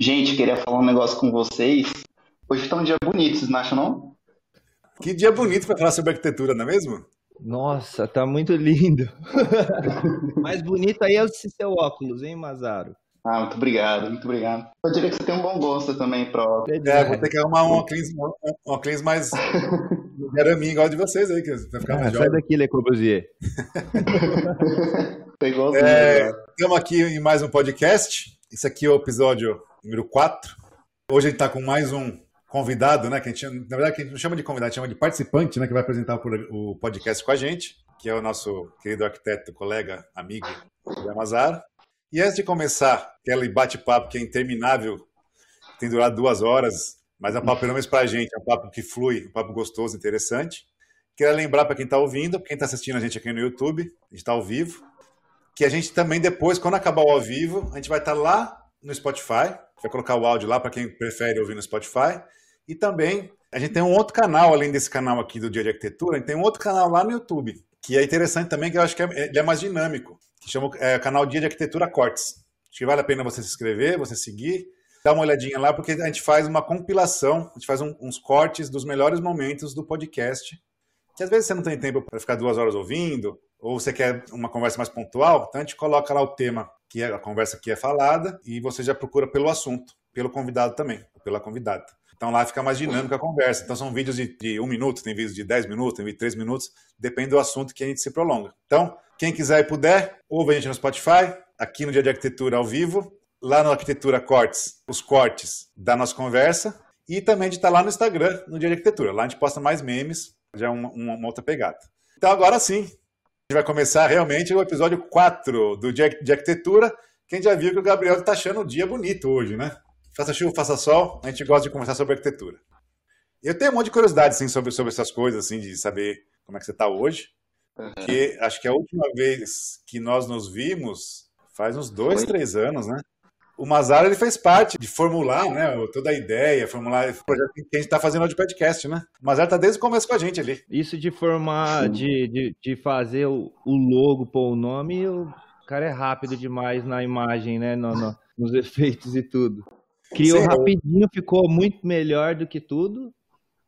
Gente, queria falar um negócio com vocês. Hoje tá um dia bonito, vocês não acham, não? Que dia bonito para falar sobre arquitetura, não é mesmo? Nossa, tá muito lindo. Mais bonito aí é esse seu óculos, hein, Mazaro? Ah, muito obrigado, muito obrigado. Eu diria que você tem um bom gosto também para É, vou ter que arrumar um óculos, um óculos mais mim igual de vocês aí, que vai ficar mais ah, Sai daqui, Le Corbusier. Pegou é, Estamos aqui em mais um podcast. Esse aqui é o episódio número 4. Hoje a gente está com mais um convidado, né? Que a gente, na verdade, que a gente não chama de convidado, chama de participante, né? Que vai apresentar o podcast com a gente, que é o nosso querido arquiteto, colega, amigo, Amazar. E antes de começar aquele bate-papo que é interminável, tem durado duas horas, mas é um papo pelo menos para a gente, é um papo que flui, um papo gostoso, interessante. Queria lembrar para quem está ouvindo, quem está assistindo a gente aqui no YouTube, a gente está ao vivo, que a gente também depois, quando acabar o ao vivo, a gente vai estar tá lá no Spotify, vai colocar o áudio lá para quem prefere ouvir no Spotify, e também a gente tem um outro canal, além desse canal aqui do Dia de Arquitetura, a gente tem um outro canal lá no YouTube, que é interessante também, que eu acho que é, ele é mais dinâmico que chama é, canal Dia de Arquitetura Cortes. Acho que vale a pena você se inscrever, você seguir, dar uma olhadinha lá, porque a gente faz uma compilação, a gente faz um, uns cortes dos melhores momentos do podcast, que às vezes você não tem tempo para ficar duas horas ouvindo, ou você quer uma conversa mais pontual, então a gente coloca lá o tema que é, a conversa que é falada e você já procura pelo assunto, pelo convidado também, pela convidada. Então lá fica mais dinâmica a conversa. Então são vídeos de, de um minuto, tem vídeos de dez minutos, tem vídeos de três minutos, depende do assunto que a gente se prolonga. Então, quem quiser e puder, ouve a gente no Spotify, aqui no Dia de Arquitetura ao vivo, lá no Arquitetura Cortes, os cortes da nossa conversa, e também de estar lá no Instagram, no Dia de Arquitetura. Lá a gente posta mais memes, já é uma, uma, outra pegada. Então agora sim, gente vai começar realmente o episódio 4 do Dia de Arquitetura. Quem já viu que o Gabriel está achando o dia bonito hoje, né? Faça chuva, faça sol, a gente gosta de conversar sobre arquitetura. Eu tenho um monte de curiosidade assim, sobre, sobre essas coisas, assim, de saber como é que você está hoje. Porque acho que a última vez que nós nos vimos faz uns dois, Foi? três anos, né? O Mazar ele fez parte de formular, né? Toda a ideia, formular o projeto que a gente está fazendo de podcast, né? O Mazar está desde o começo com a gente ali. Isso de formar, de, de, de, fazer o, o logo, pôr o nome, o cara é rápido demais na imagem, né? No, no, nos efeitos e tudo. Criou Sim, rapidinho, eu... ficou muito melhor do que tudo.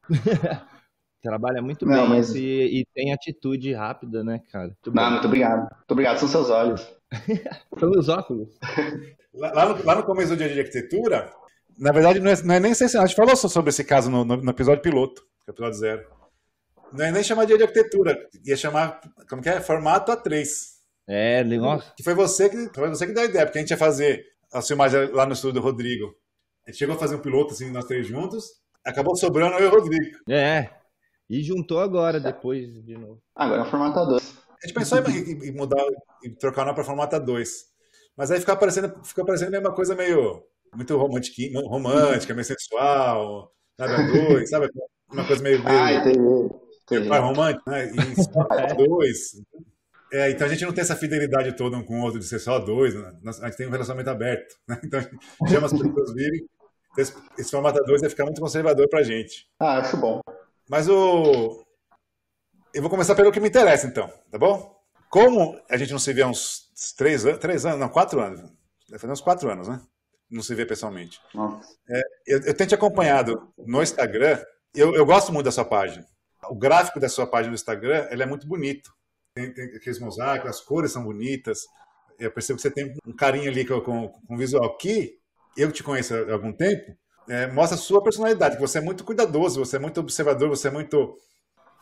Trabalha muito não, bem mas... e, e, tem atitude rápida, né, cara? Muito não, muito obrigado. Muito obrigado, são seus olhos. são os óculos. Lá, no, lá no começo do dia de arquitetura, na verdade, não é, não é nem sensacional. A gente falou sobre esse caso no, no, no episódio piloto, episódio zero. Não é nem chamar dia de arquitetura, ia chamar, como que é? Formato A3. É, nossa. Que foi você que, foi você que deu a ideia, porque a gente ia fazer a filmagem lá no estúdio do Rodrigo. A gente chegou a fazer um piloto, assim, nós três juntos, acabou sobrando eu e o Rodrigo. É, e juntou agora, depois de novo. Agora é formato 2. A gente pensou em, mudar, em trocar o nome para formato 2. Mas aí fica parecendo, fica parecendo uma coisa meio muito romântica, romântica meio sensual, sabe? A dois, sabe? Uma coisa meio. meio ah, entendi. Mais romântico, né? E dois. É, então a gente não tem essa fidelidade toda um com o outro de ser só dois, né? a gente tem um relacionamento aberto. Né? Então a gente chama as pessoas virem. Esse, esse formato 2 vai ficar muito conservador pra gente. Ah, acho bom. Mas o. Eu vou começar pelo que me interessa, então, tá bom? Como a gente não se vê há uns três anos, três anos, não, quatro anos. Vai fazer uns quatro anos, né? Não se vê pessoalmente. É, eu, eu, tenho te acompanhado no Instagram. Eu, eu gosto muito da sua página. O gráfico da sua página no Instagram ele é muito bonito. Tem, tem aqueles mosaicos, as cores são bonitas. Eu percebo que você tem um carinho ali com, com, com o visual. Que eu te conheço há algum tempo, é, mostra a sua personalidade, que você é muito cuidadoso, você é muito observador, você é muito.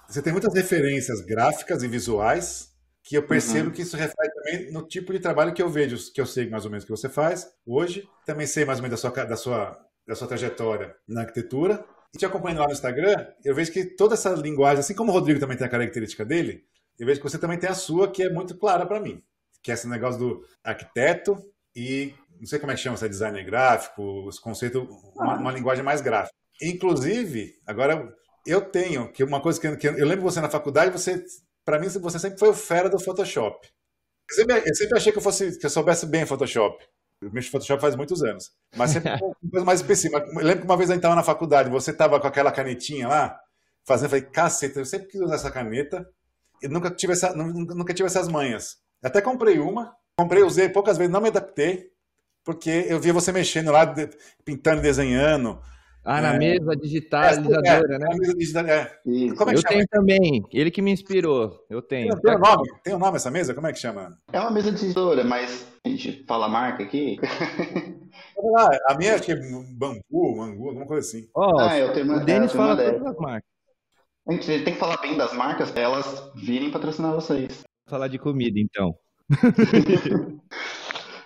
Você tem muitas referências gráficas e visuais que eu percebo uhum. que isso reflete também no tipo de trabalho que eu vejo, que eu sei mais ou menos que você faz hoje. Também sei mais ou menos da sua, da sua, da sua trajetória na arquitetura. E te acompanhando lá no Instagram, eu vejo que toda essa linguagem, assim como o Rodrigo também tem a característica dele, eu vejo que você também tem a sua, que é muito clara para mim. Que é esse negócio do arquiteto e não sei como é que chama, se é designer gráfico, os conceitos, uma, uma, linguagem mais gráfica. Inclusive, agora eu tenho, que uma coisa que, que eu lembro você na faculdade, você, para mim, você sempre foi o fera do Photoshop. Eu sempre, eu sempre achei que eu, fosse, que eu soubesse bem Photoshop. Eu mexo Photoshop faz muitos anos. Mas sempre coisa mais específica. Eu lembro que uma vez a gente estava na faculdade, você estava com aquela canetinha lá, fazendo, eu falei, caceta, eu sempre quis usar essa caneta, e nunca tive, essa, nunca tive essas manhas. Até comprei uma, comprei, usei poucas vezes, não me adaptei. porque eu via você mexendo lá, pintando, desenhando. Ah, na é... mesa digitalizadora, é, né? Mesa digital, é. Como é que eu chama? tenho também. Ele que me inspirou. Eu tenho. Tem, tem um nome? Tem um nome essa mesa? Como é que chama? É uma mesa digitalizadora, mas a gente fala a marca aqui. ah, a minha acho que é bambu, mangu, alguma coisa assim. Oh, ah, eu tenho uma, o Denis fala todas as marcas. A gente tem que falar bem das marcas para elas virem patrocinar vocês. Falar de comida, então.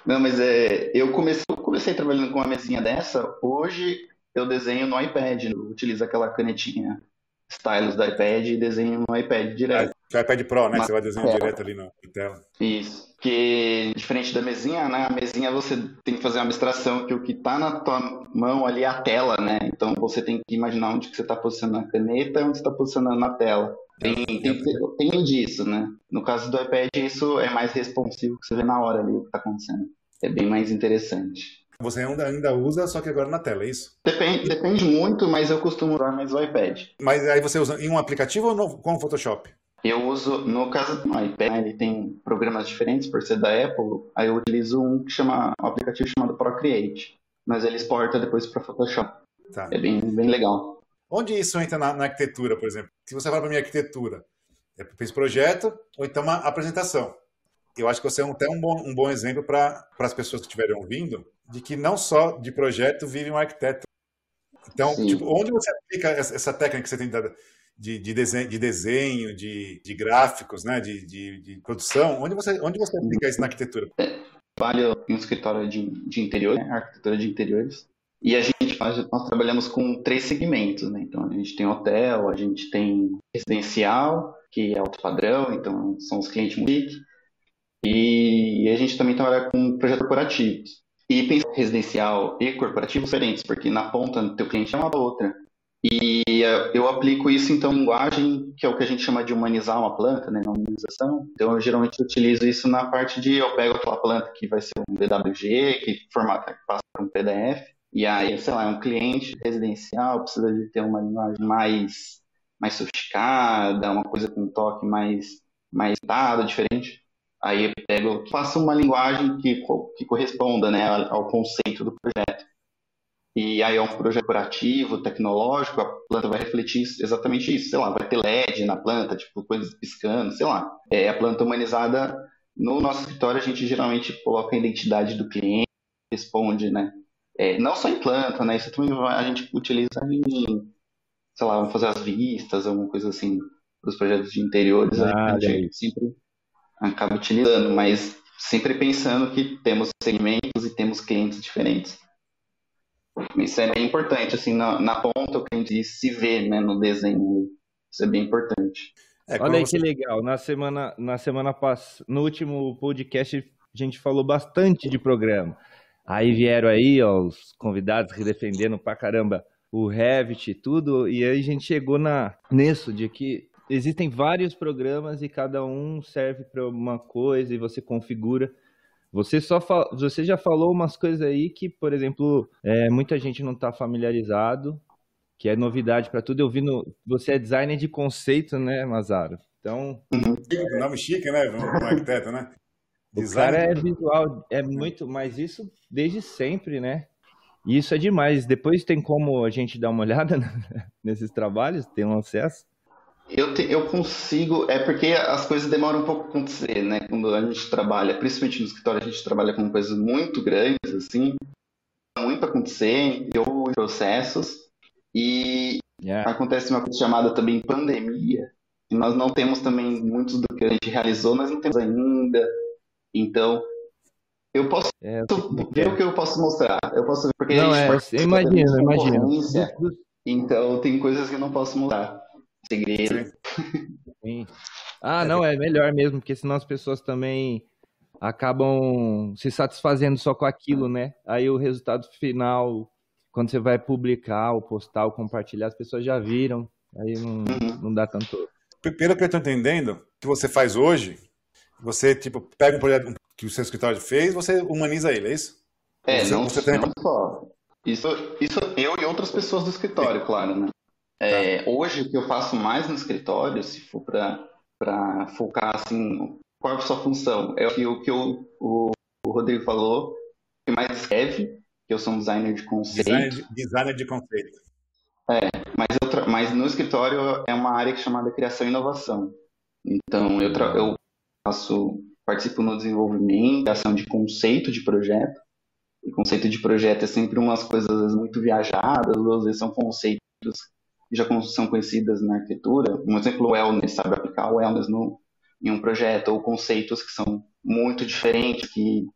Não, mas é, eu comecei, eu comecei trabalhando com uma mesinha dessa. Hoje eu desenho no iPad, eu utilizo aquela canetinha stylus do iPad e desenho no iPad direto. É, o iPad Pro, né? Mas, você vai desenhar é. direto ali na tela. Isso. Porque, diferente da mesinha, né? A mesinha você tem que fazer uma abstração que o que está na tua mão ali é a tela, né? Então você tem que imaginar onde que você está posicionando a caneta e onde você está posicionando na tela. Tem, tem, tem disso, né? No caso do iPad, isso é mais responsivo, que você vê na hora ali o que está acontecendo. É bem mais interessante. Você ainda, usa, só que agora na tela, é isso? Depende, depende muito, mas eu costumo usar mais o iPad. Mas aí você usa em um aplicativo ou no, com o Photoshop? Eu uso, no caso do iPad, ele tem programas diferentes por ser da Apple, aí eu utilizo um que chama, um aplicativo chamado Procreate, mas ele exporta depois para Photoshop. Tá. É bem, bem legal. Onde isso entra na, na arquitetura, por exemplo? Se você fala para mim arquitetura, é para esse projeto ou então uma apresentação. Eu acho que você é até um bom, um bom exemplo para as pessoas que estiverem ouvindo, de que não só de projeto vive um arquiteto. Então, tipo, onde você aplica essa, técnica que você tem de, de, desenho, de, desenho, de, de gráficos, né, de, de, produção, onde você, onde você aplica isso na arquitetura? É, trabalho em um escritório de, de interior, né, arquitetura de interiores, e a gente nós, nós trabalhamos com três segmentos, né? Então a gente tem hotel, a gente tem residencial, que é alto padrão, então são os clientes muito e a gente também trabalha com projetos corporativos. E tem residencial e corporativo diferentes, porque na ponta teu cliente é uma outra. E eh, eu aplico isso então em linguagem, que é o que a gente chama de humanizar uma planta, né, na humanização. Então eu geralmente utilizo isso na parte de eu pego aquela planta que vai ser um DWG, que formata passa para um PDF, e aí, sei lá, é um cliente residencial, precisa de ter uma linguagem mais mais sofisticada, uma coisa com um toque mais mais dado, diferente. Aí eu pego, faço uma linguagem que, que corresponda né, ao conceito do projeto. E aí é um projeto curativo, tecnológico, a planta vai refletir exatamente isso. Sei lá, vai ter LED na planta, tipo, coisas piscando, sei lá. É a planta humanizada. No nosso escritório, a gente geralmente coloca a identidade do cliente, responde, né? É, não só em planta, né? Isso também a gente utiliza em, sei lá, vamos fazer as vistas, alguma coisa assim, para os projetos de interiores. Ah, a gente sempre acaba utilizando, mas sempre pensando que temos segmentos e temos clientes diferentes. Isso é bem importante, assim, na, na ponta o cliente se vê né, no desenho. Isso é bem importante. É, Olha aí você... que legal. Na semana, na semana passada, no último podcast, a gente falou bastante de programa. Aí vieram aí ó, os convidados que defendendo pra caramba o Revit e tudo, e aí a gente chegou na, nisso, de que existem vários programas e cada um serve para uma coisa e você configura. Você só você já falou umas coisas aí que, por exemplo, é, muita gente não está familiarizado, que é novidade para tudo. Eu vi no você é designer de conceito, né, Mazaro? Então, uhum. nome chique, né, um arquiteto, né? O cara é visual, é muito, mas isso desde sempre, né? E isso é demais. Depois tem como a gente dar uma olhada nesses trabalhos, tem um acesso. Eu, te, eu consigo, é porque as coisas demoram um pouco a acontecer, né? Quando a gente trabalha, principalmente no escritório, a gente trabalha com coisas muito grandes, assim, muito a acontecer, ou processos, e yeah. acontece uma coisa chamada também pandemia, e nós não temos também muitos do que a gente realizou, nós não temos ainda, então eu posso é, ver o que eu posso mostrar, eu posso ver porque não, a gente é, imagina, imagina. Então tem coisas que eu não posso mostrar segredo. Sim. Ah, não, é melhor mesmo, porque senão as pessoas também acabam se satisfazendo só com aquilo, né? Aí o resultado final, quando você vai publicar, ou postar, ou compartilhar, as pessoas já viram, aí não, uhum. não dá tanto. Pelo que eu estou entendendo, o que você faz hoje, você tipo pega um projeto que o seu escritório fez, você humaniza ele, é isso? É, você, não, você tem... não só. Isso, isso eu e outras pessoas do escritório, claro, né? É, tá. Hoje, o que eu faço mais no escritório, se for para focar assim, qual é a sua função? É o que, o, que o, o, Rodrigo falou, que mais escreve, que eu sou um designer de conceito. Designer, designer de conceito. É, mas, eu mas no escritório é uma área chamada criação e inovação. Então eu, eu faço, participo no desenvolvimento, criação de conceito de projeto. E conceito de projeto é sempre umas coisas muito viajadas, ou às vezes são conceitos já são conhecidas na arquitetura. Um exemplo, o wellness, sabe aplicar o wellness no, em um projeto, ou conceitos que são muito diferentes, que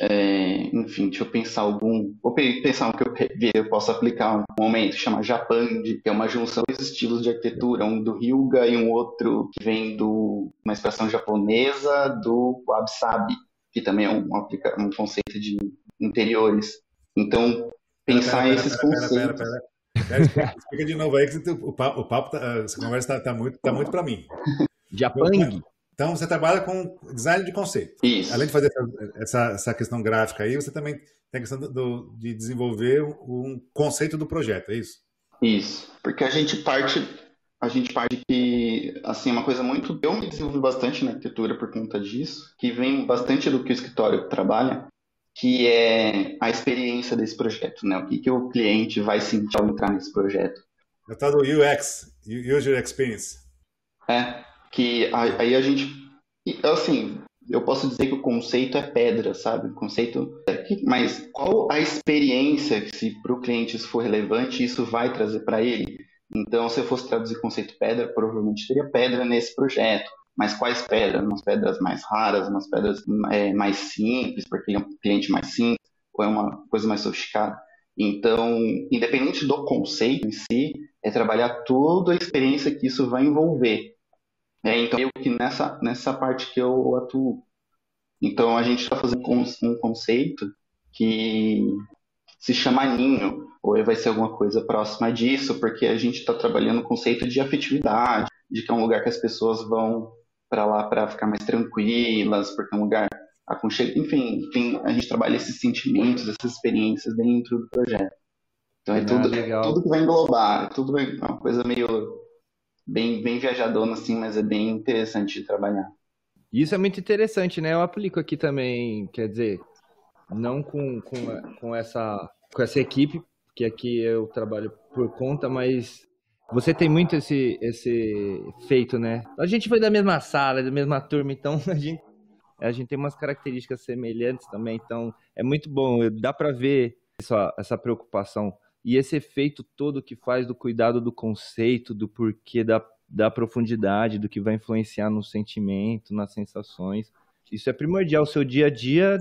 é, enfim, deixa eu pensar algum. Vou pensar um que eu, eu posso aplicar um momento, chama Japandi, que é uma junção de estilos de arquitetura, um do Ryuga e um outro que vem do uma expressão japonesa do Wabi Sabi, que também é um, um conceito de interiores. Então, pensar pera, pera, esses pera, conceitos. Explica de novo aí que o papo, o papo tá, essa conversa está tá muito, tá muito para mim. Japang? Então, você trabalha com design de conceito. Isso. Além de fazer essa, essa questão gráfica aí, você também tem a questão do, de desenvolver um conceito do projeto, é isso? Isso. Porque a gente parte, a gente parte que, assim, uma coisa muito... Eu me desenvolvi bastante na arquitetura por conta disso, que vem bastante do que o escritório trabalha, que é a experiência desse projeto, né? O que, que o cliente vai sentir ao entrar nesse projeto. É o tal do UX, User Experience. É, que aí a gente, assim, eu posso dizer que o conceito é pedra, sabe? O conceito, é mas qual a experiência que se para o cliente isso for relevante, isso vai trazer para ele? Então, se eu fosse traduzir conceito pedra, provavelmente teria pedra nesse projeto. Mas quais pedras? Umas pedras mais raras, umas pedras é, mais simples, porque é um cliente mais simples, ou é uma coisa mais sofisticada. Então, independente do conceito em si, é trabalhar toda a experiência que isso vai envolver. É, então, eu que nessa, nessa parte que eu atuo. Então, a gente está fazendo um conceito que se chama ninho, ou vai ser alguma coisa próxima disso, porque a gente está trabalhando o conceito de afetividade, de que é um lugar que as pessoas vão para lá para ficar mais tranquilas, porque é um lugar aconchegante. Enfim, enfim, a gente trabalha esses sentimentos, essas experiências dentro do projeto. Então é ah, tudo, tudo que vai englobar, é tudo é uma coisa meio bem, bem viajadona, assim, mas é bem interessante de trabalhar. Isso é muito interessante, né? Eu aplico aqui também, quer dizer, não com, com, com, essa, com essa equipe, que aqui eu trabalho por conta, mas você tem muito esse, esse feito, né? A gente foi da mesma sala, da mesma turma, então a gente, a gente tem umas características semelhantes também, então é muito bom, dá para ver essa, essa preocupação e esse efeito todo que faz do cuidado do conceito, do porquê, da, da profundidade, do que vai influenciar no sentimento, nas sensações. Isso é primordial. O seu dia a dia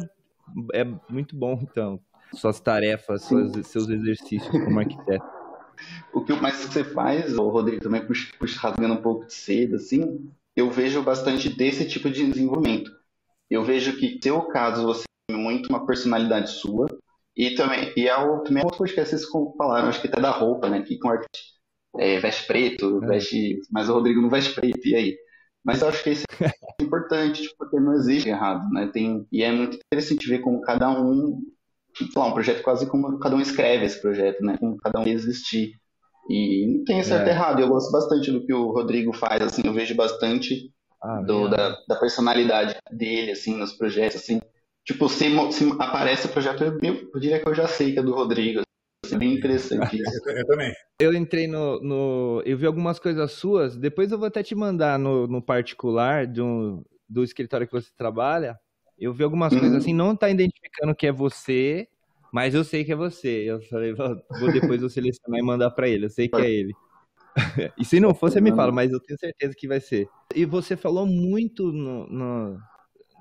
é muito bom, então. Suas tarefas, suas, seus exercícios como arquiteto. O que mais você faz, o Rodrigo, também puxa, puxa rasgando um pouco de cedo, assim, eu vejo bastante desse tipo de desenvolvimento. Eu vejo que, seu caso, você tem muito uma personalidade sua, e também, e é o, também é outro podcast, vocês falaram, acho que até da roupa, né? Que com artista é, veste preto, é. veste. Mas o Rodrigo não veste preto, e aí? Mas eu acho que isso é importante, tipo, porque não existe errado, né? Tem, e é muito interessante ver como cada um, tipo, lá, um projeto quase como cada um escreve esse projeto, né? Como cada um existir. E não tem certo é. errado. Eu gosto bastante do que o Rodrigo faz, assim, eu vejo bastante ah, do, da, da, personalidade dele, assim, nos projetos, assim. Tipo, se, se aparece o projeto, eu, eu diria que eu já sei que é do Rodrigo. Assim, bem interessante isso. eu, eu, também. Eu entrei no, no. Eu vi algumas coisas suas, depois eu vou até te mandar no, no particular de um, do escritório que você trabalha. Eu vi algumas uhum. coisas assim, não tá identificando que é você, mas eu sei que é você. Eu falei, vou depois eu selecionar e mandar para ele, eu sei que é ele. e se não for, você me fala, mas eu tenho certeza que vai ser. E você falou muito no, no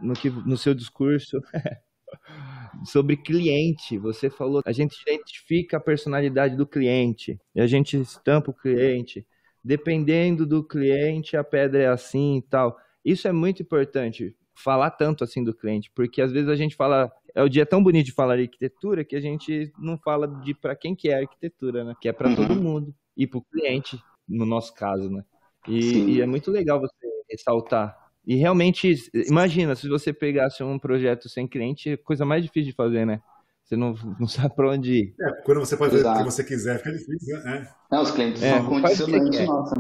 no, que, no seu discurso sobre cliente. Você falou, a gente identifica a personalidade do cliente e a gente estampa o cliente. Dependendo do cliente, a pedra é assim e tal. Isso é muito importante, falar tanto assim do cliente, porque às vezes a gente fala, é o dia tão bonito de falar de arquitetura que a gente não fala de para quem que é a arquitetura, né? Que é para uhum. todo mundo e para o cliente, no nosso caso, né? E, e, é muito legal você ressaltar e realmente, imagina, se você pegasse um projeto sem cliente, é coisa mais difícil de fazer, né? Você não, não sabe para onde ir. É, quando você pode fazer o que você quiser, fica difícil, né? Não, os clientes é, são condicionantes nossa.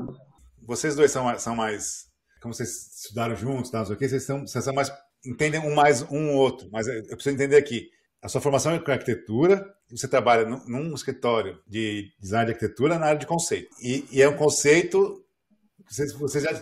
Vocês dois são, são mais. Como vocês estudaram juntos, tá, não vocês são, vocês são mais. Entendem um mais um outro, mas eu preciso entender aqui. a sua formação é com arquitetura, você trabalha num, num escritório de design de arquitetura na área de conceito. E, e é um conceito vocês, vocês, já,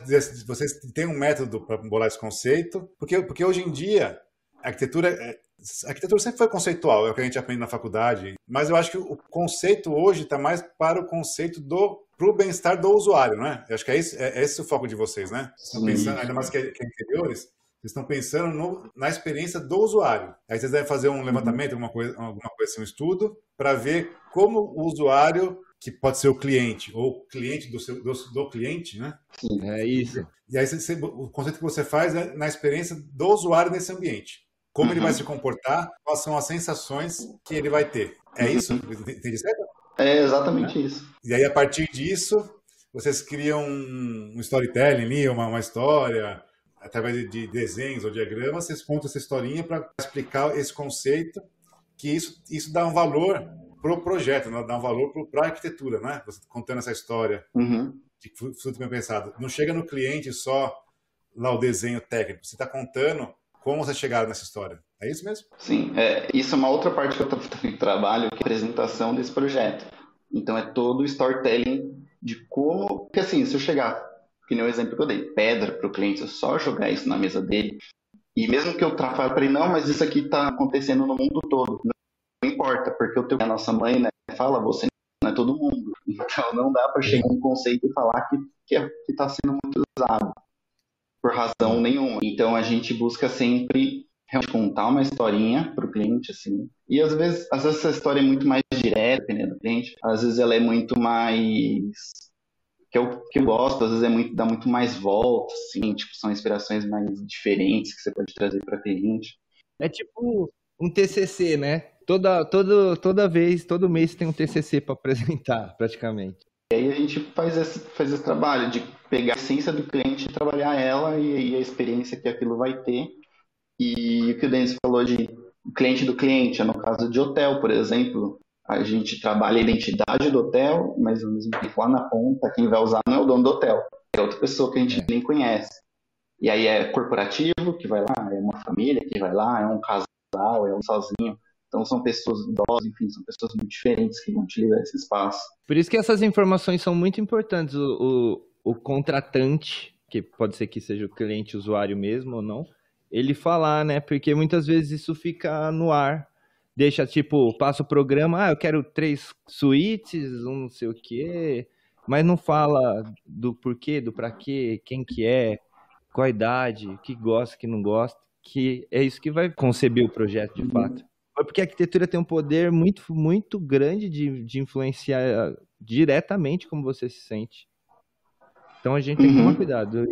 vocês têm um método para bolar esse conceito? Porque, porque hoje em dia, a arquitetura, é, a arquitetura sempre foi conceitual, é o que a gente aprende na faculdade, mas eu acho que o conceito hoje está mais para o conceito do para o bem-estar do usuário, né? Eu acho que é esse, é, é esse o foco de vocês, né? Estão pensando, ainda mais que é, que é interiores, vocês estão pensando no, na experiência do usuário. Aí vocês devem fazer um levantamento, alguma coisa, alguma coisa assim, um estudo, para ver como o usuário, que pode ser o cliente, ou cliente do, seu, do, do cliente, né? Sim, é isso. E aí você, o conceito que você faz é na experiência do usuário nesse ambiente. Como uhum. ele vai se comportar, quais são as sensações que ele vai ter. É uhum. isso? Entendi certo? É exatamente é. isso. E aí, a partir disso, vocês criam um storytelling ali, uma, uma história, através de desenhos ou diagramas, vocês contam essa historinha para explicar esse conceito, que isso, isso dá um valor para o projeto, né? dá um valor para a arquitetura, né? Você contando essa história uhum. de tudo bem pensado. Não chega no cliente só lá o desenho técnico, você está contando como você chegaram nessa história. É isso mesmo? Sim, é, isso é uma outra parte que eu trabalho, que é a apresentação desse projeto. Então é todo o storytelling de como. Porque assim, se eu chegar que nem o exemplo que eu dei, pedra para o cliente, só jogar isso na mesa dele. E mesmo que eu fale para ele, não, mas isso aqui está acontecendo no mundo todo. Não importa, porque o teu, a nossa mãe né, fala, você não é todo mundo. Então não dá para chegar um conceito e falar que está que, que tá sendo muito usado por razão nenhuma. Então a gente busca sempre contar uma historinha para o cliente, assim. E às vezes, às vezes essa história é muito mais direta, dependendo do cliente. Às vezes ela é muito mais que eu, que eu gosto, às vezes é muito, dá muito mais volta, assim, tipo, são inspirações mais diferentes que você pode trazer para cliente. É tipo um TCC, né? Toda, toda, toda vez, todo mês tem um TCC para apresentar, praticamente. E aí a gente faz esse, faz esse trabalho de pegar a essência do cliente e trabalhar ela e, e a experiência que aquilo vai ter. E o que o Denis falou de cliente do cliente, no caso de hotel, por exemplo, a gente trabalha a identidade do hotel, mas ao mesmo tempo lá na ponta, quem vai usar não é o dono do hotel, é outra pessoa que a gente é. nem conhece. E aí é corporativo que vai lá, é uma família que vai lá, é um casal, é um sozinho. Então são pessoas idosas, enfim, são pessoas muito diferentes que vão utilizar esse espaço. Por isso que essas informações são muito importantes. O, o, o contratante, que pode ser que seja o cliente usuário mesmo ou não, ele falar, né? Porque muitas vezes isso fica no ar deixa tipo, passa o programa, ah, eu quero três suítes, um não sei o quê, mas não fala do porquê, do para quê, quem que é, qual a idade, que gosta, que não gosta, que é isso que vai conceber o projeto de fato. Porque a arquitetura tem um poder muito, muito grande de, de influenciar diretamente como você se sente. Então a gente tem que tomar uhum. cuidado.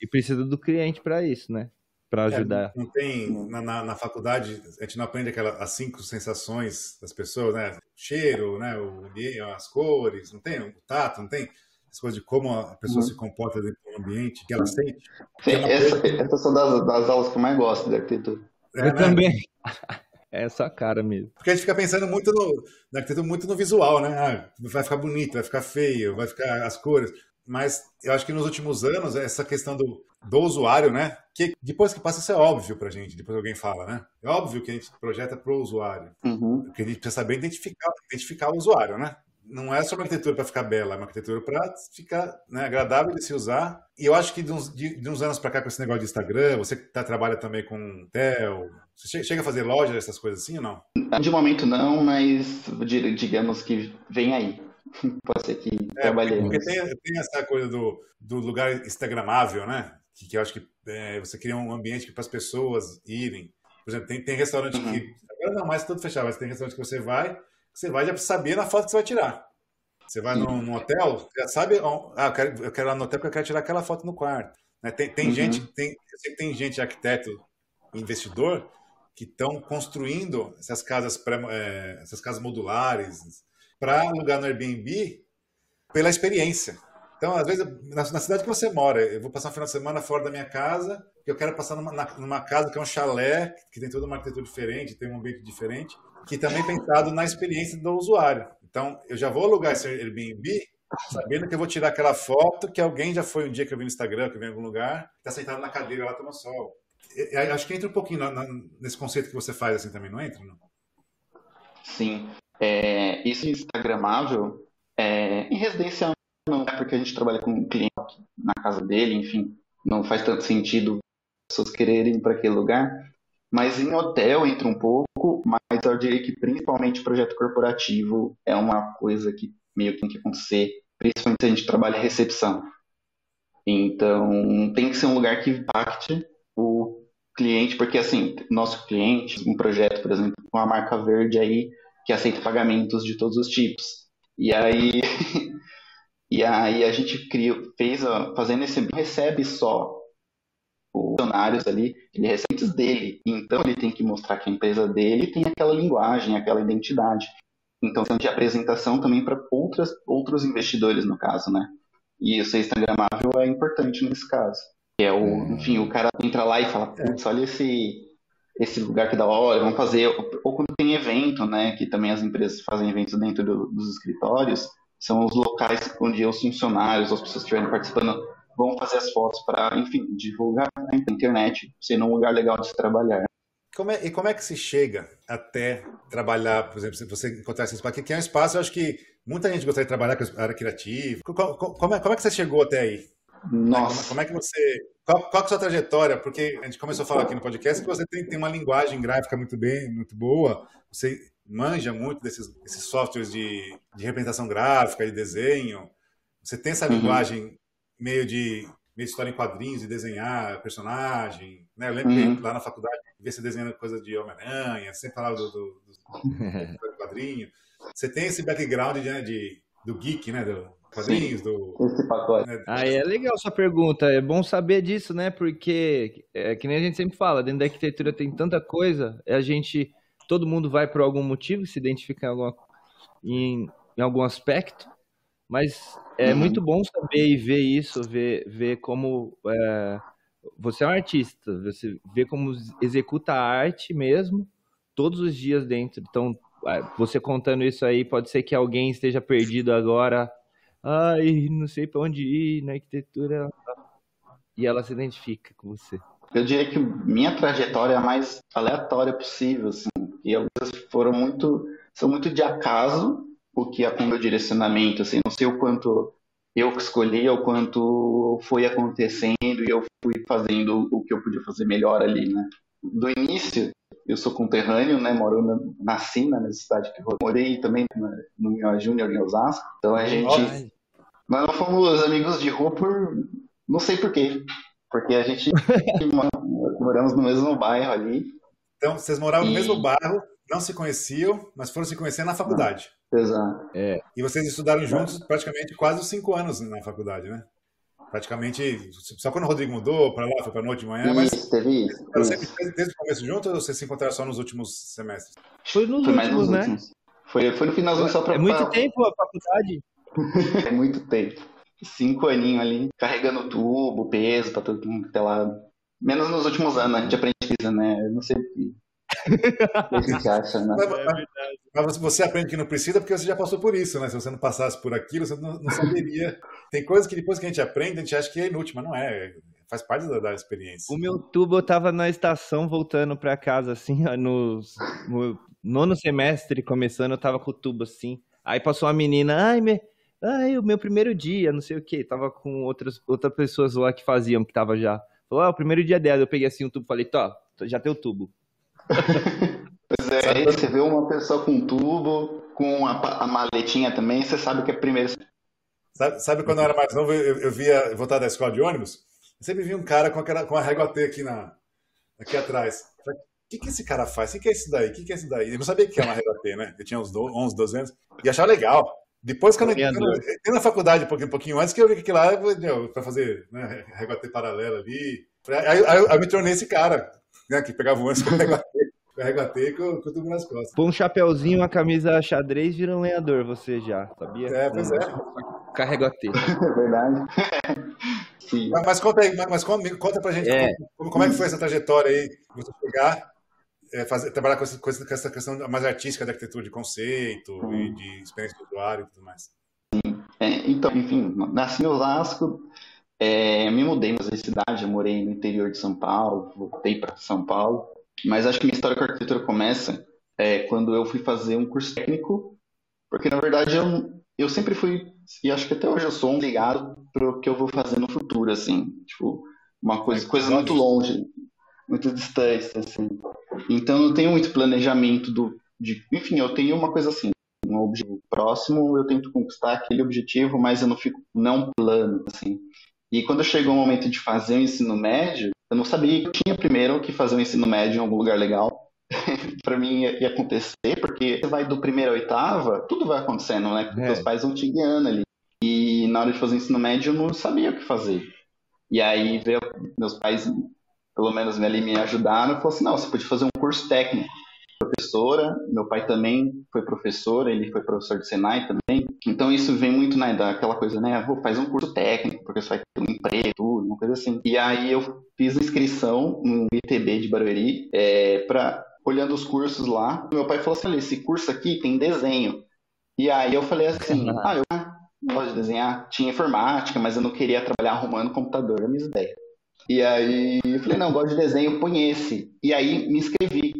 E precisa do cliente para isso, né? para é, ajudar. É, não tem na, na, na, faculdade a gente não aprende aquelas as cinco sensações das pessoas, né? O cheiro, né? O as cores, não tem o tato, não tem as coisas de como a pessoa uhum. se comporta dentro do ambiente, que ela sente. Sim, é essa, essas são das, das aulas que eu mais gosto da arquitetura. É, eu né? também. É essa cara mesmo. Porque a gente fica pensando muito no, na arquitetura, muito no visual, né? Ah, vai ficar bonito, vai ficar feio, vai ficar as cores. Mas eu acho que nos últimos anos, essa questão do, do usuário, né? Que depois que passa, isso é óbvio pra gente, depois alguém fala, né? É óbvio que a gente projeta pro usuário. Uhum. Porque a gente precisa saber identificar, identificar o usuário, né? Não é só uma arquitetura para ficar bela, é uma arquitetura para ficar né, agradável de se usar. E eu acho que de uns, de, de uns anos para cá, com esse negócio de Instagram, você que tá, trabalha também com Tel, você chega a fazer loja, essas coisas assim ou não? De momento não, mas digamos que vem aí. Pode ser que é, trabalhemos. Porque tem, tem, essa coisa do, do lugar instagramável, né? Que, que eu acho que é, você cria um ambiente para as pessoas irem. Por exemplo, tem, tem restaurante uhum. que. Agora não mais tudo fechado, mas tem restaurante que você vai, que você vai já saber na foto que você vai tirar. Você vai num, num, hotel, já sabe. Ah, eu quero, eu quero ir lá no hotel porque eu quero tirar aquela foto no quarto. Né? Tem, tem uhum. gente, tem, eu sei que tem gente, arquiteto, investidor, que estão construindo essas casas, pré, é, essas casas modulares para alugar no Airbnb pela experiência. Então, às vezes, na, na, cidade que você mora, eu vou passar um final de semana fora da minha casa, e eu quero passar numa, numa casa que é um chalé, que tem toda uma arquitetura diferente, tem um ambiente diferente, que também é pensado na experiência do usuário. Então, eu já vou alugar esse Airbnb sabendo que eu vou tirar aquela foto que alguém já foi um dia que eu vi no Instagram, que eu vi em algum lugar, está sentado na cadeira lá tomando sol. Acho que entra um pouquinho na, na, nesse conceito que você faz assim também, não entra? Não? Sim. É, isso instagramável, é, em residencial não é porque a gente trabalha com um cliente na casa dele, enfim, não faz tanto sentido as pessoas quererem ir para aquele lugar. Mas em hotel entra um pouco, mas eu diria que principalmente projeto corporativo é uma coisa que meio que tem que acontecer, principalmente se a gente trabalha recepção. Então, tem que ser um lugar que impacte o cliente, porque assim, nosso cliente, um projeto, por exemplo, com a marca verde aí, que aceita pagamentos de todos os tipos. E aí, e aí a gente criou, fez, fazendo esse, recebe só os funcionários ali, ele recebe dele. Então ele tem que mostrar que a empresa dele tem aquela linguagem, aquela identidade. Então, de apresentação também para outros investidores, no caso, né? E o ser instagramável é importante nesse caso. Que é o, hum. enfim, o cara entra lá e fala, putz, olha esse, esse lugar que da hora, vamos fazer. Ou quando tem evento, né? Que também as empresas fazem eventos dentro do, dos escritórios, são os locais onde os funcionários, as pessoas que estiverem participando, vão fazer as fotos para, enfim, divulgar na internet, sendo um lugar legal de se trabalhar. Como é, e como é que se chega até trabalhar, por exemplo, se você encontrar esse espaço, que é um espaço, eu acho que muita gente gostaria de trabalhar com a área criativa. Como, como, é, como é que você chegou até aí? Nossa. Como, é que você. Qual, qual é a sua trajetória? Porque a gente começou a falar aqui no podcast que você tem, tem uma linguagem gráfica muito bem, muito boa, você manja muito desses, desses softwares de, de representação gráfica, de desenho. Você tem essa uhum. linguagem meio de meio história em quadrinhos e desenhar personagem. Né? Eu lembro uhum. que lá na faculdade ver você desenhando coisa de Homem-Aranha, sempre falava do, do, do, do quadrinho. Você tem esse background de, de do geek, né? Do quadrinhos, Sim, do. Esse pacote. Né? Ah, é legal sua pergunta. É bom saber disso, né? Porque, é que nem a gente sempre fala, dentro da arquitetura tem tanta coisa, a gente. Todo mundo vai por algum motivo, se identifica em, alguma, em, em algum aspecto, mas é uhum. muito bom saber e ver isso, ver, ver como é, você é um artista, você vê como executa a arte mesmo todos os dias dentro. Então, é, você contando isso aí, pode ser que alguém esteja perdido agora. Ai, não sei para onde ir na arquitetura. E ela se identifica com você. Eu diria que minha trajetória é a mais aleatória possível, assim. E algumas foram muito, são muito de acaso, o que é com o meu direcionamento, assim, não sei o quanto eu que escolhi, o quanto foi acontecendo e eu fui fazendo o que eu podia fazer melhor ali, né? Do início, eu sou conterrâneo, né? Moro na, nasci na cidade que eu morei também no Minho Júnior em Osasco. Então a gente. Ai. Mas nós fomos amigos de rua por. Não sei porquê. Porque a gente moramos no mesmo bairro ali. Então, vocês moravam e... no mesmo bairro, não se conheciam, mas foram se conhecer na faculdade. Exato. É. E vocês estudaram juntos praticamente quase cinco anos na faculdade, né? Praticamente, só quando o Rodrigo mudou para lá, foi para noite de manhã, mas. Isso, teve isso. Era sempre desde o começo junto ou vocês se encontraram só nos últimos semestres? Foi nos foi últimos, né? Últimos. Foi, foi no finalzinho só para. É muito pra... tempo a faculdade? É muito tempo. Cinco aninhos ali, carregando tubo, peso para todo mundo que tá lá. Menos nos últimos anos, a gente aprende isso, né? Eu não sei o que acha, né? Mas, mas, você aprende que não precisa porque você já passou por isso, né? Se você não passasse por aquilo, você não, não saberia. Tem coisas que depois que a gente aprende, a gente acha que é inútil, mas não é. Faz parte da, da experiência. O meu tubo eu tava na estação voltando para casa, assim, no, no nono semestre começando, eu tava com o tubo assim. Aí passou uma menina, ai, me, ai, o meu primeiro dia, não sei o que. Tava com outras, outras pessoas lá que faziam, que tava já. Falou, ah, o primeiro dia dela. Eu peguei assim o tubo e falei, tó, já tem o tubo. pois é, aí você vê uma pessoa com tubo, com a, a maletinha também, você sabe que é primeiro. Sabe, sabe quando eu era mais novo, eu, eu via voltar da escola de ônibus? Eu sempre vi um cara com, aquela, com a régua T aqui, na, aqui atrás. O que, que esse cara faz? O que, que é isso daí? O que, que é isso daí? Eu não sabia que era uma régua T, né? Eu tinha uns 11, 12 anos e achava legal. Depois, quando eu entrei na faculdade um pouquinho, um pouquinho antes, que eu vi que lá para fazer né, régua T paralela ali. Aí, aí, aí eu me tornei esse cara né, que pegava um ônibus com a com, com tudo nas costas. Põe um chapéuzinho, uma camisa xadrez, vira um lenhador, você já, sabia? É, pois é. Carrega a T. É verdade. Sim. Mas, mas, conta aí, mas conta, conta pra gente é. como, como, é que foi essa trajetória aí, você pegar, é, fazer, trabalhar com essa, com essa questão mais artística da arquitetura de conceito hum. e de experiência do usuário e tudo mais. É, então, enfim, nasci em Osasco, é, me mudei para cidade, eu morei no interior de São Paulo, voltei para São Paulo, mas acho que minha história com a arquitetura começa é, quando eu fui fazer um curso técnico, porque na verdade eu, eu sempre fui, e acho que até hoje eu sou um ligado para o que eu vou fazer no futuro, assim, tipo, uma coisa, coisa muito longe, muito distante, assim. Então não tenho muito planejamento do, de, enfim, eu tenho uma coisa assim, um objetivo próximo, eu tento conquistar aquele objetivo, mas eu não fico não plano, assim. E quando chegou o momento de fazer o ensino médio, eu não sabia que eu tinha primeiro que fazer o ensino médio em algum lugar legal. para mim ia, acontecer, porque você vai do primeiro à oitava, tudo vai acontecendo, né? Porque é. os pais vão te guiando ali. E na hora de fazer o ensino médio eu não sabia o que fazer. E aí veio, meus pais, pelo menos ali me ajudaram, e falaram assim, não, você pode fazer um curso técnico professora, meu pai também foi professor, ele foi professor de Senai também. Então isso vem muito né, daquela coisa, né? Vou fazer um curso técnico, porque você vai ter um emprego, tudo, uma coisa assim. E aí eu fiz inscrição no ITB de Barueri, é, para olhando os cursos lá. Meu pai falou assim: olha, esse curso aqui tem desenho. E aí eu falei assim: ah, eu gosto de desenhar. Tinha informática, mas eu não queria trabalhar arrumando computador, é a minha ideia. E aí eu falei: não, gosto de desenho, põe esse. E aí me inscrevi.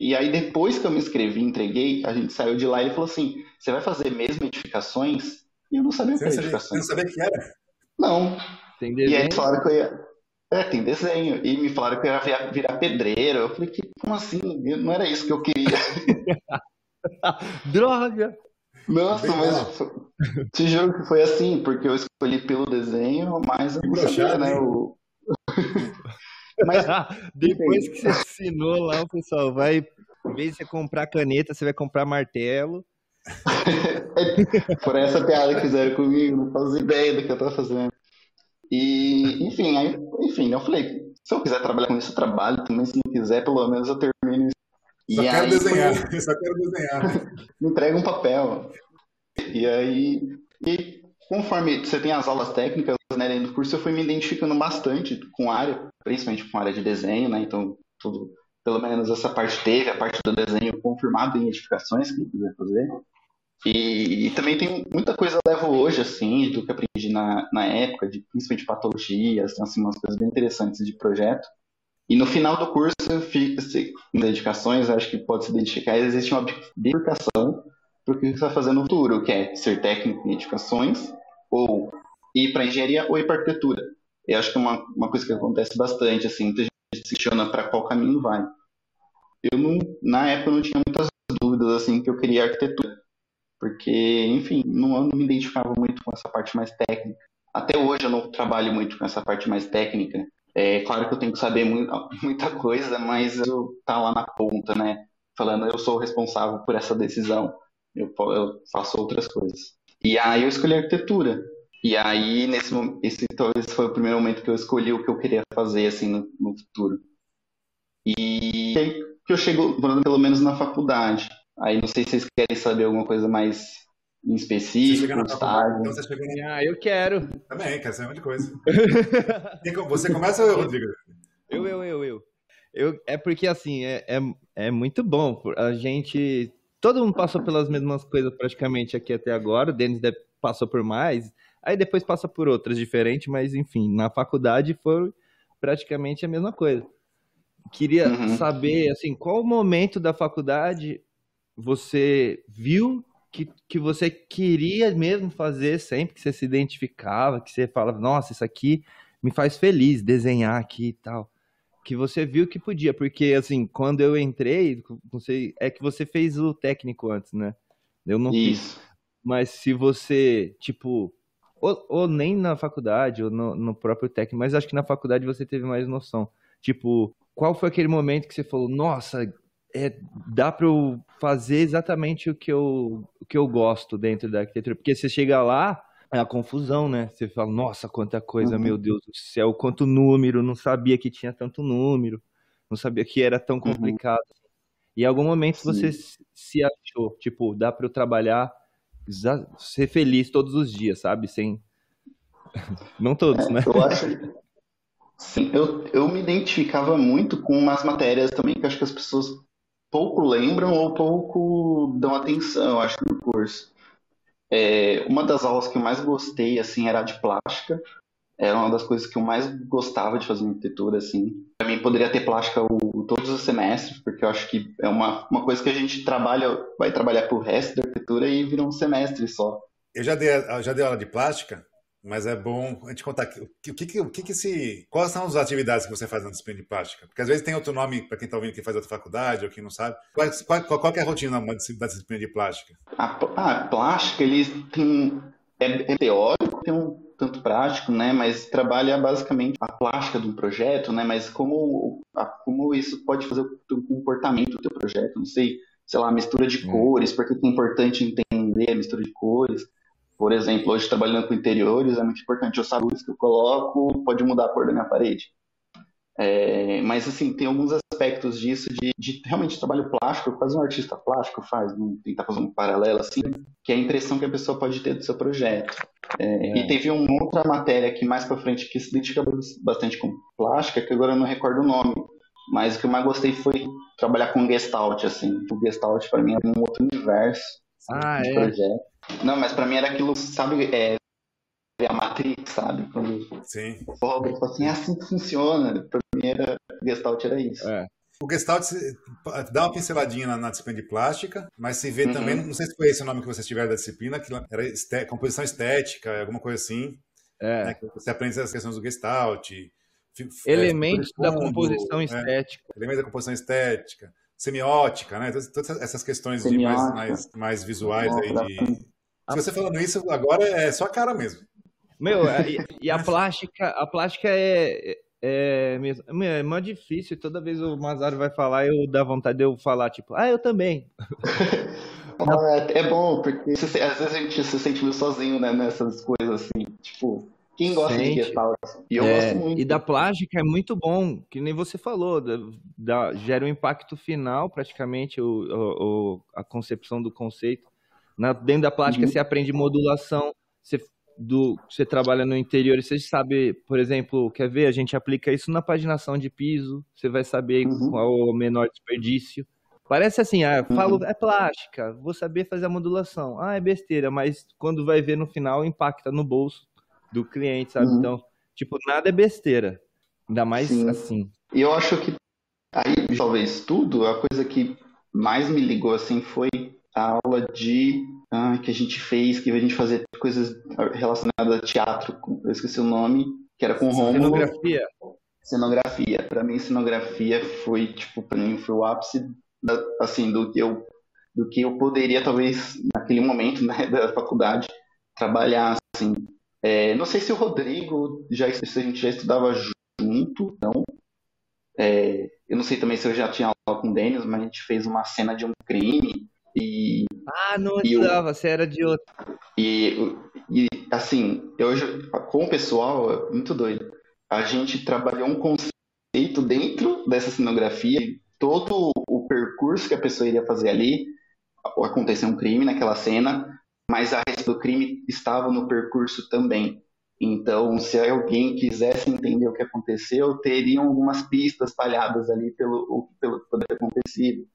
E aí, depois que eu me inscrevi, entreguei, a gente saiu de lá e ele falou assim: você vai fazer mesmo edificações? E eu não sabia o que era edificações. Você não sabia o que era? Não. Tem desenho? E aí falaram que eu ia. É, tem desenho. E me falaram que eu ia virar pedreiro. Eu falei, que, como assim? Não era isso que eu queria. Droga! Nossa, Bem mas te juro que foi assim, porque eu escolhi pelo desenho, mas eu não sabia, né? O... Mas depois que você assinou lá, o pessoal vai, em vez de você comprar caneta, você vai comprar martelo. Por essa piada que fizeram comigo, não faço ideia do que eu tô fazendo. E, enfim, aí, enfim, eu falei, se eu quiser trabalhar com isso, eu trabalho também, se não quiser, pelo menos eu termino isso. Só e quero aí, desenhar, só quero desenhar. Me entrega um papel. E aí, e conforme você tem as aulas técnicas, né, dentro do curso, eu fui me identificando bastante com a área, principalmente com a área de desenho, né, então tudo, pelo menos essa parte teve, a parte do desenho confirmado em edificações que eu quiser fazer. E, e, também tem muita coisa levo hoje, assim, do que aprendi na, na época, de, principalmente de patologias, então, assim, umas coisas bem interessantes de projeto. E no final do curso, fica, assim, em dedicações, acho que pode se identificar, existe uma bifurcação para o que você vai fazer no futuro, que é ser técnico em edificações, ou ir para engenharia ou ir para arquitetura. Eu acho que é uma, uma coisa que acontece bastante, assim, muita gente se questiona para qual caminho vai. Eu, não, na época, não tinha muitas dúvidas, assim, que eu queria arquitetura. Porque, enfim, não, não me identificava muito com essa parte mais técnica. Até hoje eu não trabalho muito com essa parte mais técnica. É claro que eu tenho que saber muita coisa, mas eu tá lá na ponta, né? Falando, eu sou responsável por essa decisão. Eu, eu faço outras coisas. E aí eu escolhi arquitetura. E aí, nesse esse talvez foi o primeiro momento que eu escolhi o que eu queria fazer, assim, no, no futuro. E aí que eu chego, pelo menos na faculdade. Aí não sei se vocês querem saber alguma coisa mais em específico, estágio. Então você em... Ah, eu quero. Também, quero saber um monte de coisa. você começa ou Rodrigo? Eu, eu, eu, eu. eu é porque, assim, é, é, é muito bom. A gente... Todo mundo passou pelas mesmas coisas praticamente aqui até agora. O Denis passou por mais. Aí depois passa por outras diferentes, mas enfim, na faculdade foi praticamente a mesma coisa. Queria uhum. saber, assim, qual momento da faculdade você viu que, que você queria mesmo fazer sempre, que você se identificava, que você falava, nossa, isso aqui me faz feliz, desenhar aqui e tal. Que você viu que podia, porque assim, quando eu entrei, não sei, é que você fez o técnico antes, né? Eu não Isso. fiz. Mas se você, tipo, ou, ou nem na faculdade, ou no, no, próprio técnico, mas acho que na faculdade você teve mais noção. Tipo, qual foi aquele momento que você falou, nossa, é, dá para eu fazer exatamente o que eu, o que eu gosto dentro da arquitetura? Porque você chega lá, é a confusão, né? Você fala, nossa, quanta coisa, uhum. meu Deus do céu, quanto número, não sabia que tinha tanto número, não sabia que era tão uhum. complicado. Uhum. E em algum momento Sim. você se achou, tipo, dá para eu trabalhar ser feliz todos os dias, sabe? Sem. Não todos, é, né? Eu acho. Sim, eu, eu me identificava muito com umas matérias também que acho que as pessoas pouco lembram ou pouco dão atenção, acho, no curso. É, uma das aulas que eu mais gostei, assim, era de plástica, era uma das coisas que eu mais gostava de fazer na arquitetura, assim. Pra mim poderia ter plástica o, todos os semestres, porque eu acho que é uma, uma coisa que a gente trabalha, vai trabalhar pro resto da arquitetura e vira um semestre só. Eu já dei, já dei aula de plástica, mas é bom a gente contar o que, que, o que, que se. Quais são as atividades que você faz na disciplina de plástica? Porque às vezes tem outro nome para quem está ouvindo que faz outra faculdade ou quem não sabe. Qual, qual, qual é a rotina da disciplina de plástica? A, a plástica, ele tem. É, é teórico, tem um tanto prático, né? Mas trabalha basicamente a plástica do projeto, né? Mas como, a, como isso pode fazer o teu comportamento do teu projeto, não sei, sei lá, mistura de hum. cores, porque é importante entender a mistura de cores. Por exemplo, hoje trabalhando com interiores, é muito importante eu saber luz que eu coloco, pode mudar a cor da minha parede. É, mas assim, tem alguns aspectos disso de, de, realmente trabalho plástico, quase um artista plástico faz, tentar fazer um paralelo assim, que é a impressão que a pessoa pode ter do seu projeto. É, é. E teve uma outra matéria aqui mais para frente que se identifica bastante com plástica, que agora eu não recordo o nome, mas o que eu mais gostei foi trabalhar com Gestalt, assim. O Gestalt para mim é um outro universo ah, de é? projeto. Não, mas para mim era aquilo, sabe, é, a Matrix, sabe? Quando Sim. O Robert falou assim, é assim que funciona. Pra mim era, Gestalt era isso. É. O Gestalt dá uma pinceladinha na, na, disciplina de plástica, mas se vê uhum. também, não sei se foi esse o nome que vocês tiveram da disciplina, que era esté, composição estética, alguma coisa assim. É. Né, você aprende as questões do Gestalt. É, elementos da composição é, estética. Elementos da composição estética, semiótica, né? Todas essas questões mais, mais, mais, visuais aí de. Se você falando isso, agora é só a cara mesmo. Meu, e, e a plástica, a plástica é, é mesmo. Meu, é mais difícil. Toda vez o Mazaro vai falar, eu dá vontade de eu falar, tipo, ah, eu também. é, é, bom, porque às vezes a gente se sente meio sozinho, né, nessas coisas assim. Tipo, quem gosta Sente. de gestal? E eu é, gosto muito. E da plástica é muito bom, que nem você falou, da, da, gera um impacto final, praticamente, o, o, a concepção do conceito. Na, dentro da plástica uhum. você aprende modulação, você do você trabalha no interior e você sabe, por exemplo, quer ver? A gente aplica isso na paginação de piso, você vai saber uhum. qual o menor desperdício. Parece assim, ah, falo, uhum. é plástica, vou saber fazer a modulação. Ah, é besteira, mas quando vai ver no final, impacta no bolso do cliente, sabe? Uhum. Então, tipo, nada é besteira. Ainda mais Sim. assim. E eu acho que aí, talvez tudo, a coisa que mais me ligou assim foi a aula de ah, que a gente fez, que a gente fazia coisas relacionadas a teatro, eu esqueci o nome, que era com Romulo. Cenografia. Cenografia. Para mim, cenografia foi tipo, para mim foi o ápice da, assim do que eu do que eu poderia talvez naquele momento né, da faculdade trabalhar assim. É, não sei se o Rodrigo já se a gente já estudava junto, não. É, eu não sei também se eu já tinha aula com o Denis, mas a gente fez uma cena de um crime e, ah, não estava, você era de outro. E, e assim, eu, com o pessoal, é muito doido. A gente trabalhou um conceito dentro dessa cenografia, todo o percurso que a pessoa iria fazer ali, aconteceu um crime naquela cena, mas a resto do crime estava no percurso também. Então, se alguém quisesse entender o que aconteceu, teriam algumas pistas talhadas ali pelo, pelo que poderia ter acontecido.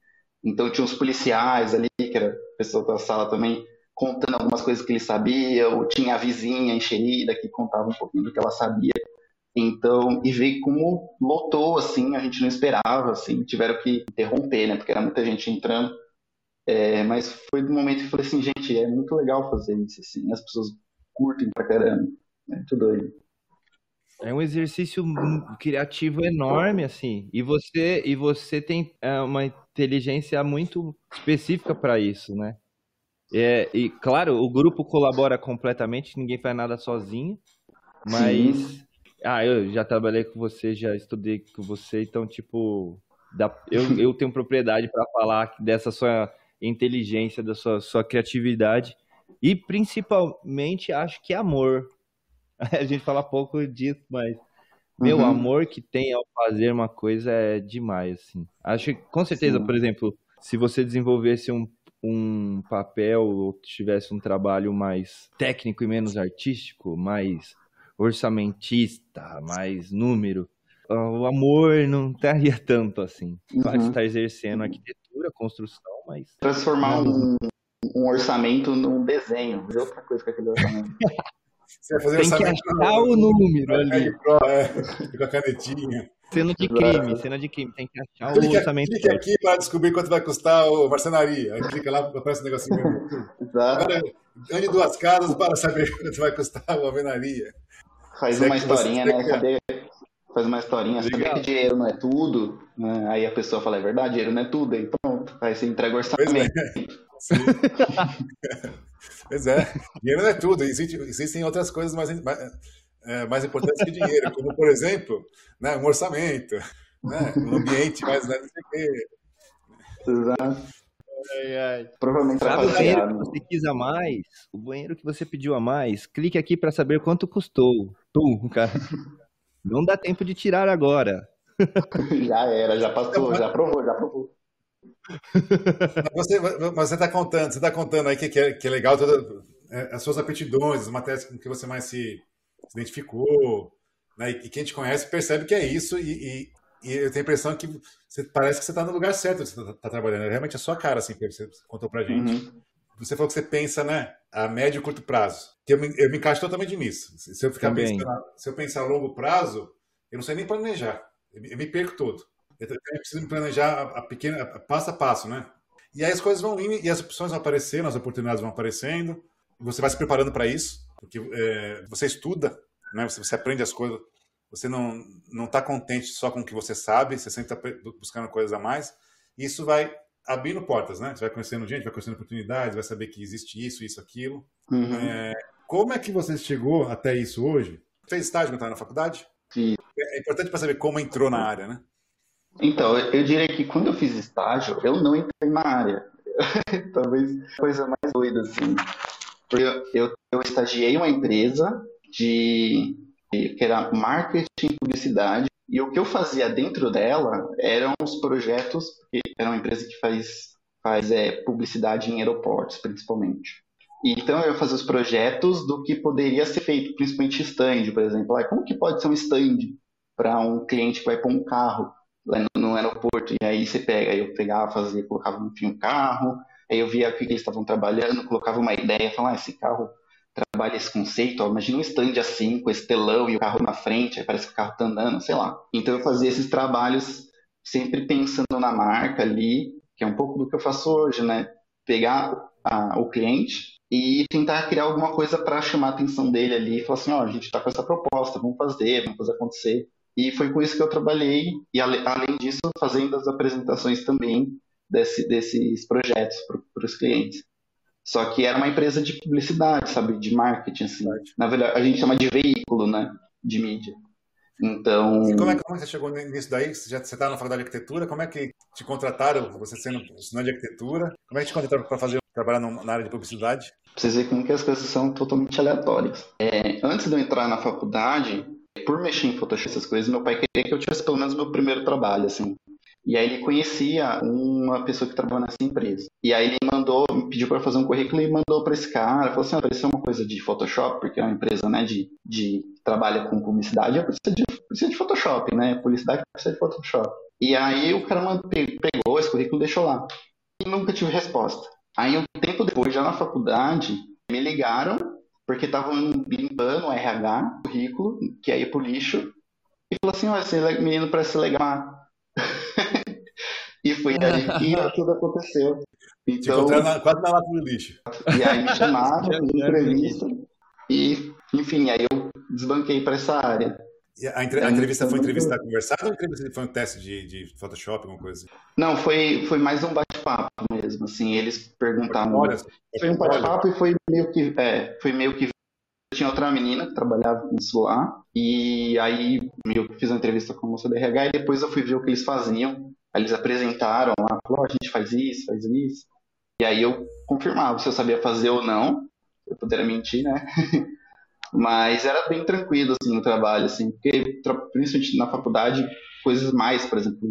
Então tinha os policiais ali, que era pessoa da sala também, contando algumas coisas que ele sabia, ou tinha a vizinha enxerida que contava um pouquinho do que ela sabia. Então, e ver como lotou, assim, a gente não esperava, assim, tiveram que interromper, né, porque era muita gente entrando. É, mas foi do momento que eu falei assim, gente, é muito legal fazer isso, assim, as pessoas curtem pra caramba, é muito doido. É um exercício criativo enorme, assim. E você, e você tem é, uma inteligência muito específica para isso, né? É, e claro, o grupo colabora completamente, ninguém faz nada sozinho, mas Sim. ah, eu já trabalhei com você, já estudei com você, então tipo, dá, eu, eu tenho propriedade para falar dessa sua inteligência, da sua, sua criatividade e principalmente acho que amor, a gente fala pouco disso, mas meu uhum. amor que tem ao fazer uma coisa é demais, assim. Acho que, com certeza, Sim. por exemplo, se você desenvolvesse um, um papel ou tivesse um trabalho mais técnico e menos artístico, mais orçamentista, mais número, o amor não estaria tanto assim. Pode uhum. estar exercendo arquitetura, construção, mas. Transformar um, um orçamento num desenho, ver outra coisa com aquele orçamento. Você vai fazer Tem que achar o número ali. É, com a canetinha. Cena de crime, cena de crime. Tem que achar o Clique, orçamento. clique aqui para descobrir quanto vai custar o marcenaria. Aí clica lá, aparece um negocinho. Exato. Agora, ande duas casas para saber quanto vai custar a alvenaria. Faz Se é uma você historinha, né? Saber, faz uma historinha, saber Legal. que dinheiro não é tudo. né? Aí a pessoa fala, é verdade, dinheiro não é tudo. Aí pronto, aí você entrega o Pois é. pois é. Dinheiro não é tudo. Existe- existem outras coisas mais, mais, é, mais importantes que dinheiro, como, por exemplo, né, um orçamento, né, um ambiente mais. Né. Exato. Ai, ai. Provavelmente Sabe o banheiro que você quis a mais? O banheiro que você pediu a mais? Clique aqui para saber quanto custou. Tum, cara. Não dá tempo de tirar agora. Já era, já passou, já provou, já provou. Mas Você, mas você está contando, você está contando aí que, que, é, que é legal toda, é, as suas aptidões, as matérias com que você mais se, se identificou, né? E quem te conhece percebe que é isso e, e, e eu tenho a impressão que você, parece que você está no lugar certo você está trabalhando. É realmente a sua cara, assim, que você contou pra gente. Uhum. Você falou que você pensa, né, a médio e curto prazo. Que eu me, eu me encaixo totalmente nisso. Se eu ficar Também. pensando, se eu pensar a longo prazo, eu não sei nem planejar. Eu, eu me perco todo. Eu, eu preciso me planejar a, a pequena, a- passo a passo, né? E aí as coisas vão indo e as opções vão aparecendo, as oportunidades vão aparecendo. Você vai se preparando para isso, porque é, você estuda, né? Você, você aprende as coisas. Você não não está contente só com o que você sabe. Você sempre está buscando coisas a mais. E isso vai abrindo portas, né? Você vai conhecendo gente, vai conhecendo oportunidades, vai saber que existe isso, isso, aquilo. Uhum. Como é que você chegou até isso hoje? Fez estágio quando estava na faculdade? Fiz. É importante para saber como entrou na área, né? Então, eu, diria que quando eu fiz estágio, eu não entrei na área. Talvez coisa mais doida, assim. Porque eu, eu, eu estagiei uma empresa de, de- que era marketing e publicidade, e o que eu fazia dentro dela eram os projetos, era uma empresa que faz, faz é, publicidade em aeroportos, principalmente. Então eu ia fazer os projetos do que poderia ser feito, principalmente stand, por exemplo. Como que pode ser um stand para um cliente que vai pôr um carro lá no, no aeroporto? E aí você pega, aí eu pegava, fazia, colocava enfim um carro, aí eu via o que eles estavam trabalhando, colocava uma ideia, falava, ah, esse carro trabalha esse conceito, ó, imagina um stand assim, com esse telão e o carro na frente, aí parece que o carro tá andando, sei lá. Então eu fazia esses trabalhos sempre pensando na marca ali, que é um pouco do que eu faço hoje, né? Pegar a- o cliente e tentar criar alguma coisa para chamar a atenção dele ali e falar assim, ó, a gente tá com essa proposta, vamos fazer, vamos fazer acontecer. E foi com isso que eu trabalhei, e além disso, fazendo as apresentações também desse- desses projetos para os clientes. Só que era uma empresa de publicidade, sabe, de marketing, assim. Na verdade, a gente chama de veículo, né, de mídia. Então, E como é, que- como é que você chegou nisso daí? Você já está na faculdade de arquitetura? Como é que te contrataram, você sendo estudante de arquitetura? Como é que te contrataram para fazer trabalhar na área de publicidade? Pra vocês verem como que as coisas são totalmente aleatórias. É, antes de eu entrar na faculdade, por mexer em Photoshop, essas coisas, meu pai queria que eu tivesse pelo menos meu primeiro trabalho, assim. E aí ele conhecia uma pessoa que trabalhava nessa empresa. E aí ele mandou, me pediu para fazer um currículo e mandou para esse cara. Falou assim, apareceu uma coisa de Photoshop, porque é uma empresa, né, de, de trabalha com publicidade, eu preciso de, precisa de Photoshop, né? Publicidade precisa de Photoshop. E aí o cara pegou esse currículo e deixou lá. E nunca tive resposta. Aí um tempo depois, já na faculdade, me ligaram porque estavam limpando o RH, o currículo, que ia pro lixo, e falou assim, ó, esse menino parece ser legal. e foi aí que tudo aconteceu. Te Então, na- quase na lata do lixo. e aí me chamaram, fiz entrevista, e, enfim, aí eu desbanquei para essa área. A, entre- a entrevista foi entrevista conversada ou a entrevista foi um teste de, de Photoshop, alguma coisa? assim? Não, foi, foi mais um bate-papo mesmo, assim, eles perguntavam... Olha, Foi um bate-papo e foi meio que. É, foi meio que. Tinha outra menina que trabalhava com isso lá. E aí que fiz uma entrevista com a moça da RH e depois eu fui ver o que eles faziam. Aí eles apresentaram lá, falou, "Ó, a gente faz isso, faz isso. E aí eu confirmava se eu sabia fazer ou não. Eu poderia mentir, né? Mas era bem tranquilo, assim, o trabalho, assim, porque principalmente na faculdade, coisas mais, por exemplo,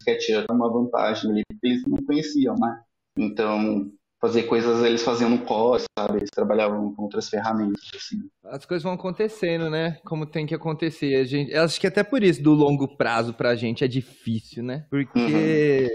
SketchUp é uma vantagem ali, porque eles não conheciam, né? Então, fazer coisas eles faziam no core, sabe? Eles trabalhavam com outras ferramentas, assim. As coisas vão acontecendo, né? Como tem que acontecer. A gente, eu acho que até por isso, do longo prazo pra gente é difícil, né? Porque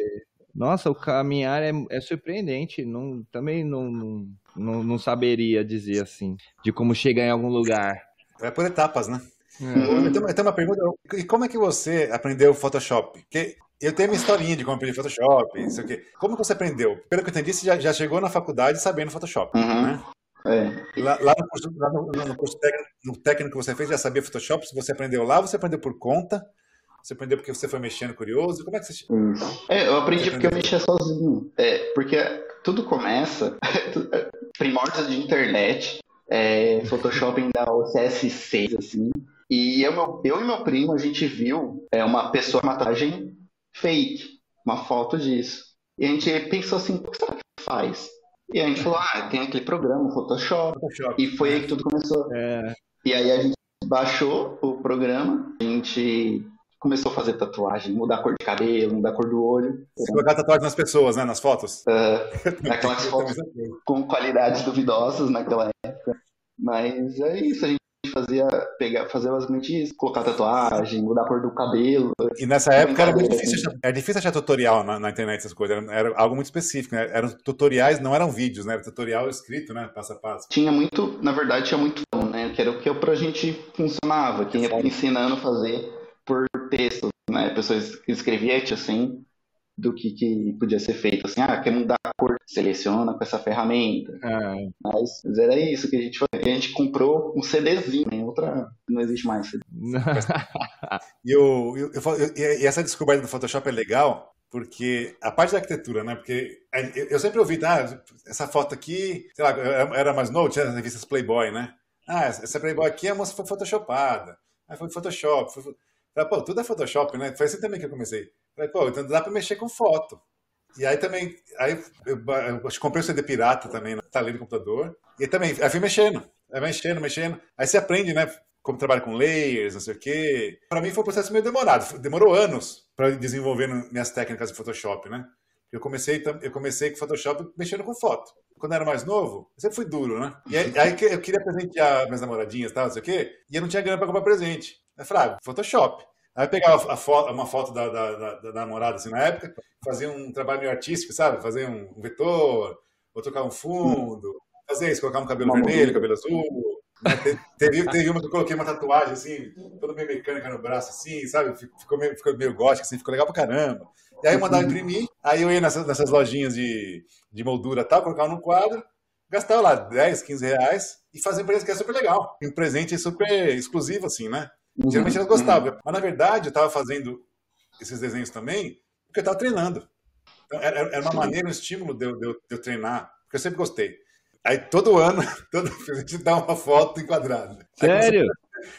Nossa, o caminhar é, é surpreendente. Não, também não, não, não, não saberia dizer assim, de como chegar em algum lugar. É por etapas, né? É. Eu, tenho, eu tenho uma pergunta. E como é que você aprendeu Photoshop? Porque eu tenho uma historinha de como aprender Photoshop, isso aqui. Como que você aprendeu? Pelo que eu entendi, você já, já chegou na faculdade sabendo Photoshop, uhum. né? É. Lá, lá, no, curso, lá no, no, curso técnico, no técnico que você fez, já sabia Photoshop? Se você aprendeu lá, você aprendeu por conta? Você aprendeu porque você foi mexendo curioso? Como é que você... É, eu aprendi porque eu mexia sozinho. É, porque tudo começa... primórdios de internet, é, Photoshop ainda o CS6, assim. E eu, eu e meu primo, a gente viu é, uma pessoa, uma tatuagem fake, uma foto disso. E a gente pensou assim, o que será que faz? E a gente falou, ah, tem aquele programa, Photoshop. Photoshop. E foi aí que tudo começou. É. E aí a gente baixou o programa, a gente começou a fazer tatuagem, mudar a cor de cabelo, mudar a cor do olho. Você colocar tatuagem nas pessoas, né? Nas fotos? Uh, naquelas fotos com qualidades duvidosas naquela época. Mas é isso, a gente fazia pegar, fazer basicamente isso, colocar tatuagem, mudar a cor do cabelo. E nessa época era muito difícil achar, era difícil achar tutorial na, na internet, essas coisas. Era, era, algo muito específico, né? Eram tutoriais, não eram vídeos, né? Era tutorial escrito, né? Passo a passo. Tinha muito, na verdade, tinha muito, né? Que era o que pra gente funcionava, quem ia ensinando a fazer texto, né? Pessoas que escreviam assim, do que, que podia ser feito. Assim, ah, quer mudar a cor, seleciona com essa ferramenta. Ah. Mas, mas, era isso que a gente A gente comprou um CDzinho, né? Outra. Não existe mais e, eu, eu, eu, e essa descoberta do Photoshop é legal, porque a parte da arquitetura, né? Porque eu sempre ouvi, ah, essa foto aqui, sei lá, era mais novo, tinha as revistas Playboy, né? Ah, essa Playboy aqui a moça foi photoshopada. Aí foi Photoshop. Foi... Pô, tudo é Photoshop, né? Foi assim também que eu comecei. Falei, pô, então dá para mexer com foto. E aí também, aí eu, eu, comprei o CD pirata também, tá ali no computador. E também, aí fui mexendo, aí mexendo, mexendo. Aí você aprende, né? Como trabalha com layers, não sei o quê. Para mim foi um processo meio demorado. Demorou anos para desenvolver minhas técnicas de Photoshop, né? Eu comecei, eu comecei com Photoshop mexendo com foto. Quando eu era mais novo, eu sempre fui duro, né? E aí, aí eu queria presentear minhas namoradinhas e tal, não sei o quê, e eu não tinha grana para comprar presente. Aí eu falei, ah, Photoshop. Aí pegava foto, uma foto da, da, da, da, namorada, assim, na época, fazia um trabalho meio artístico, sabe? Fazer um, um vetor, ou trocar um fundo, fazer isso, colocar um cabelo vermelho, cabelo azul. Né? Teve, teve uma que eu coloquei uma tatuagem, assim, toda meio mecânica no braço, assim, sabe? Ficou meio, ficou meio gótico, assim, ficou legal pra caramba. E aí eu mandava imprimir, aí eu ia nessas, nessas lojinhas de, de moldura e tal, colocava num quadro, gastava lá 10, 15 reais e fazia um presente que é super legal. Um presente super exclusivo, assim, né? Geralmente elas gostavam. Mas na verdade eu estava fazendo esses desenhos também porque eu estava treinando. Então, era, era, uma maneira, um estímulo de eu, de, eu, de eu, treinar, porque eu sempre gostei. Aí todo ano, todo, a gente dá uma foto enquadrada. Sério?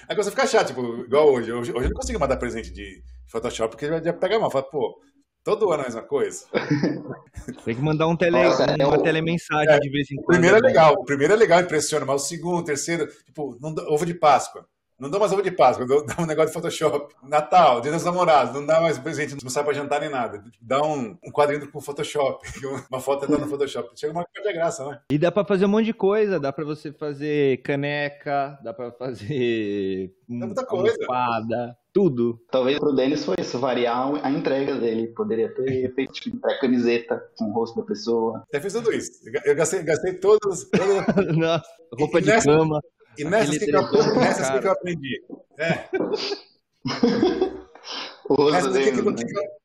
Aí você fica chato, tipo, igual hoje. Hoje, hoje eu não consigo mandar presente de Photoshop porque já pegar uma foto, pô, todo ano é a mesma coisa. Tem que mandar um tele, Nossa, uma é telemensagem é, de vez em quando. O primeiro é né? legal, o primeiro é legal, impressiona, mas o segundo, o terceiro, tipo, não, ovo de Páscoa. Não dou mais ovo de Páscoa, dou, dá um negócio de Photoshop. Natal, Dia dos Namorados, não dá mais presente, não sai pra jantar nem nada. Dá um, um quadrinho com Photoshop, uma foto tá no Photoshop. Chega uma coisa de graça, né? E dá pra fazer um monte de coisa, dá pra você fazer caneca, dá pra fazer dá muita coisa. espada, tudo. Talvez pro Denis foi isso, variar a entrega dele. Poderia ter feito tipo, camiseta com o rosto da pessoa. Eu fiz tudo isso. Eu gastei, gastei todos. todos... Nossa, roupa e de nessa... cama. E nessas que, eu, nessas que, eu aprendi. É. nessas que, que, que, que,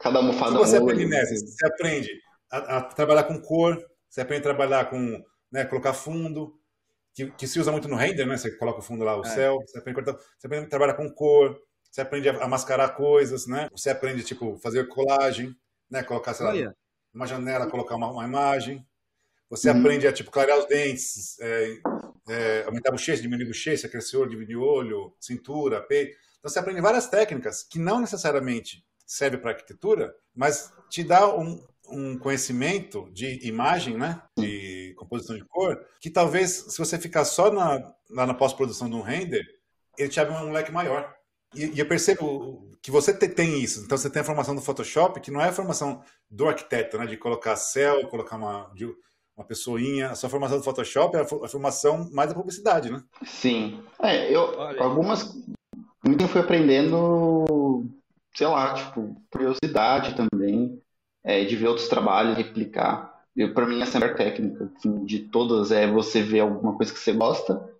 Cada almofada você aprende nessas? Você aprende a, a, trabalhar com cor, você aprende a trabalhar com, né, colocar fundo, que, que se usa muito no render, né? Você coloca o fundo lá, o é. céu, você aprende, você aprende a trabalhar com cor, você aprende a, a, mascarar coisas, né? Você aprende, tipo, fazer colagem, né? Colocar, sei lá, Olha. uma janela, colocar uma, uma imagem. Você uhum. aprende a, tipo, clarear os dentes, é, é, aumentar a bochecha, diminuir a bochecha, crescer o olho, cintura, peito. Então você aprende várias técnicas que não necessariamente servem para arquitetura, mas te dá um, um conhecimento de imagem, né, de composição de cor, que talvez se você ficar só na, na pós-produção de um render, ele te abre um leque maior. E, e eu percebo que você te, tem isso. Então você tem a formação do Photoshop, que não é a formação do arquiteto, né, de colocar céu, colocar uma de, uma pessoinha. A sua formação do Photoshop é a formação mais da publicidade, né? Sim. É, eu, algumas. Muito fui aprendendo, sei lá, tipo, curiosidade também. é, de ver outros trabalhos, replicar. Para mim, essa é a melhor técnica assim, de todas é você ver alguma coisa que você gosta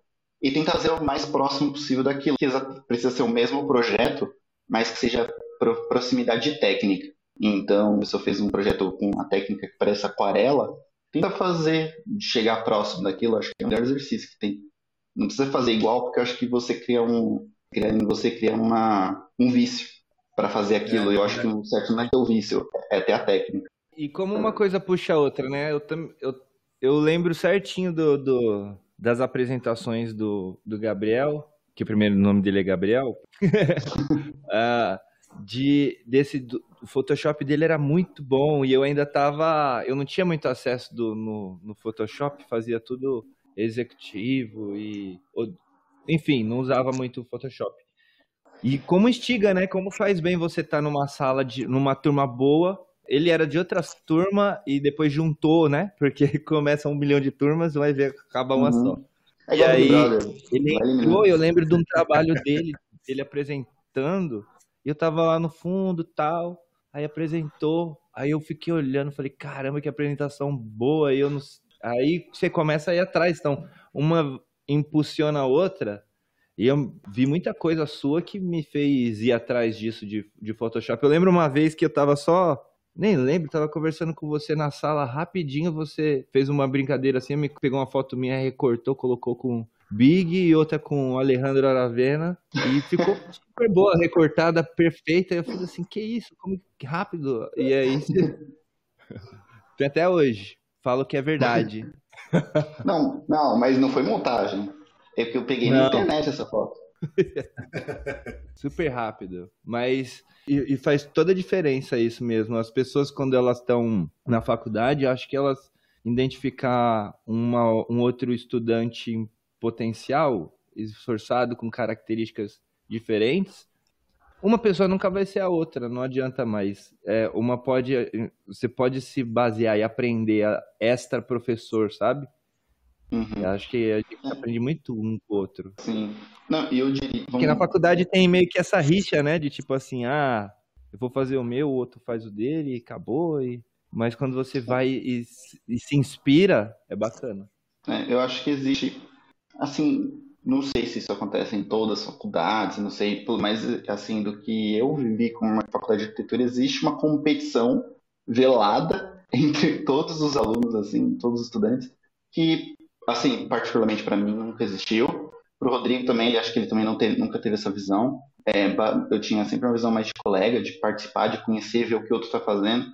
e tentar fazer o mais próximo possível daquilo. Que precisa ser o mesmo projeto, mas que seja proximidade técnica. Então, a pessoa fez um projeto com uma técnica que parece aquarela, tenta fazer, chegar próximo daquilo, acho que é o melhor exercício que tem. Não precisa fazer igual, porque acho que você cria um, você cria uma, um vício para fazer aquilo. É, eu acho que o certo não é ter o vício, é ter a técnica. E como uma coisa puxa a outra, né? Eu, eu, eu lembro certinho do, do, das apresentações do, do Gabriel, que o primeiro nome dele é Gabriel, uh, de, desse, do, o Photoshop dele era muito bom e eu ainda tava, eu não tinha muito acesso do, no, no Photoshop, fazia tudo executivo e, enfim, não usava muito o Photoshop. E como instiga, né? Como faz bem você estar tá numa sala de, numa turma boa ele era de outra turma e depois juntou, né? Porque começa um milhão de turmas, vai ver, acaba uma uhum. só. É e aí, ele entrou, eu lembro de um trabalho dele, ele apresentando, eu tava lá no fundo tal, aí apresentou, aí eu fiquei olhando, falei, caramba, que apresentação boa, e eu não... Aí você começa a ir atrás, então, uma impulsiona a outra, e eu vi muita coisa sua que me fez ir atrás disso de, de Photoshop. Eu lembro uma vez que eu tava só nem lembro, tava conversando com você na sala rapidinho, você fez uma brincadeira assim, me pegou uma foto minha, recortou, colocou com Big e outra com Alejandro Aravena e ficou super boa, recortada, perfeita. Eu fiz assim, que isso? Como que rápido? E aí tem até hoje. Falo que é verdade. Não, não, mas não foi montagem. É que eu peguei não. na internet essa foto. super rápido. Mas e, e, faz toda a diferença isso mesmo. As pessoas, quando elas estão na faculdade, acho que elas identificar uma, um outro estudante potencial, esforçado, com características diferentes, uma pessoa nunca vai ser a outra, não adianta mais. É, uma pode, você pode se basear e aprender a extra professor, sabe? Uhum. acho que a gente aprende muito um com o outro. Sim. Não, eu diria. Vamos... Porque na faculdade tem meio que essa rixa, né? De tipo assim, ah, eu vou fazer o meu, o outro faz o dele, e acabou. E... Mas quando você vai e, e se inspira, é bacana. É, eu acho que existe. Assim, não sei se isso acontece em todas as faculdades, não sei, mas assim, do que eu vivi com uma faculdade de arquitetura, existe uma competição velada entre todos os alunos, assim, todos os estudantes, que assim, particularmente para mim, nunca existiu. Para o Rodrigo também, ele acho que ele também não teve, nunca teve essa visão. É, eu tinha sempre uma visão mais de colega, de participar, de conhecer, ver o que o outro está fazendo.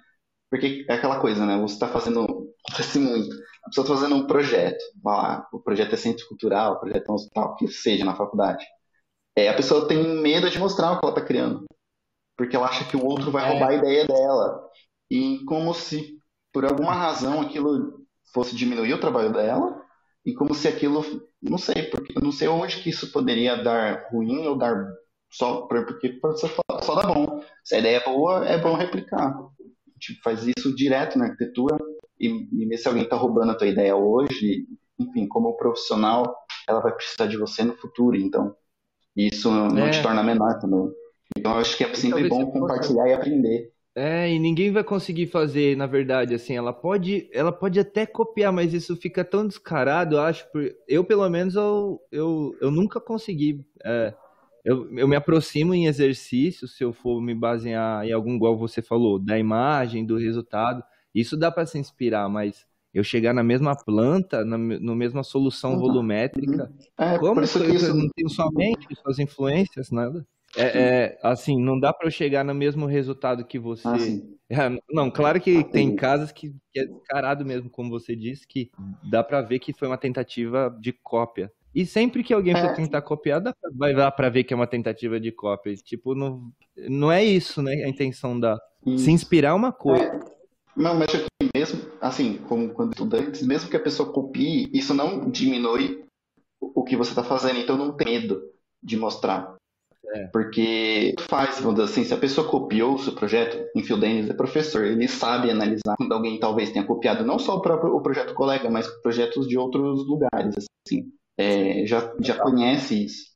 Porque é aquela coisa, né? Você está fazendo. Muito. A pessoa está fazendo um projeto. Lá, o projeto é centro cultural, o projeto é um hospital, que seja na faculdade. É, a pessoa tem medo de mostrar o que ela está criando. Porque ela acha que o outro vai é. roubar a ideia dela. E como se, por alguma razão, aquilo fosse diminuir o trabalho dela e como se aquilo, não sei, porque não sei onde que isso poderia dar ruim ou dar só porque só, só dá bom. Se a ideia é boa, é bom replicar. A gente faz isso direto na arquitetura e, e se alguém está roubando a tua ideia hoje, enfim, como profissional, ela vai precisar de você no futuro, então isso não é. te torna menor também. Então eu acho que é sempre bom compartilhar e aprender. É, e ninguém vai conseguir fazer, na verdade, assim, ela pode, ela pode até copiar, mas isso fica tão descarado, eu acho, eu pelo menos, eu, eu, eu nunca consegui, é, eu, eu me aproximo em exercício, se eu for me basear em algum, igual você falou, da imagem, do resultado, isso dá para se inspirar, mas eu chegar na mesma planta, na, na mesma solução uhum. volumétrica, uhum. É, como isso, eu, isso... não tenho somente suas influências, nada? É, é, assim, não dá para eu chegar no mesmo resultado que você. Ah, é, não, claro que tem casos que, que, é descarado mesmo, como você disse, que dá para ver que foi uma tentativa de cópia. E sempre que alguém for é. tentar copiar, dá pra, vai dar para ver que é uma tentativa de cópia. Tipo, não, não é isso, né? A intenção da. Isso. Se inspirar é uma coisa. É. Não, mas aqui mesmo, assim, como quando estudantes, mesmo que a pessoa copie, isso não diminui o que você está fazendo, então não tem medo de mostrar. É. Porque faz, vamos dizer assim, se a pessoa copiou o seu projeto, enfim, o Denis é professor, ele sabe analisar quando alguém talvez tenha copiado não só o próprio o projeto colega, mas projetos de outros lugares, assim. É, já, já conhece isso.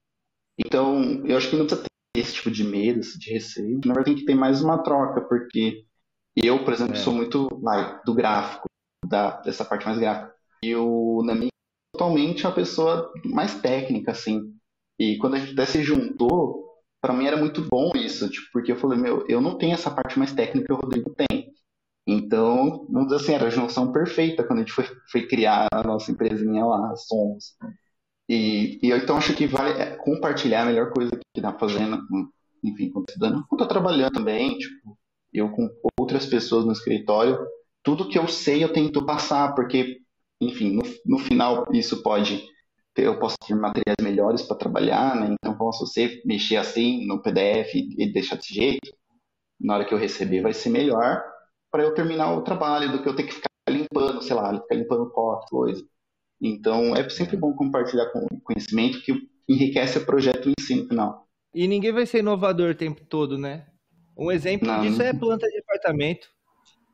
Então, eu acho que não precisa ter esse tipo de medo, de receio. Na verdade, tem que ter mais uma troca, porque E eu, por exemplo, é. sou muito do gráfico, da, dessa parte mais gráfica. E o Nami é totalmente uma pessoa mais técnica, assim. E quando a gente até se juntou, para mim era muito bom isso, tipo, porque eu falei, meu, eu não tenho essa parte mais técnica que o Rodrigo tem. Então, vamos dizer assim, era a junção perfeita quando a gente foi, foi criar a nossa empresinha lá, Somos. E, e eu então acho que vale é, compartilhar a melhor coisa que dá fazendo, enfim, quando estudando, quando tô trabalhando também, tipo, eu com outras pessoas no escritório, tudo que eu sei eu tento passar, porque, enfim, no, no final isso pode ter, eu posso ter materiais melhores para trabalhar, né? Então, posso você mexer assim no PDF e deixar desse jeito, na hora que eu receber vai ser melhor para eu terminar o trabalho do que eu ter que ficar limpando, sei lá, ficar limpando pó, coisa. Então, é sempre bom compartilhar com conhecimento que enriquece o projeto em si no final. E ninguém vai ser inovador o tempo todo, né? Um exemplo não. disso é planta de apartamento.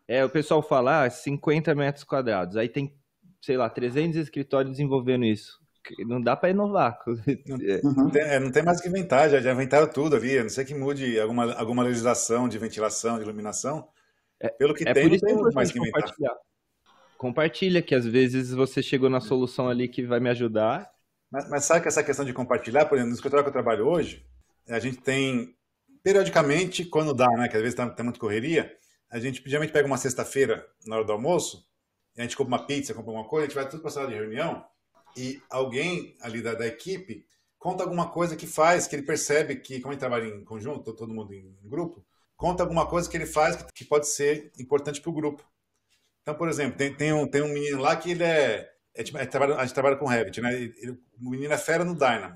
É, o pessoal fala ah, 50 metros quadrados. Aí tem, sei lá, 300 escritórios desenvolvendo isso. Não dá para inovar. Não, uhum. tem, é, não tem mais que inventar, já, já inventaram tudo ali. A não sei que mude alguma, alguma legislação de ventilação, de iluminação. É, Pelo que é tem, não tem muito mais que inventar. Compartilha, que às vezes você chegou na solução ali que vai me ajudar. Mas, mas sabe que essa questão de compartilhar, por exemplo, no escritório que eu trabalho hoje, a gente tem, periodicamente, quando dá, né, que às vezes tem, tem muita correria, a gente geralmente pega uma sexta-feira na hora do almoço, a gente compra uma pizza, compra uma coisa, a gente vai tudo para a sala de reunião e alguém ali da, da, equipe conta alguma coisa que faz, que ele percebe que, como ele trabalha em conjunto, todo mundo em grupo, conta alguma coisa que ele faz que pode ser importante para o grupo. Então, por exemplo, tem, tem, um, tem um menino lá que ele é, é, tipo, é a gente trabalha com Revit, né? Ele, o menino é fera no Dynamo,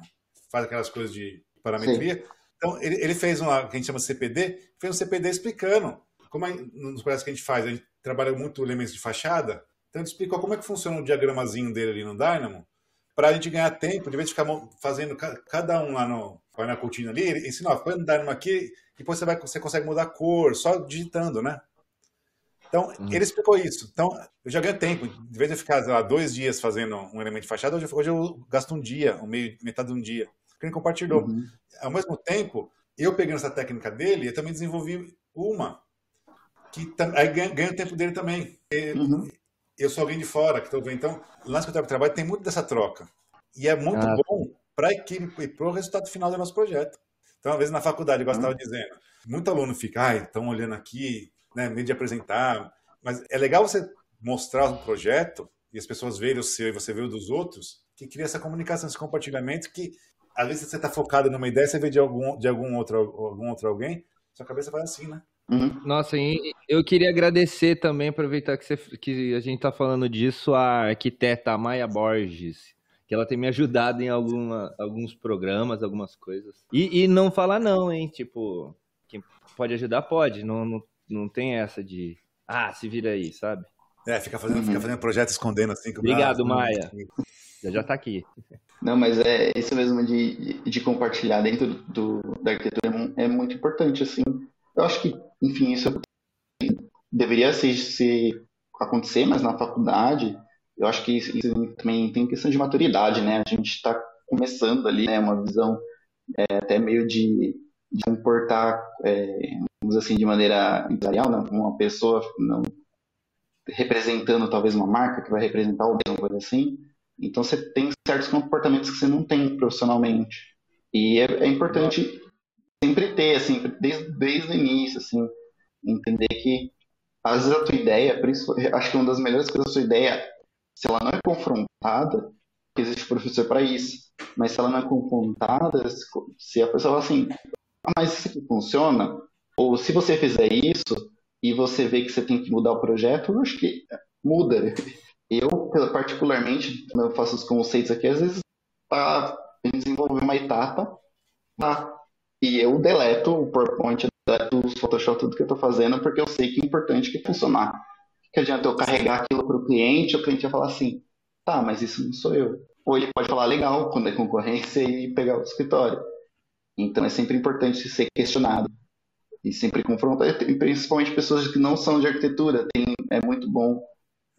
faz aquelas coisas de parametria. Sim. Então, ele, ele fez uma que a gente chama de CPD, fez um CPD explicando como é, nos projetos que a gente faz, a gente trabalha muito elementos de fachada, então ele explicou como é que funciona o diagramazinho dele ali no Dynamo, para a gente ganhar tempo, de vez de ficar fazendo cada um lá no, na cortina ali, ele ensina, ó, põe no Dynamo aqui, depois você, vai, você consegue mudar a cor, só digitando, né? Então, uhum. ele explicou isso. Então, eu já ganho tempo. De vez em ficar lá, dois dias fazendo um elemento de fachada, hoje, hoje eu gasto um dia, um meio, metade de um dia. Porque ele compartilhou. Uhum. Ao mesmo tempo, eu pegando essa técnica dele, eu também desenvolvi uma que aí ganha, o tempo dele também. Uhum. Eu sou alguém de fora que estou vendo. Então, lá no escritório de trabalho tem muito dessa troca. E é muito ah. bom para a equipe e para o resultado final do nosso projeto. Então, às vezes na faculdade, igual uhum. estava dizendo, muito aluno fica, ai, estão olhando aqui, né, meio de apresentar. Mas é legal você mostrar o projeto e as pessoas verem o seu e você ver o dos outros, que cria essa comunicação, esse compartilhamento que às vezes você está focado numa ideia, você vê de algum, de algum, outro, algum outro alguém, sua cabeça vai assim, né? Uhum. Nossa, eu queria agradecer também, aproveitar que, você, que a gente está falando disso, a arquiteta Maia Borges, que ela tem me ajudado em alguma, alguns programas, algumas coisas. E, e não falar não, hein? Tipo, quem pode ajudar, pode. Não, não, não tem essa de, ah, se vira aí, sabe? É, fica fazendo, uhum. fica fazendo projeto escondendo assim. Obrigado, Maia. Já já tá aqui. Não, mas é isso mesmo de, de compartilhar dentro do, da arquitetura é, é muito importante, assim. Eu acho que, enfim, isso deveria ser, se acontecer, mas na faculdade, eu acho que isso, isso também tem questão de maturidade, né? A gente está começando ali, né? Uma visão é, até meio de, de importar, é, vamos assim, de maneira empresarial, né? Uma pessoa não representando talvez uma marca que vai representar alguma coisa assim. Então você tem certos comportamentos que você não tem profissionalmente. E é, é importante sempre ter, assim, desde, desde o início, assim, entender que às vezes a tua ideia, por isso acho que uma das melhores coisas da sua ideia, se ela não é confrontada, existe professor para isso, mas se ela não é confrontada, se a pessoa fala assim, ah, mas isso aqui funciona, ou se você fizer isso e você vê que você tem que mudar o projeto, eu acho que muda. Eu, particularmente, eu faço os conceitos aqui, às vezes tá, desenvolver uma etapa, tá, e eu deleto o PowerPoint, deleto Photoshop, tudo que eu estou fazendo, porque eu sei que é importante que funcionar. Que adianta eu carregar aquilo para o cliente, o cliente vai falar assim, tá, mas isso não sou eu. Ou ele pode falar legal quando é concorrência e pegar o escritório. Então é sempre importante ser questionado e sempre confrontar, principalmente pessoas que não são de arquitetura. Tem, é muito bom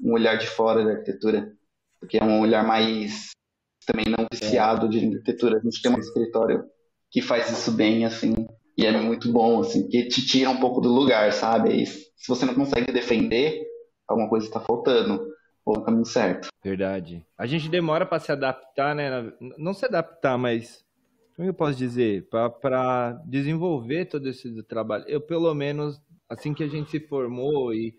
um olhar de fora da arquitetura, porque é um olhar mais também não viciado de arquitetura. A gente tem um escritório que faz isso bem, assim, E é muito bom, assim, porque te tira um pouco do lugar, sabe? Aí, se você não consegue defender, alguma coisa está faltando, ou no caminho certo. Verdade. A gente demora para se adaptar, né? Não se adaptar, mas como eu posso dizer? Para desenvolver todo esse trabalho. Eu, pelo menos, assim que a gente se formou e,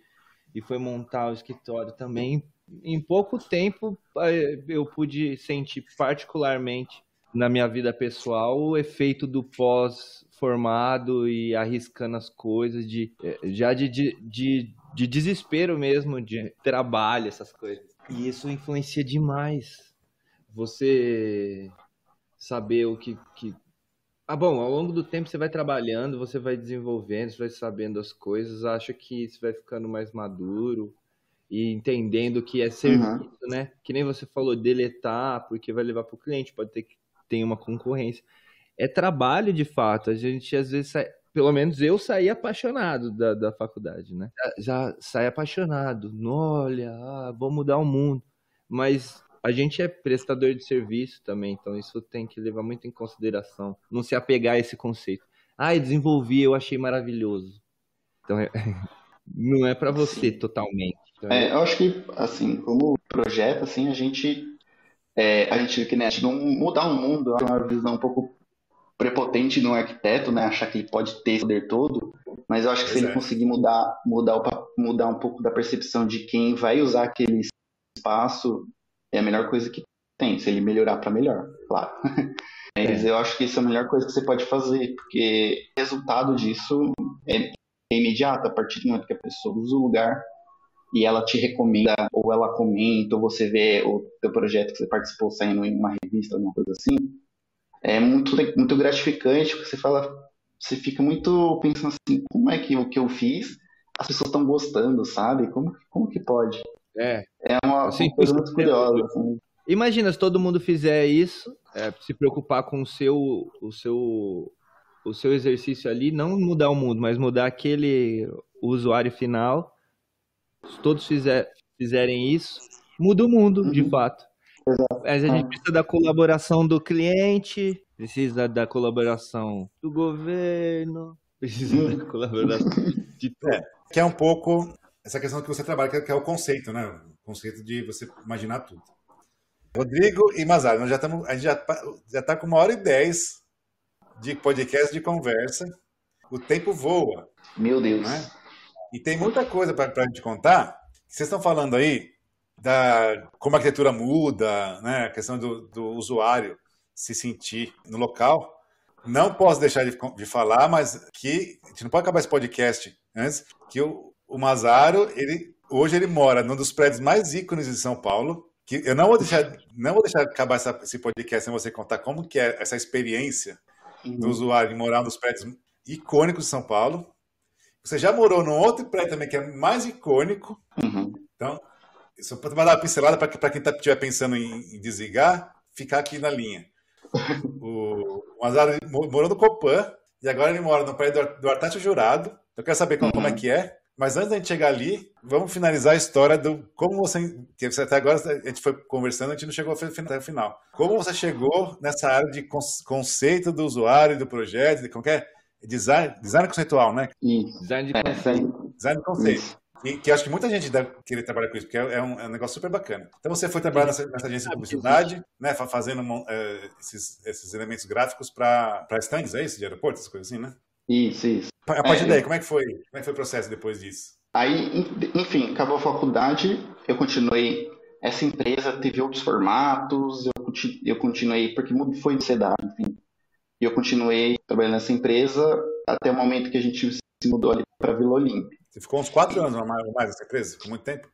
e foi montar o escritório também, em pouco tempo eh, eu pude sentir particularmente na minha vida pessoal o efeito do pós-formado e arriscando as coisas, de, eh, já de, de, de, de desespero mesmo, de trabalho, essas coisas. E isso influencia demais. Você saber o que, que. Ah, bom, ao longo do tempo você vai trabalhando, você vai desenvolvendo, você vai sabendo as coisas, acho que você vai ficando mais maduro e entendendo que é serviço, uhum. né? Que nem você falou, deletar, porque vai levar para o cliente, pode ter que ter uma concorrência. É trabalho de fato, a gente às vezes sai, pelo menos eu saí apaixonado da, da faculdade, né? Já, já saí apaixonado, olha, ah, vou mudar o mundo. Mas a gente é prestador de serviço também, então isso tem que levar muito em consideração. Não se apegar a esse conceito. Ah, eu desenvolvi, eu achei maravilhoso. Então, é... não é para você Sim. totalmente. Então, é, eu acho que, assim, como projeto, assim, a gente, é, a gente, que né, não mudar o mundo, é uma visão um pouco prepotente no arquiteto, né, achar que ele pode ter esse poder todo, mas eu acho que se ele conseguir mudar, mudar, mudar um pouco da percepção de quem vai usar aquele espaço é a melhor coisa que tem. Se ele melhorar para melhor, claro. Mas é. eu acho que isso é a melhor coisa que você pode fazer, porque o resultado disso é, imediato. A partir do momento que a pessoa usa o lugar e ela te recomenda, ou ela comenta, ou você vê o teu projeto que você participou saindo em uma revista, alguma coisa assim, é muito, muito gratificante, porque você fala, você fica muito pensando assim, como é que o que eu fiz, as pessoas estão gostando, sabe? Como, como que pode? É. É uma, assim, uma coisa muito curiosa. Assim. Imagina se todo mundo fizer isso, é, se preocupar com o seu, o seu, o seu exercício ali, não mudar o mundo, mas mudar aquele usuário final. Se todos fizer, fizerem isso, muda o mundo, uhum. de fato. Exato. Mas a gente precisa da colaboração do cliente, precisa da colaboração do governo, precisa da colaboração de tudo. É, que é um pouco essa questão que você trabalha, que é o conceito, né? O conceito de você imaginar tudo. Rodrigo e Mazar, nós já estamos, a gente já já está com uma hora e dez de podcast de conversa. O tempo voa. Meu Deus. Né? E tem muita coisa para a gente contar. Vocês estão falando aí da como a arquitetura muda, né? A questão do, do usuário se sentir no local. Não posso deixar de, de falar, mas que a gente não pode acabar esse podcast antes que o, o Mazaro, ele hoje ele mora num dos prédios mais ícones de São Paulo. Que eu não vou deixar, não vou deixar acabar essa, esse podcast sem você contar como que é essa experiência uhum. do usuário de morar nos prédios icônicos de São Paulo. Você já morou num outro prédio também que é mais icônico. Uhum. Então, só para dar uma pincelada para quem estiver tá, pensando em, em, desligar, ficar aqui na linha. o, o Mazaro morou no Copan e agora ele mora no prédio do, do Artácio Jurado. Eu quero saber uhum. como é que é. Mas antes da gente chegar ali, vamos finalizar a história do como você. Que até agora a gente foi conversando, a gente não chegou até o final. Como você chegou nessa área de conceito do usuário, do projeto, de qualquer é? design, design conceitual, né? Isso. Design de é, conceito. Design de conceito. E que acho que muita gente deve querer trabalhar com isso, porque é um, é um negócio super bacana. Então você foi trabalhar nessa, nessa agência de publicidade, né, fazendo é, esses, esses elementos gráficos para stands, é isso, de aeroporto, essas coisas assim, né? Isso, isso. A partir é, daí, como é que foi? Como é que foi o processo depois disso? Aí, enfim, acabou a faculdade, eu continuei. Essa empresa teve outros formatos, eu, eu continuei, porque foi CEDA, enfim. E eu continuei trabalhando nessa empresa até o momento que a gente se mudou ali para Vila Olímpia. Você ficou uns quatro anos ou mais, mais nessa empresa? Ficou muito tempo?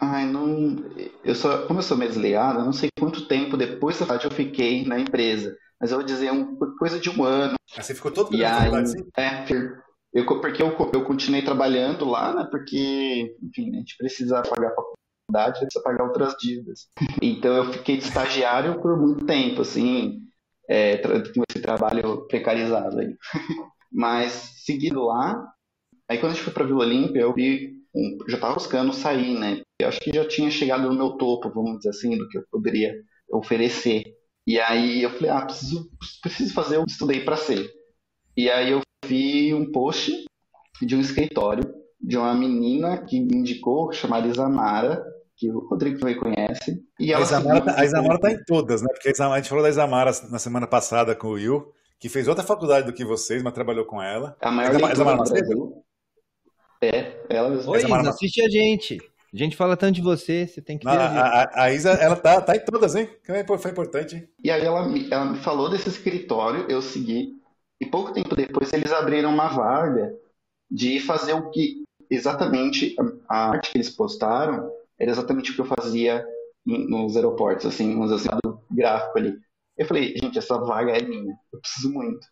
Ai, não. Eu só, como eu sou meio desligado, eu não sei quanto tempo depois da faculdade eu fiquei na empresa mas eu vou dizer um, coisa de um ano. Ah, você ficou todo e aí, assim? É, eu, porque eu, eu continuei trabalhando lá, né? Porque, enfim, a gente precisa pagar a faculdade, precisa pagar outras dívidas. Então eu fiquei de estagiário por muito tempo, assim, é, com esse trabalho precarizado aí. Mas seguindo lá, aí quando a gente foi para Vila Olímpia, eu vi, já estava buscando sair, né? Eu acho que já tinha chegado no meu topo, vamos dizer assim, do que eu poderia oferecer. E aí eu falei, ah, preciso, preciso fazer o que estudei para ser. E aí eu vi um post de um escritório de uma menina que me indicou, chamada Isamara, que o Rodrigo também conhece. E a Isamara, tá, a Isamara tá em todas, né? Porque a, gente falou da Isamara na semana passada com o Will, que fez outra faculdade do que vocês, mas trabalhou com ela. A maior Isamara, Isamara Brasil. É, ela mesma. Oi, Isa, assiste a gente. A gente fala tanto de você, você tem que Não, a, a, a, Isa, ela tá, tá em todas, hein? Foi importante, hein? E aí ela, ela me falou desse escritório, eu segui. E pouco tempo depois eles abriram uma vaga de fazer o que exatamente a arte que eles postaram era exatamente o que eu fazia nos aeroportos, assim, vamos assim, do gráfico ali. Eu falei, gente, essa vaga é minha, eu preciso muito.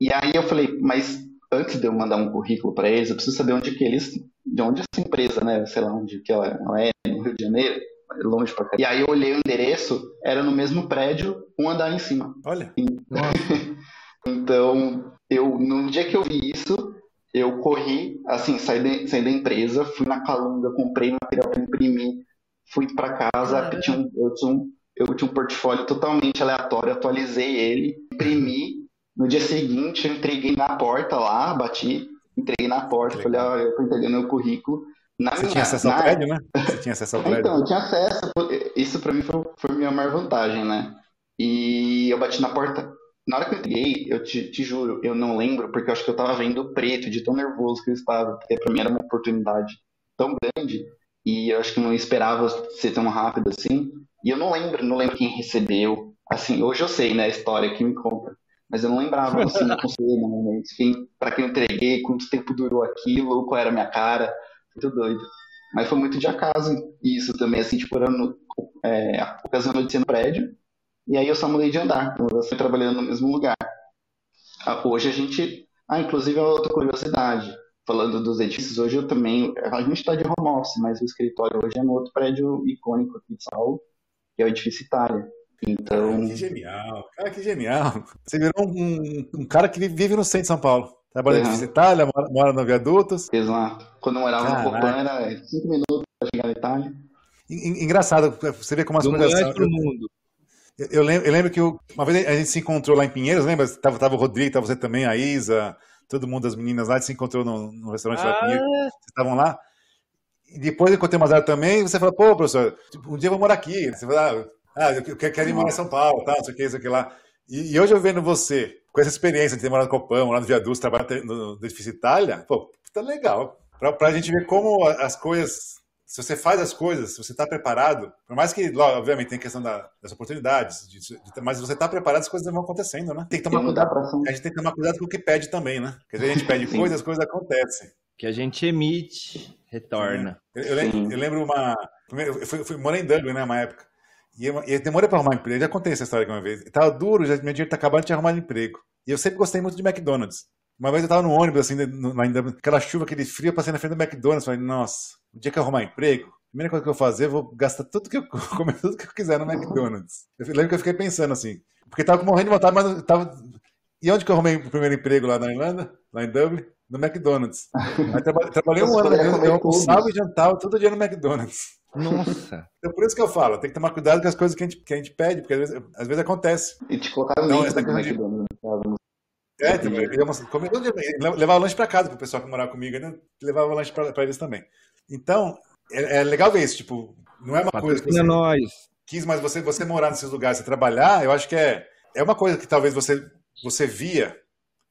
E aí eu falei, mas antes de eu mandar um currículo para eles, eu preciso saber onde que eles, de onde essa empresa, né, sei lá onde que ela, ela é, no Rio de Janeiro, longe pra cá. E aí eu olhei o endereço, era no mesmo prédio, um andar em cima. Olha. então, eu, no dia que eu vi isso, eu corri, assim, saí, de, saí da empresa, fui na Calunga, comprei material para imprimir, fui para casa, ah, tinha um, eu, tinha um, eu tinha um portfólio totalmente aleatório, atualizei ele, imprimi. No dia seguinte, eu entreguei na porta lá, bati, entreguei na porta, falei, ó, eu tô entregando meu currículo. Na Você minha, tinha acesso ao prédio, né? Você tinha acesso ao prédio. então, eu tinha acesso, isso para mim foi, foi a minha maior vantagem, né? E eu bati na porta, na hora que eu entreguei, eu te, te, juro, eu não lembro, porque eu acho que eu tava vendo preto, de tão nervoso que eu estava, porque pra mim era uma oportunidade tão grande, e eu acho que não esperava ser tão rápido assim. E eu não lembro, não lembro quem recebeu. Assim, hoje eu sei, né, a história que me conta. Mas eu não lembrava, assim, não no momento. Quem, pra quem eu entreguei, quanto tempo durou aquilo, qual era a minha cara. Muito doido. Mas foi muito de acaso isso também, assim, tipo, era no, é, ocasião de ser no prédio. E aí eu só mudei de andar, eu fui trabalhando no mesmo lugar. Ah, hoje a gente. Ah, inclusive, é outra curiosidade. Falando dos edifícios, hoje eu também. A gente está de home office, mas o escritório hoje é no outro prédio icônico aqui de São Paulo, que é o edifício Itália. Então. que genial, cara, que genial. Você virou um, um cara que vive no centro de São Paulo. Trabalha uhum. em Itália, mora, mora no Viadutos. Exato. Quando eu morava Caraca. no Copan era cinco minutos para chegar na Itália. Engraçado, você vê como as coisas são. mundo. Eu lembro, eu lembro que eu, uma vez a gente se encontrou lá em Pinheiros, lembra? Tava, tava o Rodrigo, tava você também, a Isa, todo mundo, as meninas lá, a gente se encontrou no, no restaurante ah. lá em Pinheiros. Vocês estavam lá. E depois eu encontrei o Mazar também, e você falou, pô, professor, um dia eu vou morar aqui. Você falou, ah, eu quero ir morar em São Paulo, tá, não sei o que, isso aqui lá. E, e, hoje eu vendo você, com essa experiência de ter morado no Copão, lá no Viaduto, trabalhar no, no edifício Itália, pô, tá legal. Pra, pra gente ver como as coisas se você faz as coisas, se você está preparado, por mais que, obviamente, tem questão da, das oportunidades, de, de, mas se você está preparado, as coisas vão acontecendo, né? Tem que tomar cuidado. A gente tem que tomar cuidado com o que pede também, né? Porque a gente pede coisas, as coisas acontecem. Que a gente emite, retorna. Eu, eu, lembro, eu lembro, uma. Eu fui, fui, morei em Dublin, né, uma época. E eu, eu demorei para arrumar um emprego. Eu já contei essa história uma vez. Tava duro, já, meu dinheiro tá acabando de arrumar um emprego. E eu sempre gostei muito de McDonald's. Uma vez eu tava no ônibus, assim, ainda, aquela chuva, aquele frio, eu passei na frente do McDonald's. Falei, nossa, o dia que eu arrumar emprego, a primeira coisa que eu vou fazer, eu vou gastar tudo que eu comer tudo que eu quiser no McDonald's. Eu lembro que eu fiquei pensando assim, porque tava morrendo de vontade, mas tava. E onde que eu arrumei o primeiro emprego lá na Irlanda? Lá em Dublin? No McDonald's. Aí traba... trabalhei um ano, eu almoçava e jantava todo dia no McDonald's. Nossa. Então por isso que eu falo, tem que tomar cuidado com as coisas que a gente, que a gente pede, porque às vezes, às vezes acontece. E te colocaram então, essa questão de... McDonald's. É, tipo, eu levava lanche para casa pro pessoal que morava comigo, né? levava lanche para eles também. Então, é, é, legal ver isso, tipo, não é uma coisa que você nós. quis, mas você, você morar nesses lugares, você trabalhar, eu acho que é, é uma coisa que talvez você, você via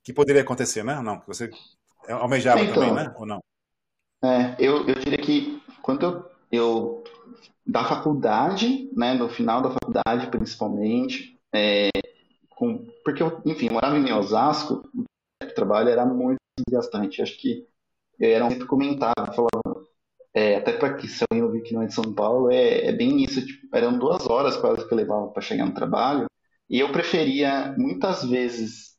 que poderia acontecer, né? Não, que você almejava então, também, né? Ou não? É, eu, eu diria que quando eu, eu da faculdade, né, no final da faculdade principalmente, é, com, porque eu, enfim, morava em Osasco, o trabalho era muito desgastante. Acho que eu era sempre comentava, falava, é, até para que se alguém ouvir que não é de São Paulo, é, é bem isso. Tipo, eram duas horas quase que eu levava para chegar no trabalho. E eu preferia muitas vezes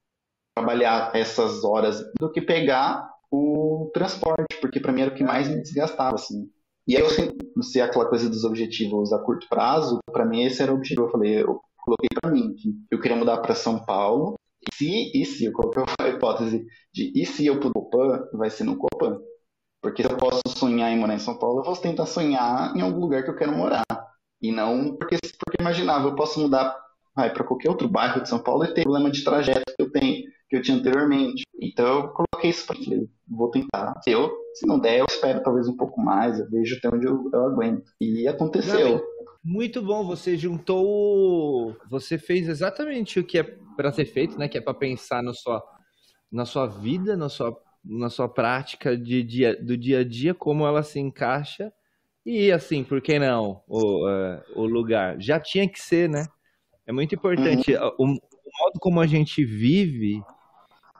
trabalhar essas horas do que pegar o transporte, porque para mim era o que mais me desgastava, assim. E aí eu se aquela coisa dos objetivos a curto prazo, para mim esse era o objetivo. Eu falei, eu coloquei para mim que eu queria mudar para São Paulo. E se, e se, eu coloquei a hipótese de e se eu puder Copan, vai ser no Copan. Porque se eu posso sonhar em morar em São Paulo, eu vou tentar sonhar em algum lugar que eu quero morar. E não porque, porque imaginava, eu posso mudar para qualquer outro bairro de São Paulo e ter problema de trajeto que eu tenho, que eu tinha anteriormente. Então eu coloquei isso para ele. Vou tentar. Se, eu, se não der, eu espero talvez um pouco mais, eu vejo até onde eu, eu aguento. E aconteceu. Muito bom, você juntou. Você fez exatamente o que é para ser feito, né? Que é para pensar no sua, na sua vida, na sua, na sua prática de dia, do dia a dia, como ela se encaixa. E assim, por que não o, uh, o lugar? Já tinha que ser, né? É muito importante. Uhum. O, o, modo como a gente vive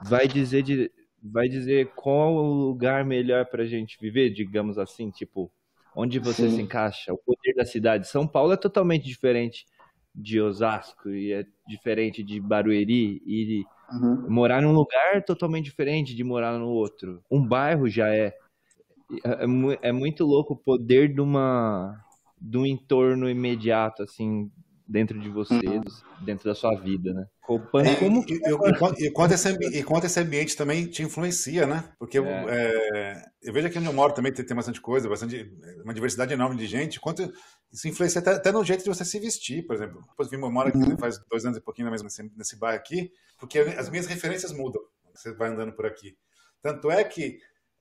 vai dizer, de, vai dizer qual o lugar melhor para a gente viver, digamos assim, tipo, onde você Sim. se encaixa, o poder da cidade. São Paulo é totalmente diferente de Osasco e é diferente de Barueri e uhum. morar num lugar totalmente diferente de morar no outro. Um bairro já é é, é, é muito louco o poder de uma de um entorno imediato assim dentro de você, uhum. dentro da sua vida, né? Como, é, como... E, e, e, quanto esse, e quanto esse ambiente também te influencia, né? Porque é. É, eu vejo aqui onde eu moro também tem, tem bastante coisa, bastante, uma diversidade enorme de gente. Quanto isso influencia até, até no jeito de você se vestir, por exemplo. Depois eu moro aqui uhum. faz dois anos e pouquinho mesmo nesse, nesse bairro aqui, porque as minhas referências mudam. Você vai andando por aqui. Tanto é que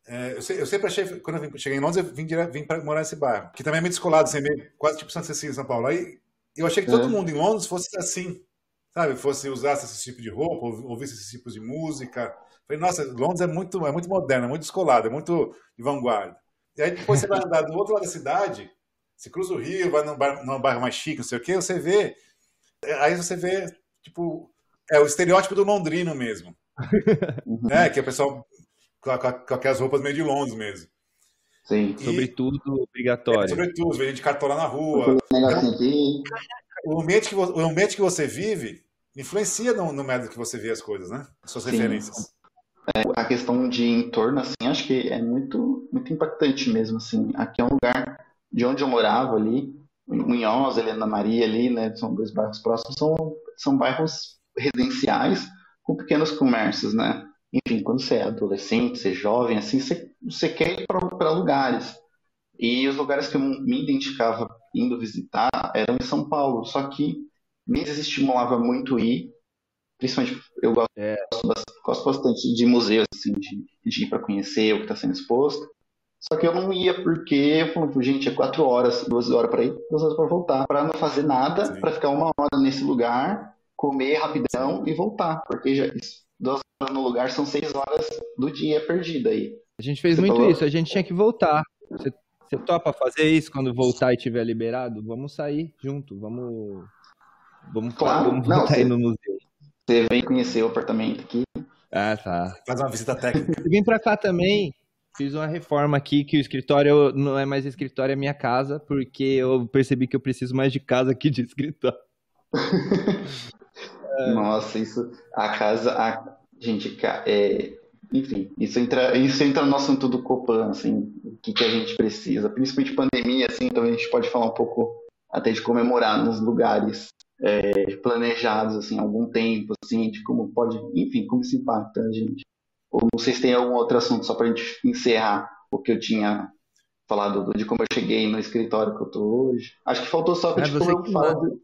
é, eu, eu, sempre achei, quando eu cheguei em Londres, eu vim, vim para morar nesse bairro, que também é meio descolado, assim, meio, quase tipo Santa Cecília, São Paulo. Aí eu achei que todo é. mundo em Londres fosse assim, sabe? Fosse usasse esse tipo de roupa, ouvisse esse tipo de música. Falei, nossa, Londres é muito, é muito moderno, é muito descolado, é muito de vanguarda. E aí depois você vai andar do outro lado da cidade, você cruza o rio, vai num, bar, num bairro mais chique, não sei o quê, você vê. Aí você vê, tipo, é o estereótipo do londrino mesmo. né? Que é o pessoal com, com, com aquelas roupas meio de Londres mesmo. Sim. E, sobretudo obrigatório. É, sobretudo, vem de cartola na rua. Então, o, ambiente que, o ambiente que você vive influencia no, no método que você vê as coisas, né? Suas Sim. referências. É, a questão de entorno, assim, acho que é muito, muito impactante mesmo, assim. Aqui é um lugar de onde eu morava ali, Munhoz, Helena Maria ali, né? São dois bairros próximos, são, são bairros residenciais com pequenos comércios, né? Enfim, quando você é adolescente, você é jovem, assim, você, você quer ir para lugares. E os lugares que eu me identificava indo visitar eram em São Paulo, só que me desestimulava muito ir, principalmente eu gosto, é. gosto bastante de museus, assim, de, de ir para conhecer o que está sendo exposto. Só que eu não ia porque eu falei, gente, é quatro horas, duas horas para ir, duas horas para voltar, para não fazer nada, para ficar uma hora nesse lugar, comer rapidão Sim. e voltar, porque já isso duas horas no lugar são seis horas do dia perdida aí. A gente fez Você muito falou... isso, a gente tinha que voltar. Você, você topa fazer isso quando voltar e tiver liberado? Vamos sair junto, vamos. Vamos, claro. vamos voltar Não, aí no museu. Você vem conhecer o apartamento aqui. Ah, tá. Faz uma visita técnica. Eu vim pra cá também. Fiz uma reforma aqui que o escritório não é mais escritório, é minha casa, porque eu percebi que eu preciso mais de casa que de escritório. É. Nossa, isso. A casa. A, gente, é, enfim, isso entra, isso entra no assunto do Copan, assim, o que, que a gente precisa. Principalmente pandemia, assim, então a gente pode falar um pouco até de comemorar nos lugares é, planejados, assim, algum tempo, assim, de como pode, enfim, como isso impacta a gente. Ou não sei se tem algum outro assunto, só para a gente encerrar o que eu tinha falado de como eu cheguei no escritório que eu tô hoje. Acho que faltou só é, como eu falo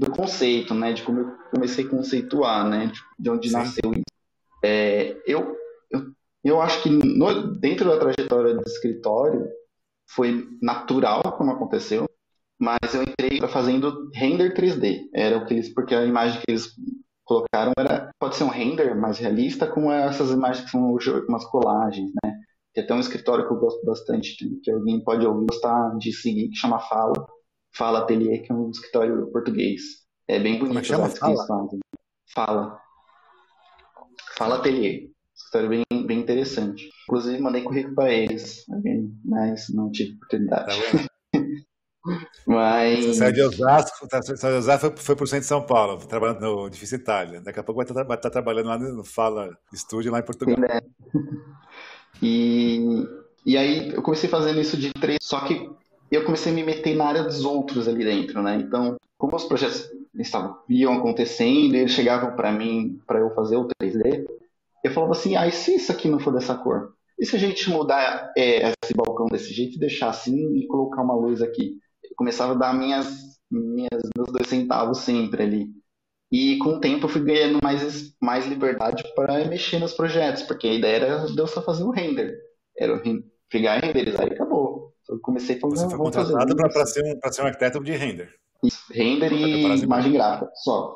do conceito, né? De como eu comecei a conceituar, né? De onde Sim. nasceu isso. É, eu, eu, eu acho que no, dentro da trajetória do escritório foi natural como aconteceu, mas eu entrei fazendo render 3D. Era o que eles, porque a imagem que eles colocaram era pode ser um render mais realista com essas imagens que são umas colagens, né? Tem até um escritório que eu gosto bastante, que alguém pode ouvir, gostar de seguir, que chama Fala, Fala Atelier, que é um escritório português. É bem bonito Como é chama? Fala. Fala. Fala Atelier. Escritório bem, bem interessante. Inclusive, mandei currículo para eles, mas não tive oportunidade. Tá mas... Você saiu de Osasco, tá, saiu de Osasco foi, foi para o centro de São Paulo, trabalhando no Edifício Itália. Daqui a pouco vai estar, vai estar trabalhando lá no Fala Estúdio, lá em Portugal. Né? E, e aí eu comecei fazendo isso de três, só que eu comecei a me meter na área dos outros ali dentro, né? Então, como os projetos estavam, iam acontecendo, eles chegavam para mim para eu fazer o 3D, eu falava assim, ah, e se isso aqui não for dessa cor? E se a gente mudar é, esse balcão desse jeito deixar assim e colocar uma luz aqui? Eu começava a dar minhas, minhas, meus dois centavos sempre ali. E com o tempo eu fui ganhando mais, mais liberdade para mexer nos projetos, porque a ideia era de eu só fazer o render. Era pegar e renderizar e acabou. Eu comecei a fazer Você foi contratado para ser, um, ser um arquiteto de render. Isso, render e imagem gráfica, só.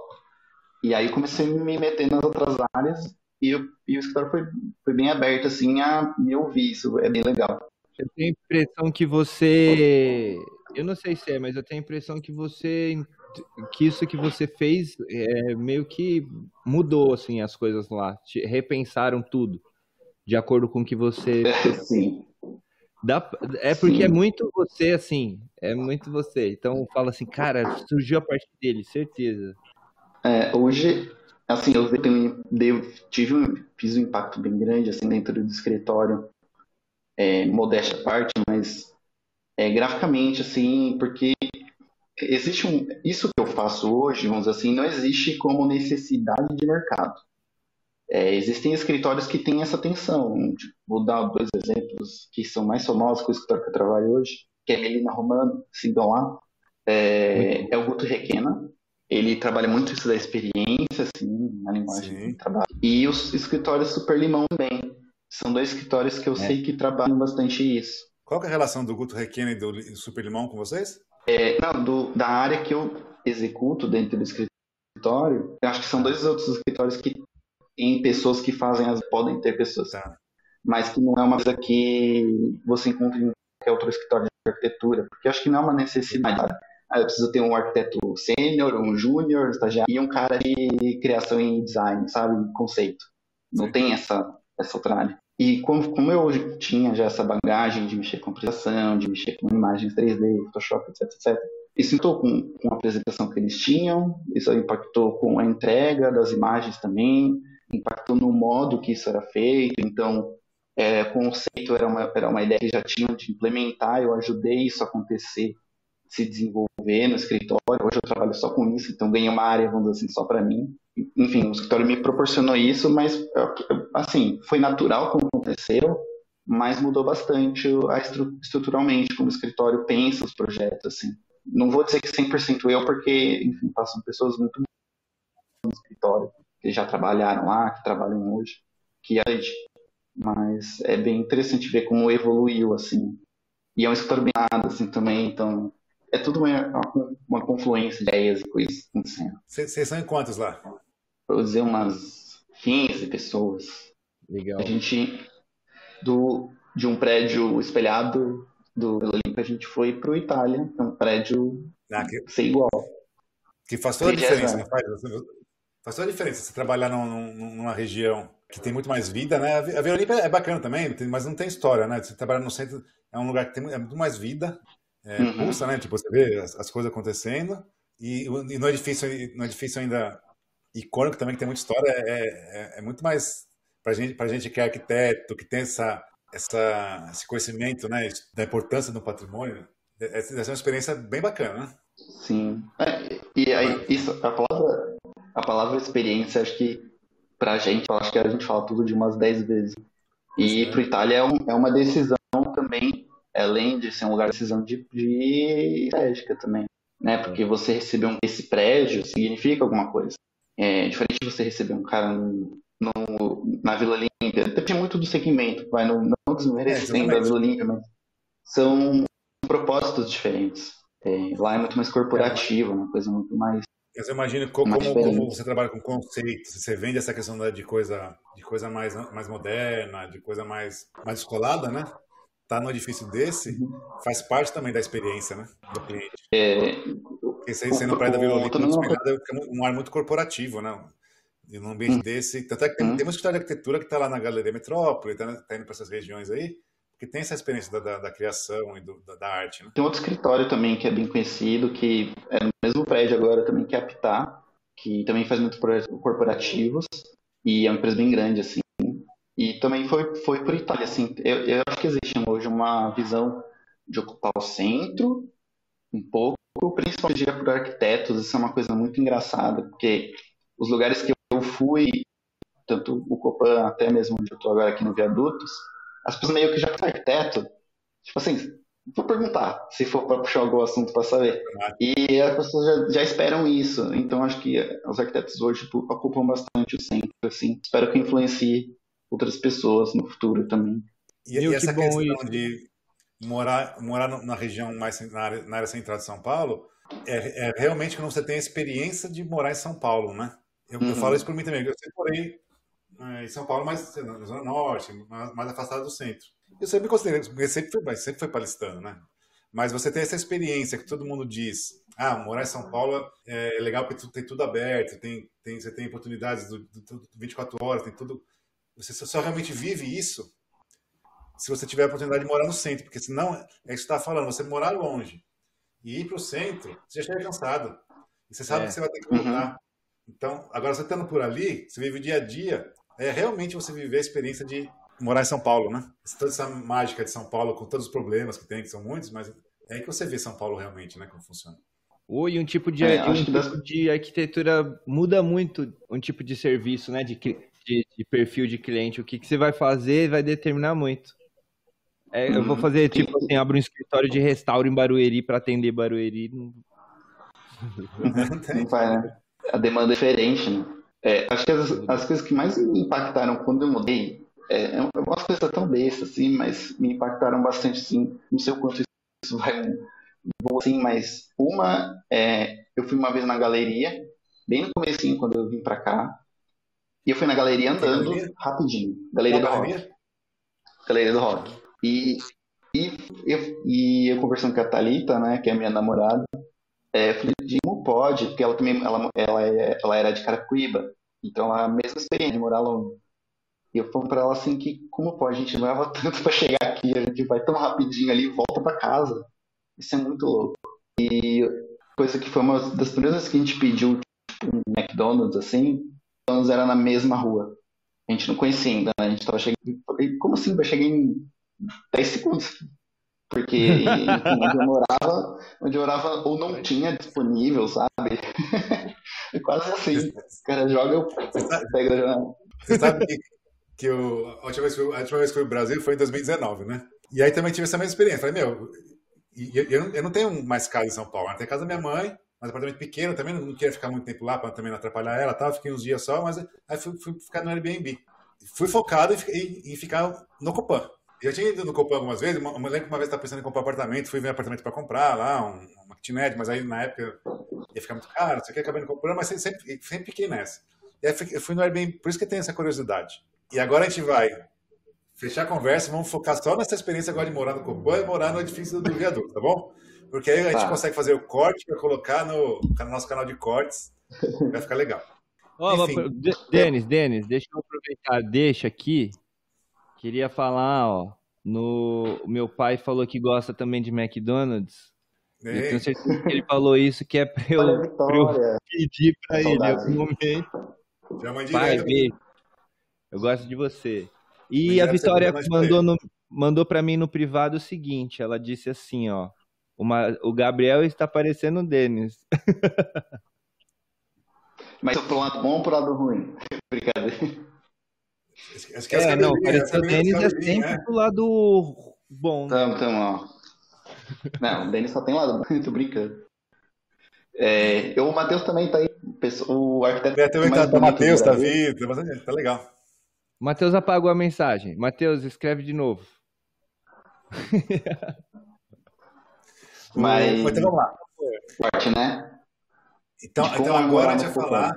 E aí comecei a me meter nas outras áreas e, o, e o escritório foi, foi bem aberto assim a me ouvir, isso é bem legal. Eu tenho a impressão que você. Eu não sei se é, mas eu tenho a impressão que você. Que isso que você fez é, meio que mudou assim as coisas lá. Repensaram tudo. De acordo com o que você. Sim. Dá, é porque Sim. é muito você, assim. É muito você. Então fala assim, cara, surgiu a partir dele, certeza. É, hoje, assim, eu tive um, fiz um impacto bem grande assim dentro do escritório é, modéstia à parte, mas é, graficamente, assim, porque existe um. Isso que eu faço hoje, vamos dizer assim, não existe como necessidade de mercado. É, existem escritórios que têm essa tensão. Vou dar dois exemplos que são mais famosos com o escritório que eu trabalho hoje, que é Melina Romano, sigam lá. É, é o Guto Requena. Ele trabalha muito isso da experiência, assim, na linguagem de trabalho. E os escritórios Super Limão também. São dois escritórios que eu é. sei que trabalham bastante isso. Qual é a relação do Guto Requena e do Super Limão com vocês? É, não, do, da área que eu executo dentro do escritório, acho que são dois outros escritórios que em pessoas que fazem as podem ter pessoas, tá. mas que não é uma coisa que você encontra em qualquer outro escritório de arquitetura, porque acho que não é uma necessidade. Ah, eu preciso ter um arquiteto sênior, um júnior, um estagiário e um cara de criação em design, sabe, conceito. Não Sim. tem essa essa outra área. E como, como eu tinha já essa bagagem de mexer com apresentação, de mexer com imagens 3D, Photoshop, etc, etc, isso impactou com, com a apresentação que eles tinham, isso impactou com a entrega das imagens também, impactou no modo que isso era feito. Então, é, conceito era uma, era uma ideia que já tinham de implementar, eu ajudei isso a acontecer, se desenvolver no escritório. Hoje eu trabalho só com isso, então ganhei uma área, vamos dizer assim, só para mim enfim, o escritório me proporcionou isso, mas assim, foi natural como aconteceu, mas mudou bastante a estru estruturalmente como o escritório pensa os projetos, assim. Não vou dizer que 100% eu, porque, enfim, passam pessoas muito no escritório, que já trabalharam lá, que trabalham hoje, que a gente, mas é bem interessante ver como evoluiu, assim. E é um escritório bem nada, assim, também, então é tudo uma, uma confluência de ideias e coisas acontecendo. Vocês são em quantos lá? Vou dizer umas 15 pessoas. Legal. A gente, do, de um prédio espelhado do Olímpia, a gente foi para o Itália, que é um prédio ah, que... ser igual. Que faz toda a diferença, não faz? Faz toda a diferença você trabalhar num, numa região que tem muito mais vida, né? A Vila Olímpia é bacana também, mas não tem história, né? Você trabalhar no centro é um lugar que tem é muito mais vida, é, uhum. pulsa, né? Tipo, você vê as, as coisas acontecendo e, e no edifício, no edifício ainda icônico também, que tem muita história, é, é, é muito mais para gente, pra gente que é arquiteto, que tem essa, essa, esse conhecimento né, da importância do patrimônio, essa é uma experiência bem bacana, né? Sim. É, e aí, isso, a palavra, a palavra experiência, acho que pra gente, acho que a gente fala tudo de umas 10 vezes. E para Itália é, um, é uma decisão também, além de ser um lugar de decisão de, de estratégica também. Né? Porque você receber um, esse prédio significa alguma coisa. É diferente de você receber um cara no, no, na Vila Olímpia. Depende muito do segmento, vai não, não desmerecendo é, a Vila Olímpia, mas são propósitos diferentes. É, lá é muito mais corporativo, uma coisa muito mais. Mas eu imagino como, como, você trabalha com conceitos, você vende essa questão de coisa, de coisa mais, mais moderna, de coisa mais, mais descolada, né? Tá no edifício desse, uhum. faz parte também da experiência, né? Do cliente. É, porque você sendo praia da Vila Olímpica, é um ar muito corporativo, né? E num ambiente hum. desse. Tanto é que tem, hum. tem uma história de arquitetura que está lá na Galeria Metrópole, está tá indo para essas regiões aí, porque tem essa experiência da, da, da criação e do, da, da, arte. Né? Tem outro escritório também que é bem conhecido, que é no mesmo prédio agora também, que é a Pitar, que também faz muitos projetos corporativos e é uma empresa bem grande, assim. E também foi, foi por Itália, assim. Eu, eu acho que existe hoje uma visão de ocupar o centro um pouco principalmente por arquitetos, isso é uma coisa muito engraçada, porque os lugares que eu fui, tanto o Copan até mesmo onde eu estou agora aqui no Viadutos, as pessoas meio que já são arquiteto, tipo assim, vou perguntar, se for para puxar algum assunto para saber. E as pessoas já, já, esperam isso. Então acho que os arquitetos hoje tipo, ocupam bastante o centro, assim. Espero que influencie outras pessoas no futuro também. E, e essa questão isso. de morar, morar na região mais na área, na área central de São Paulo é, é, realmente quando você tem a experiência de morar em São Paulo, né? Eu, uhum. eu falo isso por mim também. Eu sempre morei em São Paulo, mas na Zona Norte, mais, mais afastado do centro. Eu sempre considerei, porque sempre foi, sempre foi palestando, né? Mas você tem essa experiência que todo mundo diz, ah, morar em São Paulo é legal porque tem tudo aberto, tem, tem, você tem oportunidades do, do, do 24 horas, tem tudo. Você só realmente vive isso se você tiver a oportunidade de morar no centro, porque senão, é isso que você está falando, você morar longe e ir para o centro, você já chega cansado. E você sabe é. que você vai ter que voltar. Uhum. Então, agora você estando por ali, você vive o dia a dia, é realmente você viver a experiência de morar em São Paulo, né? Toda essa mágica de São Paulo, com todos os problemas que tem, que são muitos, mas é aí que você vê São Paulo realmente, né? Como funciona. Oi, um tipo de, é, um tipo de arquitetura muda muito um tipo de serviço, né? De, de, de perfil de cliente. O que, que você vai fazer vai determinar muito. É, eu vou uhum. fazer, tipo assim, abro um escritório de restauro em Barueri para atender Barueri. Não... não vai, né? A demanda é diferente, né? É, acho que as, as coisas que mais me impactaram quando eu mudei é, é uma coisa tão besta, assim, mas me impactaram bastante, sim. Não sei o quanto isso vai bom, assim, mas uma, é, eu fui uma vez na galeria, bem no comecinho, quando eu vim pra cá, e eu fui na galeria andando galeria? rapidinho. Galeria do Rock. Galeria do Rock. E, e, eu, e eu conversando com a Thalita, né, que é a minha namorada, é, falei, pode? Porque ela também, ela, ela, é, ela era de Carapicuíba, então a mesma experiência de morar longe. E eu falo pra ela assim que como pode, a gente leva tanto para chegar aqui, a gente vai tão rapidinho ali volta para casa. Isso é muito louco. E coisa que foi uma das primeiras que a gente pediu tipo, um McDonald's assim, McDonald's era na mesma rua. A gente não conhecia ainda, né? A gente tava chegando. Como assim? Vai chegar em 10 segundos. Porque enfim, onde eu morava, onde eu morava ou não tinha disponível, sabe? É quase assim. O cara joga, eu pego da janela. Você sabe que que eu, a, última vez, a última vez que fui ao Brasil foi em 2019, né? E aí também tive essa mesma experiência. Falei, meu, eu, eu, eu não tenho mais casa em São Paulo. Eu tenho casa da minha mãe, mas apartamento pequeno também, não queria ficar muito tempo lá para também não atrapalhar ela tal. Fiquei uns dias só, mas aí fui, fui ficar no Airbnb. Fui focado em, em ficar no Copan. Eu tinha ido no Copan algumas vezes, eu lembro que uma vez estava pensando em comprar apartamento, fui ver um apartamento para comprar lá, um, uma kitnet, mas aí na época ia ficar muito caro, você quer acabar não comprando, mas sempre, sempre fiquei nessa. E aí eu fui no Airbnb, por isso que eu tenho essa curiosidade. E agora a gente vai fechar a conversa, vamos focar só nessa experiência agora de morar no Copan e morar no edifício do viaduto, tá bom? Porque aí a gente tá. consegue fazer o corte para colocar no, no, nosso canal de cortes. Vai ficar legal. Oh, Denis, Denis, deixa eu aproveitar, deixa aqui. Queria falar, ó, no meu pai falou que gosta também de McDonald's. Ei. Eu tenho certeza que ele falou isso que é para eu, pra eu pedir para ele em algum momento. Pai, beijo. Eu gosto de você. E a Vitória mandou, no, mandou para mim no privado o seguinte: ela disse assim, ó. Uma, o Gabriel está parecendo o Denis. Mas pro lado bom ou pro lado ruim? Brincadeira. Acho é, não, o Denis é sempre né? pro lado bom. Tamo, tamo, ó. Não, o Denis só tem lado bom, tô brincando. É, eu, o Matheus também tá aí. O arquiteto. É, também tá, o Matheus tá vindo, tá legal. Matheus apagou a mensagem. Matheus, escreve de novo. Mas. Então vamos lá. Forte, né? Então, então agora a gente vai falar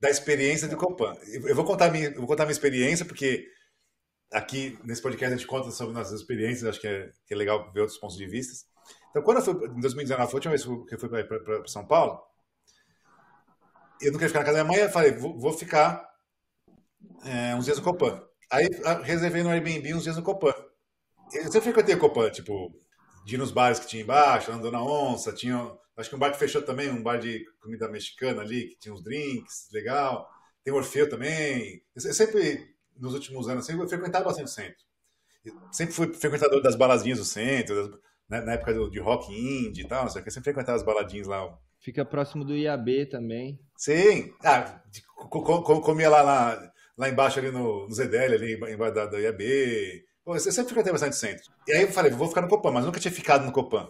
da experiência do Copan. Eu vou contar minha, vou contar minha experiência, porque aqui nesse podcast a gente conta sobre nossas experiências, acho que é, que é legal ver outros pontos de vista. Então, quando eu fui, em 2019, foi a última vez que eu fui para São Paulo, eu não queria ficar na casa da minha mãe, eu falei, vou, vou ficar é, uns dias no Copan. Aí reservei no Airbnb uns dias no Copan. Eu sempre frequentei o Copan, tipo, de ir nos bares que tinha embaixo, andando na onça, tinha. Acho que um bar que fechou também, um bar de comida mexicana ali, que tinha uns drinks, legal. Tem o Orfeu também. Eu sempre, nos últimos anos, sempre frequentava bastante o centro. Eu sempre fui frequentador das baladinhas do centro, das, né, na época do, de rock indie e tal, não sei o que. sempre frequentava as baladinhas lá. Fica próximo do IAB também. Sim. Ah, comia lá, lá lá embaixo ali no, no Zedel, ali embaixo da, da IAB, Pô, eu sempre frequentei bastante centro. E aí eu falei, vou ficar no Copan, mas nunca tinha ficado no Copan.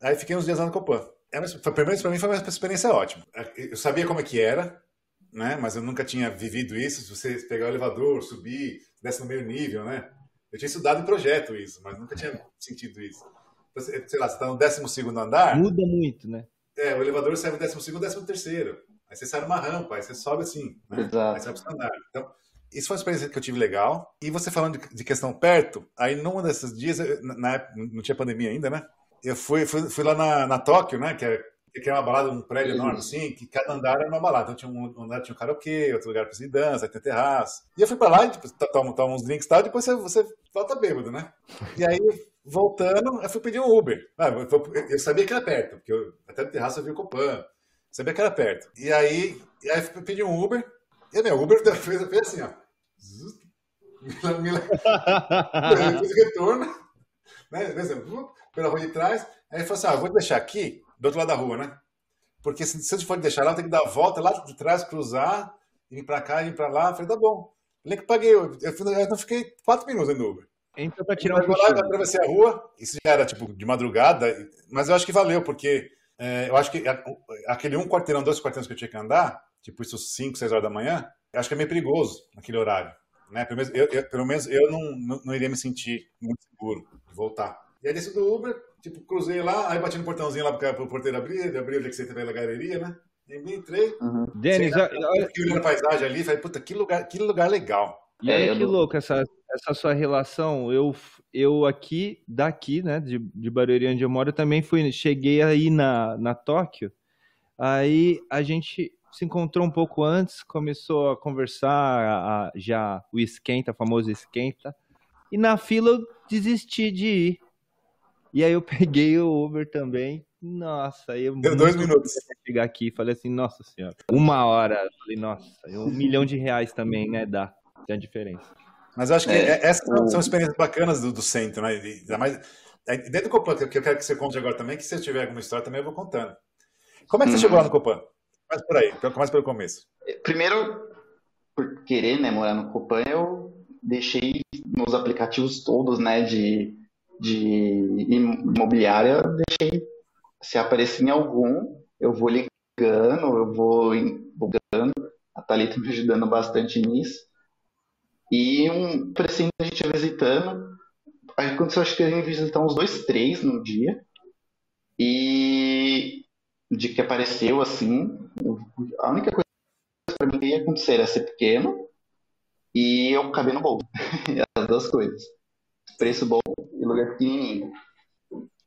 Aí fiquei uns dias lá no Copan. É primeiro, para mim foi uma experiência ótima. Eu sabia como é que era, né? Mas eu nunca tinha vivido isso. Se você pegar o elevador, subir, desce no meio nível, né? Eu tinha estudado em projeto isso, mas nunca tinha sentido isso. Então, sei lá, você está no 12 andar. Muda muito, né? É, o elevador serve 12 e 13. Aí você sai numa rampa, aí você sobe assim. Né? Exato. Aí você vai pro andar. Então, isso foi uma experiência que eu tive legal. E você falando de, de questão perto, aí num desses dias, na época, não tinha pandemia ainda, né? Eu fui, fui, fui lá na, na Tóquio, né? Que é, que é uma balada, um prédio enorme, assim, que cada andar era uma balada. Então tinha um, andar tinha um karaokê, outro lugar para de dança, tem terraço. E eu fui para lá e tipo, toma, toma uns drinks e tal, depois você, você volta bêbado, né? E aí, voltando, eu fui pedir um Uber. Ah, eu, sabia que era perto, porque eu, até no terraço eu vi o Copan. Sabia que era perto. E aí, e aí eu pedi um Uber. E meu Uber fez, fez assim, ó. Me, me, me, fez retorno, né? Pela rua de trás. Aí ele falou assim: ah, vou deixar aqui, do outro lado da rua, né? Porque se, se eu for deixar lá, eu tenho que dar a volta lá de trás, cruzar, ir pra cá, ir pra lá. Eu falei, tá bom. Ele que paguei. Eu, eu, eu fiquei quatro minutos no Uber. Então, pra tirar um lá, atravessei a rua, isso já era tipo de madrugada, mas eu acho que valeu, porque é, eu acho que aquele um quarteirão, dois quarteirões que eu tinha que andar, tipo isso 5, 6 horas da manhã, eu acho que é meio perigoso naquele horário. Né? Pelo, menos eu, eu, pelo menos eu não, não, não, iria me sentir muito seguro de voltar. E aí desci do Uber, tipo, cruzei lá, aí bati no portãozinho lá para o porteiro abrir, ele abriu ali que você teve na galeria, né? E entrei. Uhum. Denis, olha... Fiquei olhando a paisagem ali, falei, puta, que lugar, que lugar legal. E olha é, que louco essa, essa sua relação. Eu, eu aqui, daqui, né, de, de Barueri, onde eu moro, eu também fui, cheguei aí na, na Tóquio. Aí a gente se encontrou um pouco antes, começou a conversar, a, a, já o esquenta, o famoso esquenta. E na fila eu desisti de ir. E aí eu peguei o Uber também. Nossa, aí eu. Deu dois minutos. Chegar aqui falei assim, nossa senhora. Uma hora. Falei, nossa, um milhão de reais também, né? Dá. Tem a diferença. Mas eu acho que é, essas o... são experiências bacanas do, do centro, né? Ainda mais, dentro do Copan, que eu quero que você conte agora também, que se eu tiver alguma história também eu vou contando. Como é que você uhum. chegou lá no Copan? Começa por aí, começa pelo começo. Primeiro, por querer né, morar no Copan, eu deixei nos aplicativos todos né, de, de imobiliária, deixei se aparecer em algum, eu vou ligando, eu vou ligando, a Thalita me ajudando bastante nisso. E um precinho a gente ia visitando. Aconteceu, acho que a gente visitar uns dois, três no dia. E de que apareceu assim, a única coisa para mim que ia acontecer era ser pequeno e eu caber no bolso. As duas coisas. Preço bom e lugar pequenininho.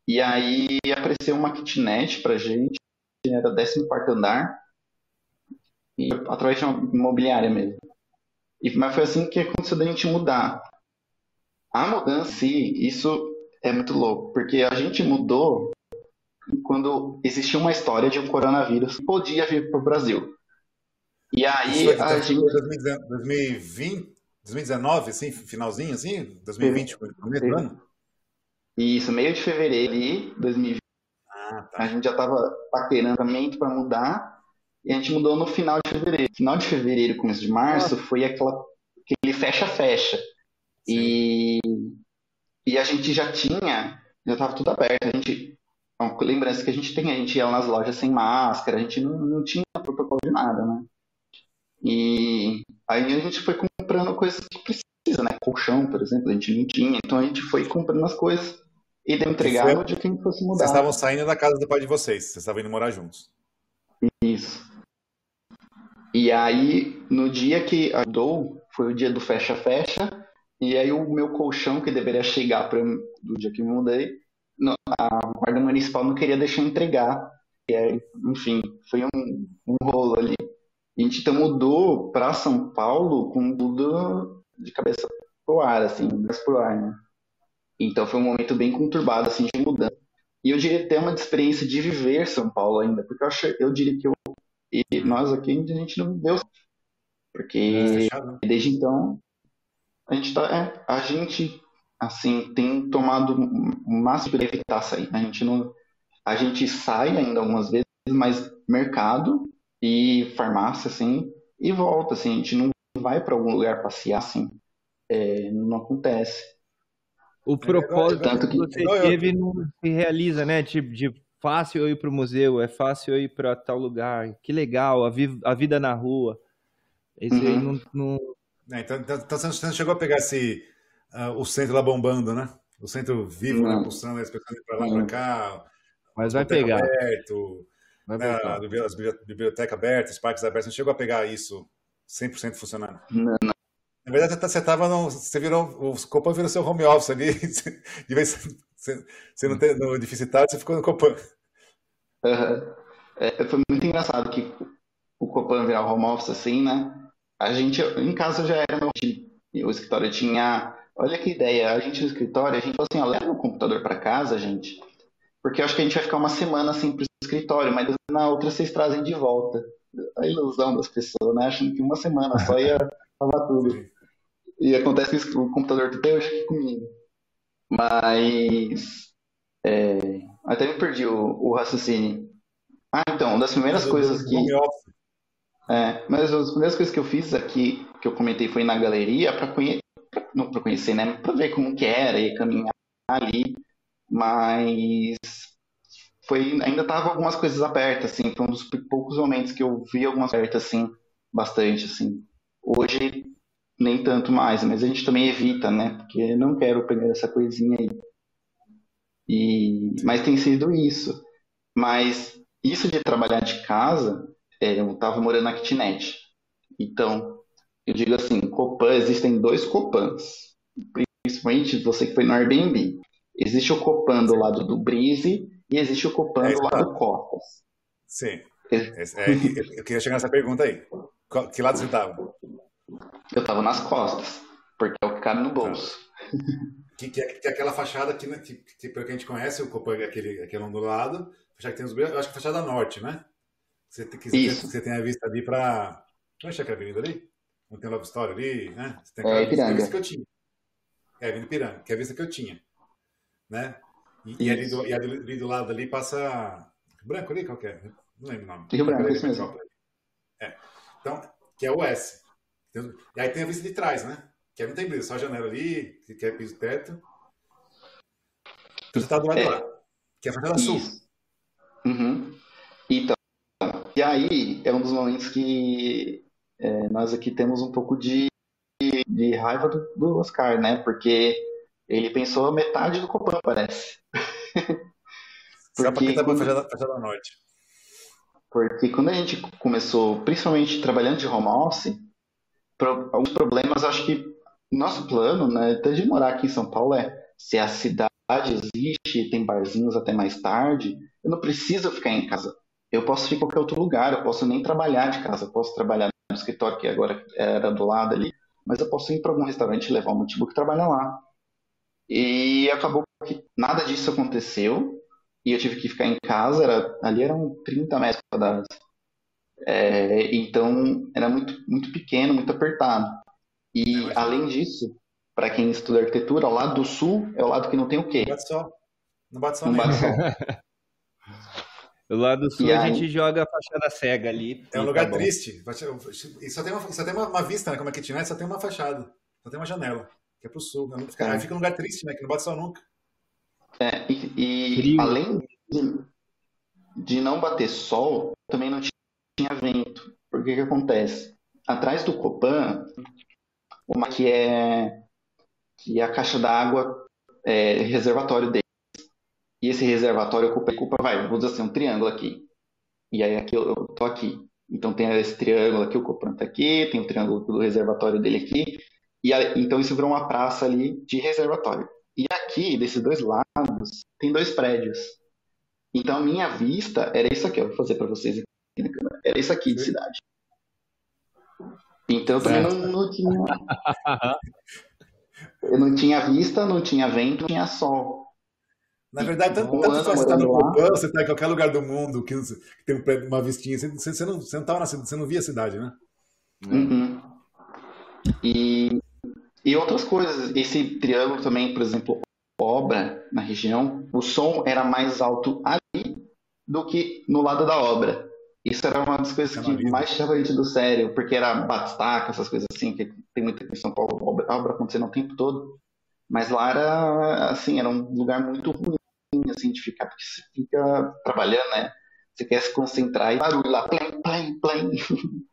E aí apareceu uma kitnet pra gente, era 14 andar, e através de uma imobiliária mesmo. E, mas foi assim que aconteceu da gente mudar. A mudança, sim, isso é muito louco, porque a gente mudou quando existia uma história de um coronavírus que podia vir para o Brasil. E aí Isso a gente... 2020, 2019, assim, finalzinho, assim? 2020, começo do ano? Isso, meio de fevereiro de 2020. Ah, tá. A gente já estava paquerando para mudar e a gente mudou no final de fevereiro. Final de fevereiro, começo de março, Nossa. foi aquela, aquele fecha-fecha. E, e a gente já tinha, já estava tudo aberto. A gente lembrança que a gente tem, a gente ia nas lojas sem máscara, a gente não, não tinha protocolo de nada, né? E aí a gente foi comprando coisas que precisa, né? Colchão, por exemplo, a gente não tinha, então a gente foi comprando as coisas e deu entregar de quem fosse mudar. Vocês estavam saindo da casa do pai de vocês, vocês estavam indo morar juntos. Isso. E aí, no dia que ajudou, foi o dia do fecha-fecha, e aí o meu colchão, que deveria chegar para do dia que me mudei, a guarda municipal não queria deixar entregar. E aí, enfim, foi um, um rolo ali. A gente então mudou para São Paulo com tudo de cabeça pro ar, assim, mais pro ar, né? Então foi um momento bem conturbado, assim, de mudança. E eu diria ter uma experiência de viver São Paulo ainda, porque eu, acho, eu diria que eu, e nós aqui a gente não viveu. Porque é desde então a gente tá. É, a gente assim, tem tomado o máximo para evitar sair. A gente não, a gente sai ainda algumas vezes, mas mercado e farmácia, assim, e volta, assim, a gente não vai para algum lugar passear, assim, é, não acontece. O propósito Tanto que você teve não se realiza, né? Tipo, de fácil eu ir para o museu, é fácil eu ir para tal lugar. Que legal, a, vi a vida na rua. Isso uhum. aí não. não... É, então, então, então, você não chegou a pegar esse, uh, o centro lá bombando, né? O centro vivo, né? Pulsando, as pessoas indo para lá, para cá. Mas vai pegar. Aberto, vai né? pegar. Bibliotecas abertas, os parques abertos. Não chegou a pegar isso 100% funcionando? Não, não. Na verdade, você tava no, você virou, o Copan virou seu home office ali. De vez você, você não tem no deficitário, você ficou no Copan. Uhum. É, foi muito engraçado que o Copan virar home office assim, né? A gente, em casa já era o escritório tinha, olha que ideia, a gente no escritório, a gente falou assim, ó, leva o computador para casa, gente, porque eu acho que a gente vai ficar uma semana assim pro escritório, mas na outra vocês trazem de volta. A ilusão das pessoas, né? Achando que uma semana só ia falar tudo. E acontece isso com o computador até hoje aqui comigo. Mas. É, até me perdi o, o, raciocínio. Ah, então, uma das primeiras coisas que. É, mas uma das primeiras coisas que eu fiz aqui, que eu comentei, foi na galeria, para Não para conhecer, né? Para ver como que era e caminhar ali. Mas foi ainda tava algumas coisas abertas, assim, foi um dos poucos momentos que eu vi algumas abertas, assim, bastante, assim. Hoje nem tanto mais, mas a gente também evita, né? Porque não quero pegar essa coisinha aí. E, mas tem sido isso. Mas isso de trabalhar de casa, é, eu estava morando na kitnet. Então, eu digo assim, Copan, existem dois Copans. Principalmente você que foi no Airbnb. Existe o Copan do lado do Brise e existe o Copan é, do lado do Copas. Sim. É, é, eu queria chegar nessa pergunta aí. Que lado você estava? Eu tava nas costas, porque é o que cabe no bolso. Que, que, é, que é aquela fachada que, que, que, pelo que a gente conhece, o Copan é aquele, aquele ondulado, fachada que tem os eu acho que é a fachada norte, né? Você, que, Isso. você tem a vista ali para. Não é que é a avenida ali? Não tem Love Story ali, né? Você tem é, vista, a vista que eu tinha. É, Avenida Piranga, que é a vista que eu tinha. Né? E, e, ali, do, e ali do lado ali passa. Branco ali, qual que é? Não lembro o nome. Rio Branco, isso mesmo. É. Então, que é o S. E aí tem a vista de trás, né? Que não tem brisa, só a janela ali, que é piso teto. Então você tá do lado é. lá, que é a fachada sul. Uhum. Então, e aí é um dos momentos que é, nós aqui temos um pouco de, de raiva do, do, Oscar, né? Porque ele pensou a metade do Copan, parece. Porque, quando... fachada, fachada norte. Porque quando a gente começou, principalmente trabalhando de home office, alguns problemas, acho que nosso plano, né, até de morar aqui em São Paulo, é se a cidade existe, tem barzinhos até mais tarde, eu não preciso ficar em casa. Eu posso ir em qualquer outro lugar, eu posso nem trabalhar de casa, eu posso trabalhar no escritório que agora era do lado ali, mas eu posso ir para algum restaurante e levar um notebook e trabalhar lá. E acabou que nada disso aconteceu e eu tive que ficar em casa, era, ali eram 30 metros quadrados. É, então era muito, muito pequeno, muito apertado. E é, além disso, para quem estuda arquitetura, o lado do sul é o lado que não tem o quê? Não bate sol. Não bate sol. Não bate sol. O lado sul e a aí... gente joga a fachada cega ali. É um lugar tá triste. E só tem uma, só tem uma, uma vista, né? Como é que tinha, só tem uma fachada. Só tem uma janela, que é pro sul. Né? Fica, é. Aí fica um lugar triste, né? Que não bate sol nunca. É, e, e além de, de não bater sol, também não tinha vento. Porque que acontece? Atrás do Copan, uma que é que é a caixa d'água é reservatório deles. E esse reservatório ocupa, ocupa vai, vou dizer assim, um triângulo aqui. E aí aqui eu, eu tô aqui. Então tem esse triângulo aqui, o Copan tá aqui, tem o triângulo do reservatório dele aqui. E aí, então isso virou uma praça ali de reservatório. E aqui, desses dois lados, tem dois prédios. Então a minha vista era isso aqui, eu vou fazer para vocês aqui era isso aqui de cidade. Então eu também não, não tinha. eu não tinha vista, não tinha vento, não tinha sol. Na verdade, tanto, tanto você está no Copan, você está em qualquer lugar do mundo que, tem uma vistinha, você, você, não, você, não tava na, você não via a cidade, né? Uhum. E, e outras coisas. Esse triângulo também, por exemplo, obra na região, o som era mais alto ali do que no lado da obra. Isso era uma das coisas que mais tirava a gente do sério, porque era batistaca, essas coisas assim, que tem muita em São Paulo, obra, obra acontecendo o tempo todo. Mas lá era, assim, era um lugar muito ruim, assim, de ficar, porque você fica trabalhando, né? Você quer se concentrar e barulho lá, plim, plim, plim.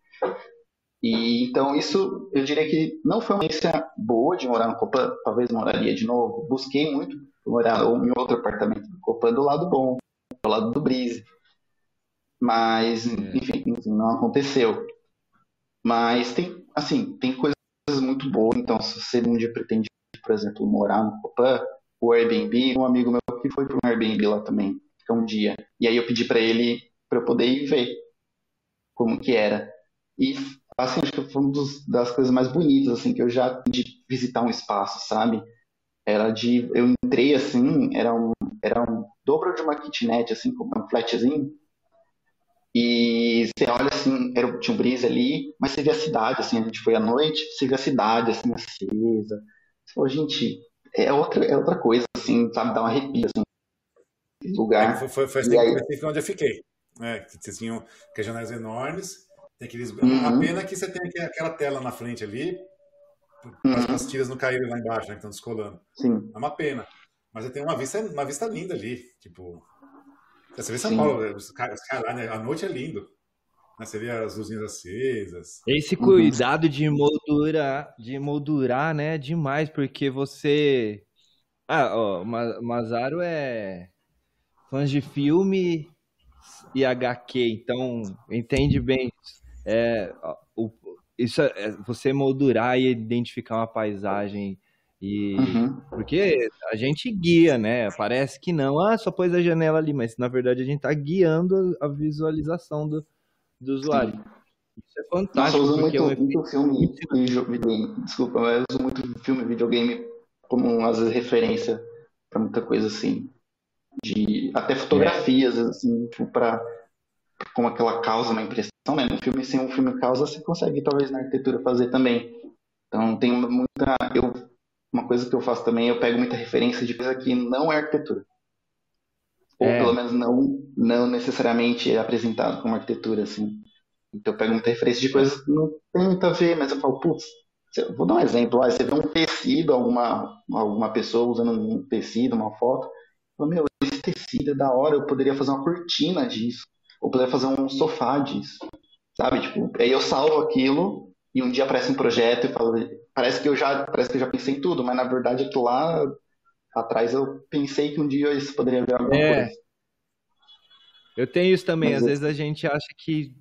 E então isso, eu diria que não foi uma experiência boa de morar no Copan, talvez moraria de novo. Busquei muito morar em outro apartamento do Copan do lado bom, do lado do Brise. Mas, é. enfim, não aconteceu. Mas tem, assim, tem coisas muito boas. Então, se você um dia pretende, por exemplo, morar no Copan, o Airbnb, um amigo meu que foi para um Airbnb lá também, um dia. E aí eu pedi para ele, para eu poder ir ver como que era. E, assim, acho que foi uma das coisas mais bonitas, assim, que eu já de visitar um espaço, sabe? Era de, eu entrei, assim, era um, era um dobro de uma kitnet, assim, com um flatzinho, e você olha assim, era, tinha um brise ali, mas você vê a cidade, assim, a gente foi à noite, você vê a cidade, assim, acesa. Falou, gente, é outra, é outra coisa, assim, sabe, dá um arrepio, assim, lugar. É, foi, foi, foi assim, aí... onde eu fiquei. É, vocês tinham aquelas janelas enormes, tem aqueles... Uhum. A pena que você tem aquela tela na frente ali, uhum. as tiras não caíram lá embaixo, né, que estão descolando. Sim. É uma pena. Mas tem uma vista, uma vista linda ali, tipo... Você vê São Sim. Paulo, os caras, né? a noite é lindo. Né? Você vê as luzinhas acesas. Esse uhum. cuidado uhum. de moldurar, de moldurar, né? Demais, porque você. Ah, ó, Mazaro é fãs de filme e HQ, então entende bem. É, o, isso é, você moldurar e identificar uma paisagem e uhum. porque a gente guia, né? Parece que não, ah, só pôs a janela ali, mas na verdade a gente está guiando a visualização do, do usuário. Sim. Isso é fantástico. Nossa, eu uso muito, é muito filme e videogame. Desculpa, mas eu uso muito filme e videogame como às vezes referência para muita coisa assim. De até fotografias, é. assim, tipo, para como aquela causa uma impressão, né? No filme, sem um filme causa, você consegue talvez na arquitetura fazer também. Então tem muita. Eu uma coisa que eu faço também, eu pego muita referência de coisa que não é arquitetura. Ou é. pelo menos não, não necessariamente é apresentado como arquitetura, assim. Então eu pego muita referência de coisas que não tem muito a ver, mas eu falo, putz, vou dar um exemplo, você vê um tecido, alguma, alguma pessoa usando um tecido, uma foto, falo, meu, esse tecido é da hora, eu poderia fazer uma cortina disso, ou poderia fazer um sofá disso, sabe? Tipo, aí eu salvo aquilo e um dia aparece um projeto e falo, parece que eu já, parece que eu já pensei em tudo, mas na verdade aquilo lá atrás eu pensei que um dia isso poderia virar alguma é. coisa. Eu tenho isso também, mas às eu... vezes a gente acha que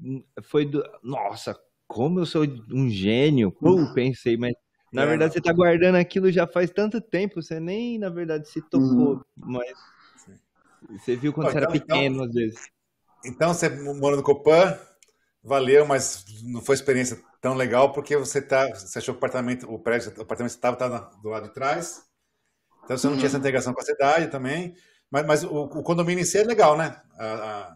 foi do, nossa, como eu sou um gênio, uh, pensei, mas na é. verdade você está guardando aquilo já faz tanto tempo, você nem na verdade se tocou, uhum. mas você viu quando Pô, você então, era pequeno então, às vezes. Então você mora no Copan, valeu, mas não foi experiência tão legal porque você tá, você achou que o apartamento, o prédio, o apartamento estava tá do lado de trás, então você não uhum. tinha essa integração com a cidade também, mas, mas o, o, condomínio em si é legal, né? A, a,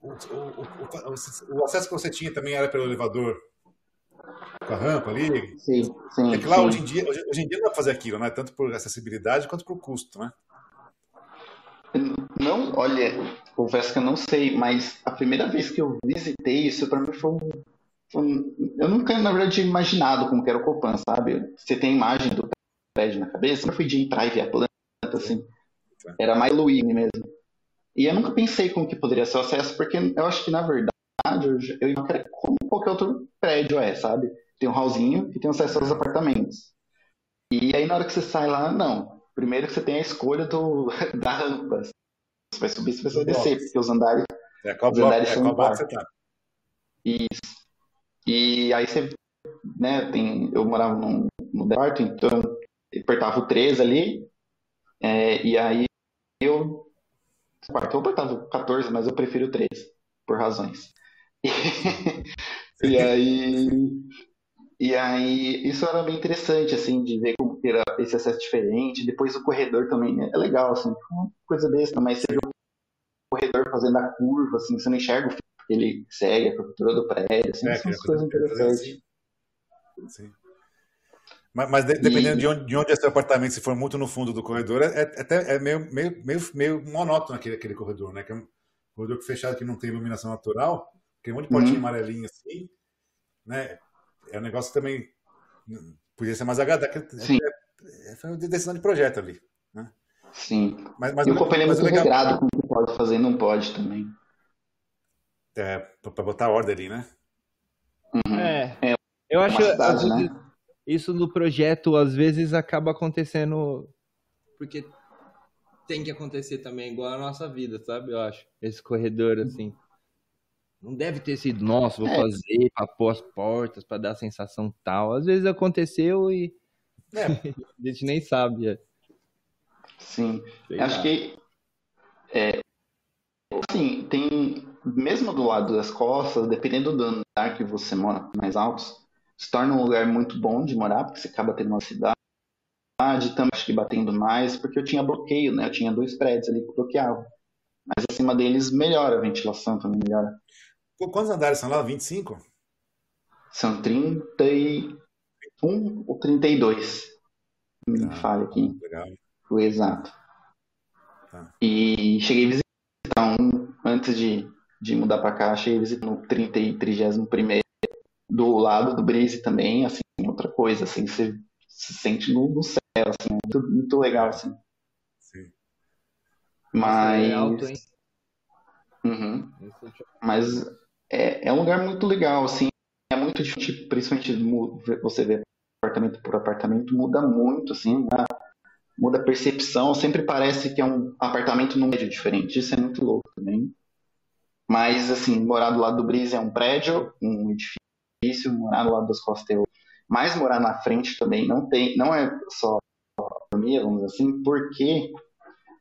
o, o, acesso que você tinha também era pelo elevador com a rampa ali. Sim, sim. É que lá sim. hoje em dia, hoje, hoje em dia não dá pra fazer aquilo, né? Tanto por acessibilidade quanto por custo, né? Não, olha, confesso que eu não sei, mas a primeira vez que eu visitei isso, para mim foi um, Eu nunca, na verdade, tinha imaginado como era o Copan, sabe? Você tem a imagem do prédio na cabeça, eu fui de entrar e ver a planta, assim. Era mais Luíne mesmo. E eu nunca pensei como que poderia ser o acesso, porque eu acho que, na verdade, eu, quero como qualquer outro prédio é, sabe? Tem um hallzinho que tem acesso aos apartamentos. E aí, na hora que você sai lá, não. Primeiro que você tem a escolha do, da rampa. Você vai subir, você vai descer, porque os andares, é, qual os andares é, são qual você tá. Isso. E aí você, né, tem, eu morava num, no quarto, então apertava o 3 ali, é, e aí eu, eu apertava o 14, mas eu prefiro o 3, por razões. E, aí, e aí, isso era bem interessante, assim, de ver como era esse acesso diferente. Depois o corredor também é legal, assim, uma coisa besta, mas você vê o corredor fazendo a curva, assim, você não enxerga o fio que ele segue, a cultura do prédio, assim, é, são coisas interessantes. Assim. Sim. Mas, mas dependendo e... de, onde, de onde é seu apartamento, se for muito no fundo do corredor, é, é até é meio, meio, meio, meio monótono aquele, aquele corredor, né? Que é um corredor fechado que não tem iluminação natural, tem um monte de portinha uhum. amarelinha assim, né? É um negócio também podia ser mais agradável. Sim. foi uma decisão de projeto ali. Né? Sim. Mas, mas, e o Copa é muito legal... regrado com o que pode fazer e não pode também. É, para botar ordem ali, né? Uhum. É. é. Eu acho cidade, né? Isso no projeto às vezes acaba acontecendo porque tem que acontecer também igual a nossa vida, sabe? Eu acho. Esse corredor assim. Não deve ter sido, nossa, vou é. fazer para pôr as portas, para dar a sensação tal. Às vezes aconteceu e é. a gente nem sabe. É. Sim. Sei Acho lá. que é, assim, tem mesmo do lado das costas, dependendo do andar que você mora mais altos, se torna um lugar muito bom de morar, porque você acaba tendo uma cidade, também acho que batendo mais, porque eu tinha bloqueio, né? Eu tinha dois prédios ali que bloqueavam. Mas acima deles melhora a ventilação também melhora. Quantos andares são lá? 25? São 31 ou 32. Me ah, falha aqui. Legal. O exato. Tá. E cheguei a visitar um antes de, de mudar para cá, cheguei a visitar no 30 e 31 do lado do Breeze também, assim, outra coisa, assim, você se sente no, no céu, assim, muito, muito legal, assim. Sim. Mas... É alto, hein? Uhum. Mas é, é um lugar muito legal, assim, é muito difícil, principalmente você vê apartamento por apartamento, muda muito, assim, muda, muda a percepção, sempre parece que é um apartamento num prédio diferente, isso é muito louco também. Mas, assim, morar do lado do Breeze é um prédio, um edifício, morar do lado das costas é mas morar na frente também não tem, não é só economia, vamos dizer assim, porque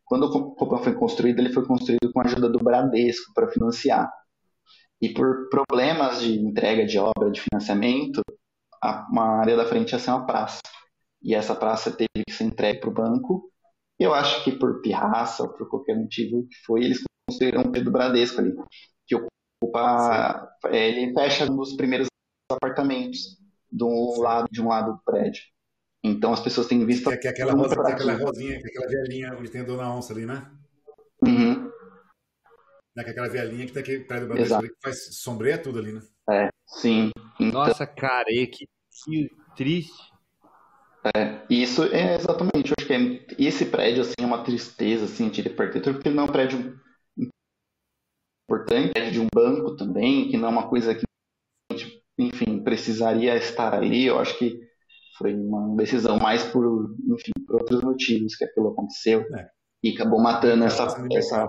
quando o Copan foi construído, ele foi construído com a ajuda do Bradesco para financiar. E por problemas de entrega de obra, de financiamento, a, uma área da frente ia ser uma praça. E essa praça teve que ser entregue para o banco. E eu acho que por pirraça ou por qualquer motivo que foi, eles construíram um do Bradesco ali, que ocupa, é, ele fecha um dos primeiros apartamentos do lado de um lado do prédio. Então as pessoas têm visto. Que, que é aquela, rosa, que é aquela rosinha, que é aquela velhinha onde tem a Dona Onça ali, né? Uhum. É aquela velhinha que tem aquele prédio Bradesco ali, que faz sombreia tudo ali, né? É, sim. Então... Nossa, cara, que, que triste. É, isso é exatamente, eu acho que é, esse prédio assim é uma tristeza assim de arquitetura, porque ele não é um prédio importante, é de um banco também, que não é uma coisa que enfim, precisaria estar ali. Eu acho que foi uma decisão mais por, enfim, por outros motivos que aquilo aconteceu é. e acabou matando essa. essa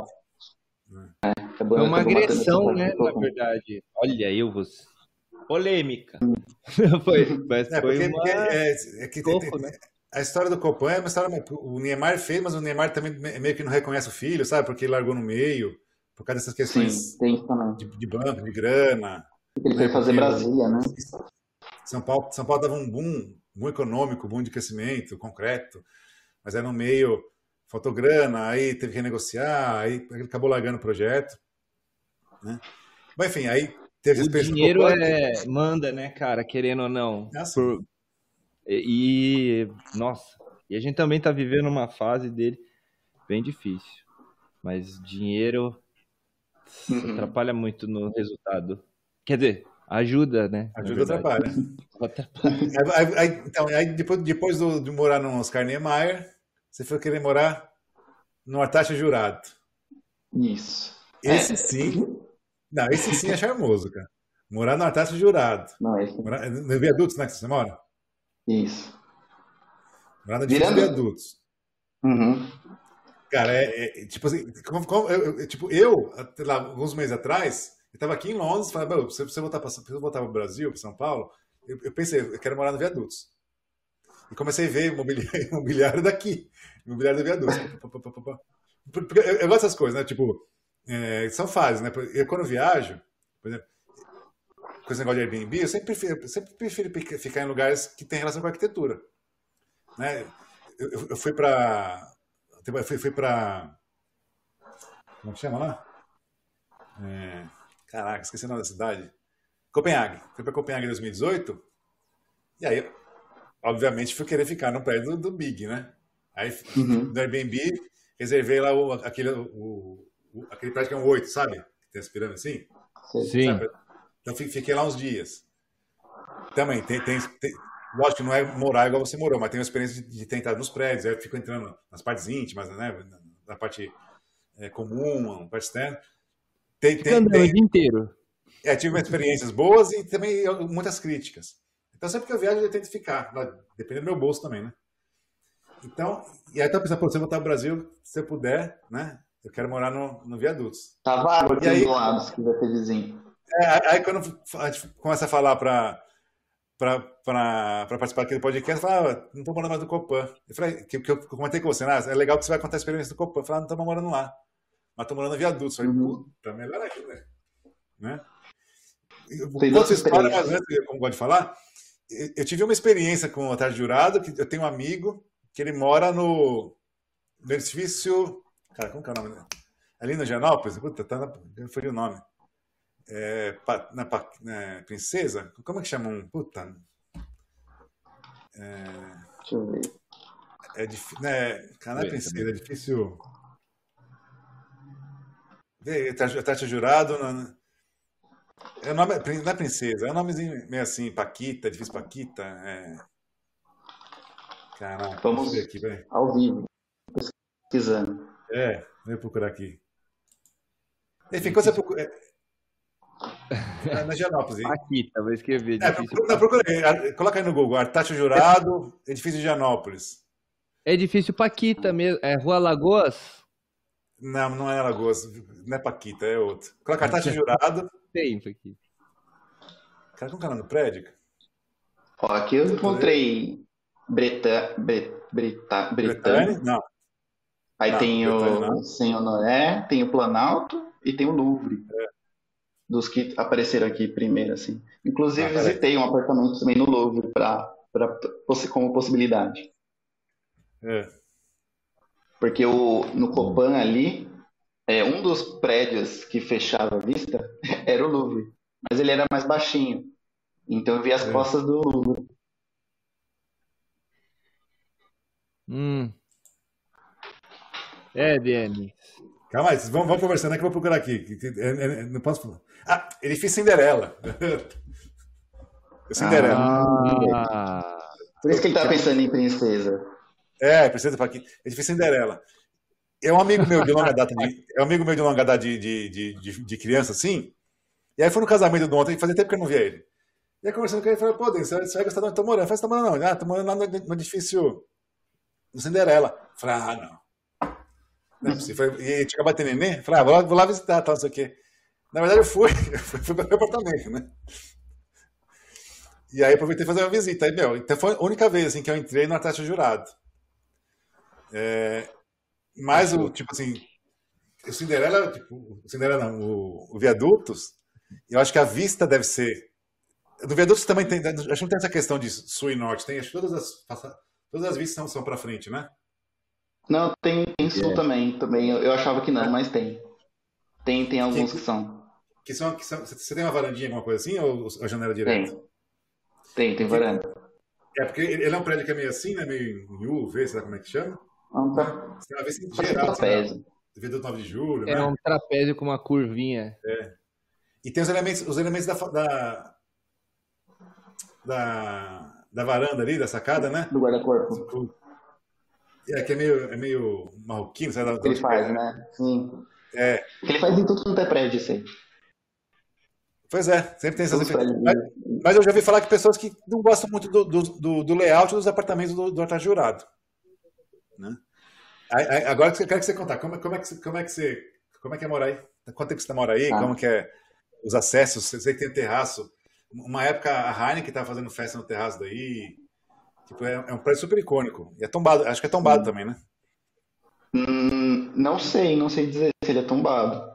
é, acabou, foi uma agressão, né? Na verdade. Olha, eu vou. Polêmica. Hum. foi, mas é, foi uma... é, é que, Copo, né? A história do Copan é uma história. O Neymar fez, mas o Neymar também meio que não reconhece o filho, sabe? Porque ele largou no meio, por causa dessas questões Sim, de, de banco, de grana. Ele foi fazer Brasília, né? São Paulo, São Paulo dava um boom, boom econômico, boom de crescimento, concreto, mas aí no meio faltou grana, aí teve que renegociar, aí ele acabou largando o projeto. Né? Mas enfim, aí teve O dinheiro é, manda, né, cara, querendo ou não. Ah, Por... E, nossa, e a gente também tá vivendo uma fase dele bem difícil. Mas dinheiro uhum. atrapalha muito no resultado. Quer dizer, ajuda, né? Ajuda atrapalha. aí, aí, então, aí depois, depois do, de morar no Oscar Niemeyer, você foi querer morar no Artaxa Jurado. Isso. Esse é. sim. Não, esse sim é charmoso, cara. Morar no Artaxa Jurado. Não, esse... Morar, no Viadutos, né, que você mora? Isso. Morar no Virando... Viadutos. Uhum. Cara, é, é tipo assim, como, como, eu, tipo, eu, lá, alguns meses atrás, estava aqui em Londres, falei, se você voltar para o Brasil, para São Paulo, eu, eu, pensei, eu quero morar no Viadutos. E comecei a ver imobiliário, imobiliário daqui, imobiliário do Viadutos. Porque eu, eu gosto dessas coisas, né? Tipo, é, são fases, né? Eu quando viajo, por exemplo, com esse negócio de Airbnb, eu sempre prefiro, sempre prefiro ficar em lugares que têm relação com a arquitetura. Né? Eu, eu fui para. Eu fui, fui para. Como chama lá? É, Caraca, esqueci o nome da cidade. Copenhague. Fui para Copenhague em 2018. E aí, obviamente, fui querer ficar no prédio do, do Big, né? Aí, uhum. no Airbnb, reservei lá o, aquele, o, o, aquele prédio que é um 8, sabe? Que tem aspirando assim. Sim. Sabe? Então, fiquei lá uns dias. Também, tem, tem, tem, lógico que não é morar igual você morou, mas tem uma experiência de, de ter entrado nos prédios, aí eu fico entrando nas partes íntimas, né? Na parte é, comum, na parte externa. Tem, tem, tem, o dia inteiro. É, tive experiências boas e também muitas críticas. Então, sempre que eu viajo, eu tento ficar, dependendo do meu bolso também, né? Então, e aí tá pensando, pô, se eu voltar ao Brasil, se eu puder, né? Eu quero morar no, no Viadutos. Tá vago aqui aí, do lado, se quiser ter vizinho. É, aí quando a gente começa a falar para para participar aqui do podcast, eu falei, ah, não estou morando mais no Copan. Eu falei, que, que eu comentei com você, ah, é legal que você vai contar a experiência do Copan. Eu falei, ah, não estamos morando lá. Mas estou morando no viaduto. Eu falei, uhum. puta, melhor ainda. Né? Outra história, mas antes, como pode falar, eu tive uma experiência com o Tarde Jurado, que eu tenho um amigo que ele mora no, no edifício. Cara, como que é o nome dele? Ali no Janópolis? Puta, tá na, foi o nome. É, na, na, Princesa? Como é que chamam? Puta. É, Deixa eu ver. É difícil. Né, cara, é Princesa, é difícil. Tati Jurado. Não, é o nome, não é Princesa, é um nomezinho meio assim, Paquita, difícil Paquita. É... Caraca, vamos ver aqui, velho. Ao vivo, pesquisando. É, vou procurar aqui. Enfim, quando você procura. É, na Gianópolis. Aqui, talvez escrever. É, procura, procura aí, coloca aí no Google, Artácio Jurado, edifício de Gianópolis. É edifício Paquita mesmo, é Rua Lagoas? Não, não é Lagoas, não é Paquita, é outro. Coloca Artácio Jurado. Tem isso aqui. Cara, como é o nome do prédio? Ó, aqui eu encontrei Breta, Breta, Bretânia. Não. Aí não, tem o Senhor Noé, tem o Planalto e tem o Louvre. É. Dos que apareceram aqui primeiro, assim. Inclusive, ah, visitei um apartamento também no Louvre pra, pra, como possibilidade. É. Porque o, no Copan ali, é, um dos prédios que fechava a vista era o Louvre. Mas ele era mais baixinho. Então eu vi as é. costas do Louvre. Hum. É, DM. Calma aí, vamos, vamos conversando aqui, eu vou procurar aqui. É, é, não posso falar. Ah, edifício Cinderela. Cinderela. Ah, Por isso que ele estava pensando em princesa. É, princesa aqui. Edifício Cinderela. É um amigo meu de longa data, de, é um amigo meu de longa data de, de, de, de criança, assim. E aí foi no casamento do ontem, fazia tempo que eu não via ele. E aí conversando com ele, falei, pô, Denis, você vai gostar de onde eu tô morando? Eu falei, tá morando não? Ah, tô morando lá no, no edifício no Cinderela. Eu falei, ah, não. não é. E tinha que bater neném. Eu falei, ah, vou lá, vou lá visitar, tal, não sei o quê. Na verdade, eu fui, eu fui, fui para o apartamento, né? E aí aproveitei fazer uma visita. Aí, meu, então foi a única vez assim, que eu entrei no Atlético Jurado. É, mas o, tipo assim, o Cinderela, tipo, o Cinderela não, o, o Viadutos, eu acho que a vista deve ser. No Viadutos também tem, acho que não tem essa questão de sul e norte, tem, acho que todas as, todas as vistas são, são para frente, né? Não, tem, tem sul é. também, também. Eu, eu, achava que não, mas tem. Tem, tem alguns que, que são. Que são, que são. Você tem uma varandinha, alguma coisa assim, ou a janela direta? Tem, tem, tem varanda. É, porque ele é um prédio que é meio assim, né? Meio em U, V, sei lá como é que chama. Um tra... Você vai ver geral, trapézio. Viaduto 9 de julho, é né? um trapézio com uma curvinha. É. E tem os elementos, os elementos da, da, da, da varanda ali, da sacada, né? Do guarda-corpo. É, que é meio, é meio marroquino, sabe? Que ele faz, né? Sim. É. Ele faz em tudo quanto é prédio, isso aí. Pois é, sempre tem essas diferenças. Mas, mas, eu já ouvi falar que pessoas que não gostam muito do, do, do layout dos apartamentos do, do Jurado. Né? Agora eu quero que você contar, como, como, é que, como, é que você, como é que é morar aí? Quanto tempo você mora aí? Ah. Como que é os acessos? Você tem terraço. Uma época a Heineken estava fazendo festa no terraço daí. Tipo, é, é, um prédio super icônico. E é tombado, acho que é tombado hum. também, né? Hum, não sei, não sei dizer se ele é tombado.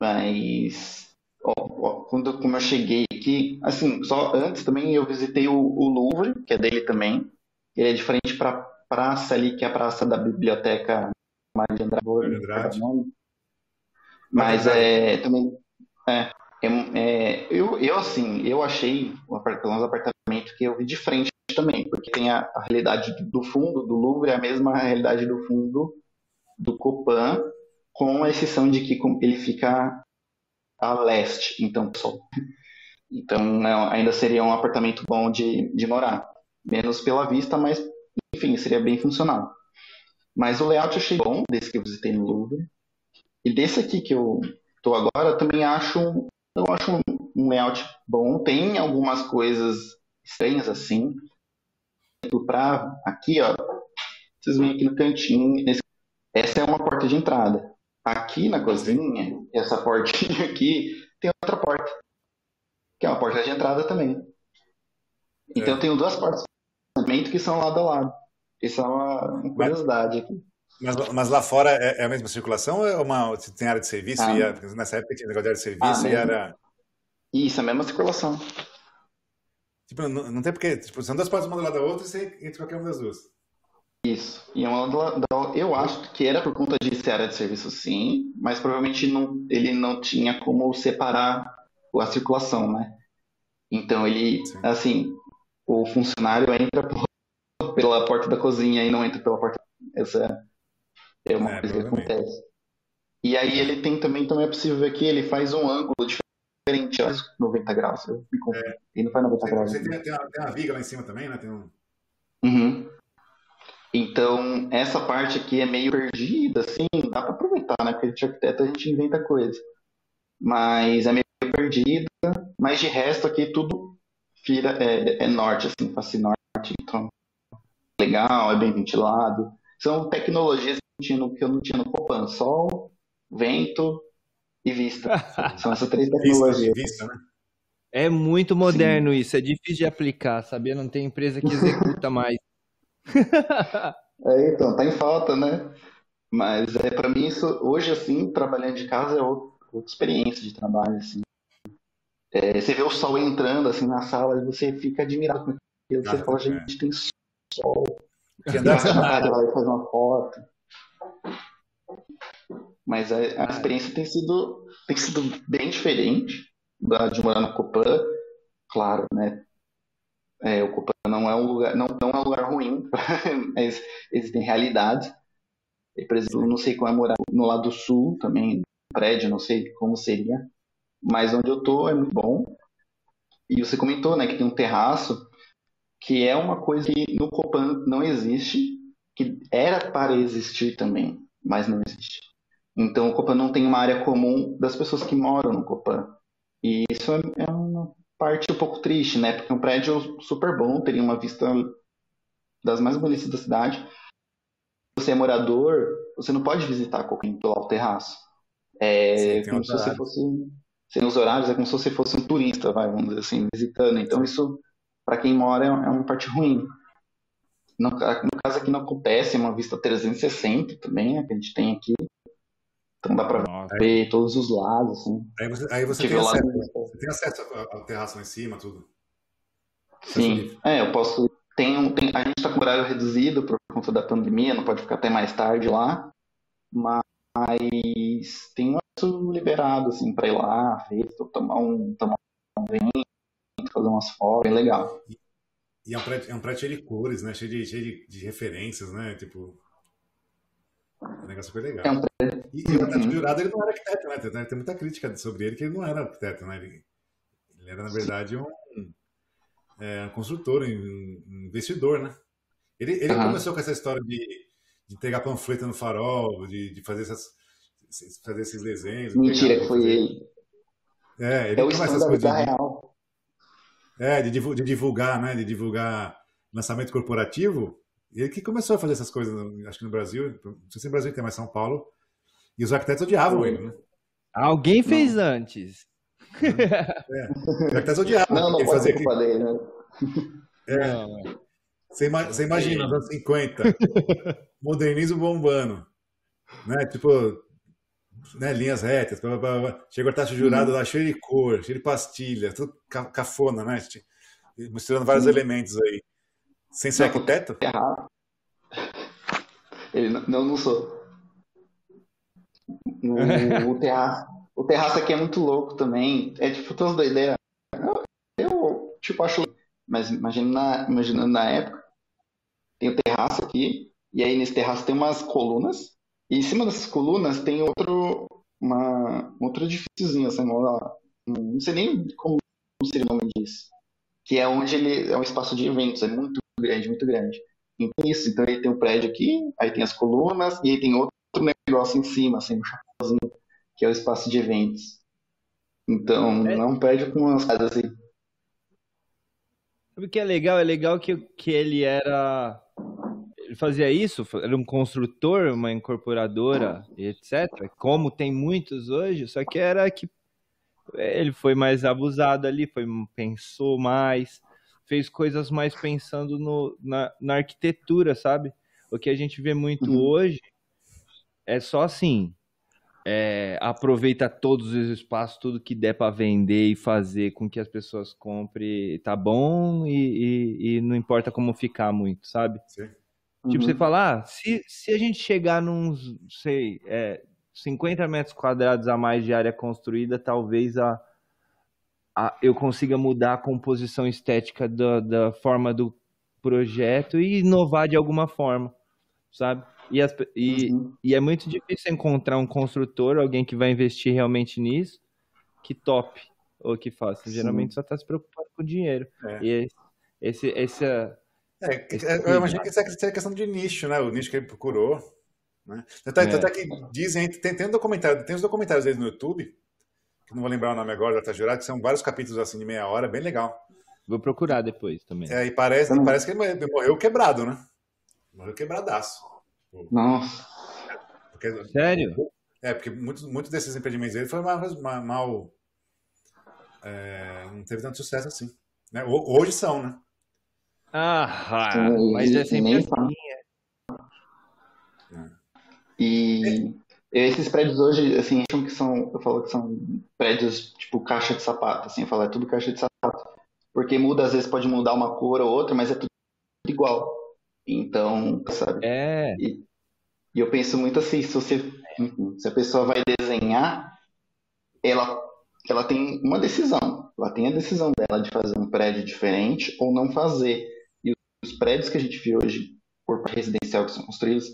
Mas ó, ó, quando como eu cheguei aqui, assim, só antes também eu visitei o, o Louvre, que é dele também. Ele é de frente para praça ali, que é a praça da biblioteca de Andrade. Andrade. Mas é, também. É, é, é, eu, eu, assim, eu achei um apartamento que eu vi de frente também, porque tem a, a, realidade do fundo do Louvre, é a mesma realidade do fundo do Copan, com a exceção de que ele fica a leste, então sol. Então ainda seria um apartamento bom de, de morar. Menos pela vista, mas enfim, seria bem funcional. Mas o layout eu achei bom, desse que eu visitei no Louvre. E desse aqui que eu tô agora, também acho, eu acho um layout bom. Tem algumas coisas estranhas assim. Para aqui, ó, vocês vêm aqui no cantinho. Nesse, essa é uma porta de entrada. Aqui na cozinha, essa portinha aqui, tem outra porta. Que é uma porta de entrada também. Então é. eu tenho duas portas que são lado a lado. Isso é uma curiosidade aqui. Mas, mas, lá fora é, é, a mesma circulação ou é uma, tem área de serviço? Ah, e nessa época tinha negócio de área de serviço ah, e era. Isso, a mesma circulação. Tipo, não, não tem porque. Tipo, são duas portas uma do lado da outra e você entra qualquer uma das duas. Isso. E uma do, eu acho que era por conta de ser área de serviço, sim, mas provavelmente não, ele não tinha como separar a circulação, né? Então ele, sim. assim, o funcionário entra pela porta da cozinha e não entra pela porta. Essa é uma é, coisa que acontece. E aí ele tem também, também é possível ver que ele faz um ângulo diferente, acho 90 graus. Eu me é. Ele não faz 90 você, graus. Você tem, tem, uma, tem, uma, viga lá em cima também, né? Tem um... Uhum. Então, essa parte aqui é meio perdida, assim, dá para aproveitar, né? Porque de arquiteto a gente inventa coisa. Mas é meio perdida, mas de resto aqui tudo vira, é, é norte, assim, face norte, então legal, é bem ventilado. São tecnologias que eu não tinha no Copan, sol, vento e vista. São essas três tecnologias. Vista, né? É muito moderno Sim. isso, é difícil de aplicar, sabia? Não tem empresa que executa mais. é, então, tá em falta, né? Mas é para mim isso hoje assim, trabalhando de casa é outra experiência de trabalho assim. É, você vê o sol entrando assim na sala e você fica admirado com aquilo. Você ah, fala, é. gente, tem sol. Que andar lá e fazer uma foto. Mas a, a, experiência tem sido, tem sido bem diferente da de morar no Copan. Claro, né? É, o Copan não é um lugar, não, não é um lugar ruim, mas existem realidades. E, por exemplo, não sei como é morar no lado sul também, no prédio, não sei como seria. Mas onde eu tô é muito bom. E você comentou, né, que tem um terraço, que é uma coisa que no Copan não existe, que era para existir também, mas não existe. Então o Copan não tem uma área comum das pessoas que moram no Copan. E isso é, é uma parte um pouco triste, né? Porque é um prédio super bom, teria uma vista das mais bonitas da cidade. Você é morador, você não pode visitar Copan pelo terraço. É Sim, como se você fosse sem os horários, é como se você fosse um turista, vai, vamos dizer assim, visitando. Então, isso, para quem mora, é, uma parte ruim. No, no, caso aqui não acontece, é uma vista 360 também, né, que a gente tem aqui. Então dá para ver todos os lados. Assim. Aí você, aí você, tem, acesso, você tem, acesso, ao terraço lá em cima, tudo? Sim, é, eu posso. Tem, tem, a gente está com horário reduzido por conta da pandemia, não pode ficar até mais tarde lá, mas tem liberado, assim, pra ir lá, ver, tomar um, tomar um vinho, fazer umas fotos, bem legal. E, e é, um prédio, é um prédio cheio de cores, né? Cheio de, cheio de, de referências, né? Tipo. É um negócio super legal. É um prédio. E, e o Neto Jurado, ele não era arquiteto, né? Tem, tem muita crítica sobre ele que ele não era arquiteto, né? Ele, ele era, na verdade, um, é, um construtor, um investidor, né? Ele, ele uhum. começou com essa história de, de pegar panfleto no farol, de, de fazer essas fazer esses desenhos. Mentira, que foi ele. É, ele é começa essas coisas. De, real. É, de, de divulgar, né? De divulgar lançamento corporativo. Ele que começou a fazer essas coisas, acho que no Brasil, não sei se no Brasil tem, mas São Paulo. E os arquitetos odiavam ele, né? Alguém fez não. antes. É. Os arquitetos odiavam. Não, não pode fazer culpa dele, né? É. Não, você, você imagina, nos anos 50, modernismo bombando. Né? Tipo, né, linhas retas, blá, blá, blá. chega o taxa jurado uhum. lá cheio de cor, cheio de pastilha, tudo cafona, né? Misturando vários uhum. elementos aí. Sem ser não, arquiteto? Errado. Ele, não, não sou. O, o, terraço, o terraço aqui é muito louco também. É tipo, todas doideiras. Eu, eu, tipo, acho. Mas imagina na, imaginando na época, tem o terraço aqui, e aí nesse terraço tem umas colunas e em cima dessas colunas tem outro, uma, outro edifíciozinho, assim, uma, não sei nem como seria o nome disso. que é onde ele é um espaço de eventos, é muito grande, muito grande. Então, isso, então ele tem um prédio aqui, aí tem as colunas, e aí tem outro negócio em cima, assim, um chapéuzinho, que é o espaço de eventos. Então, é, é um prédio com umas casas assim. Sabe o que é legal? É legal que, que ele era. Ele fazia isso, era um construtor, uma incorporadora, etc. Como tem muitos hoje, só que era que ele foi mais abusado ali, foi, pensou mais, fez coisas mais pensando no, na, na arquitetura, sabe? O que a gente vê muito uhum. hoje é só assim, é, aproveita todos os espaços, tudo que der para vender e fazer com que as pessoas comprem, tá bom e, e, e não importa como ficar muito, sabe? Sim. Tipo, uhum. você falar, ah, se, se a gente chegar nos, sei, é, 50 metros quadrados a mais de área construída, talvez a, a eu consiga mudar a composição estética da, da forma do projeto e inovar de alguma forma, sabe? E, as, e, uhum. e é muito difícil encontrar um construtor, alguém que vai investir realmente nisso, que top ou que faça. Sim. Geralmente só está se preocupando com dinheiro. É. E esse, esse, esse é, eu imagino que isso é questão de nicho, né? O nicho que ele procurou. Né? Até, é. até que dizem, tem, tem, um documentário, tem os documentários deles no YouTube, que não vou lembrar o nome agora, da Jurado, que são vários capítulos assim de meia hora, bem legal. Vou procurar depois também. É, e parece, parece que ele morreu quebrado, né? Morreu quebradaço. Nossa. Porque, Sério? É, porque muitos, muitos desses empreendimentos dele foram mal. mal é, não teve tanto sucesso assim. Né? Hoje são, né? Ah, mas é sempre assim. É. E esses prédios hoje, assim, acham que são, eu falo que são prédios tipo caixa de sapato, assim, eu falo, é tudo caixa de sapato. Porque muda, às vezes pode mudar uma cor ou outra, mas é tudo igual. Então, sabe? É. E, e eu penso muito assim, se você, se a pessoa vai desenhar, ela, ela tem uma decisão. Ela tem a decisão dela de fazer um prédio diferente ou não fazer. E os prédios que a gente vê hoje, por residencial que são construídos,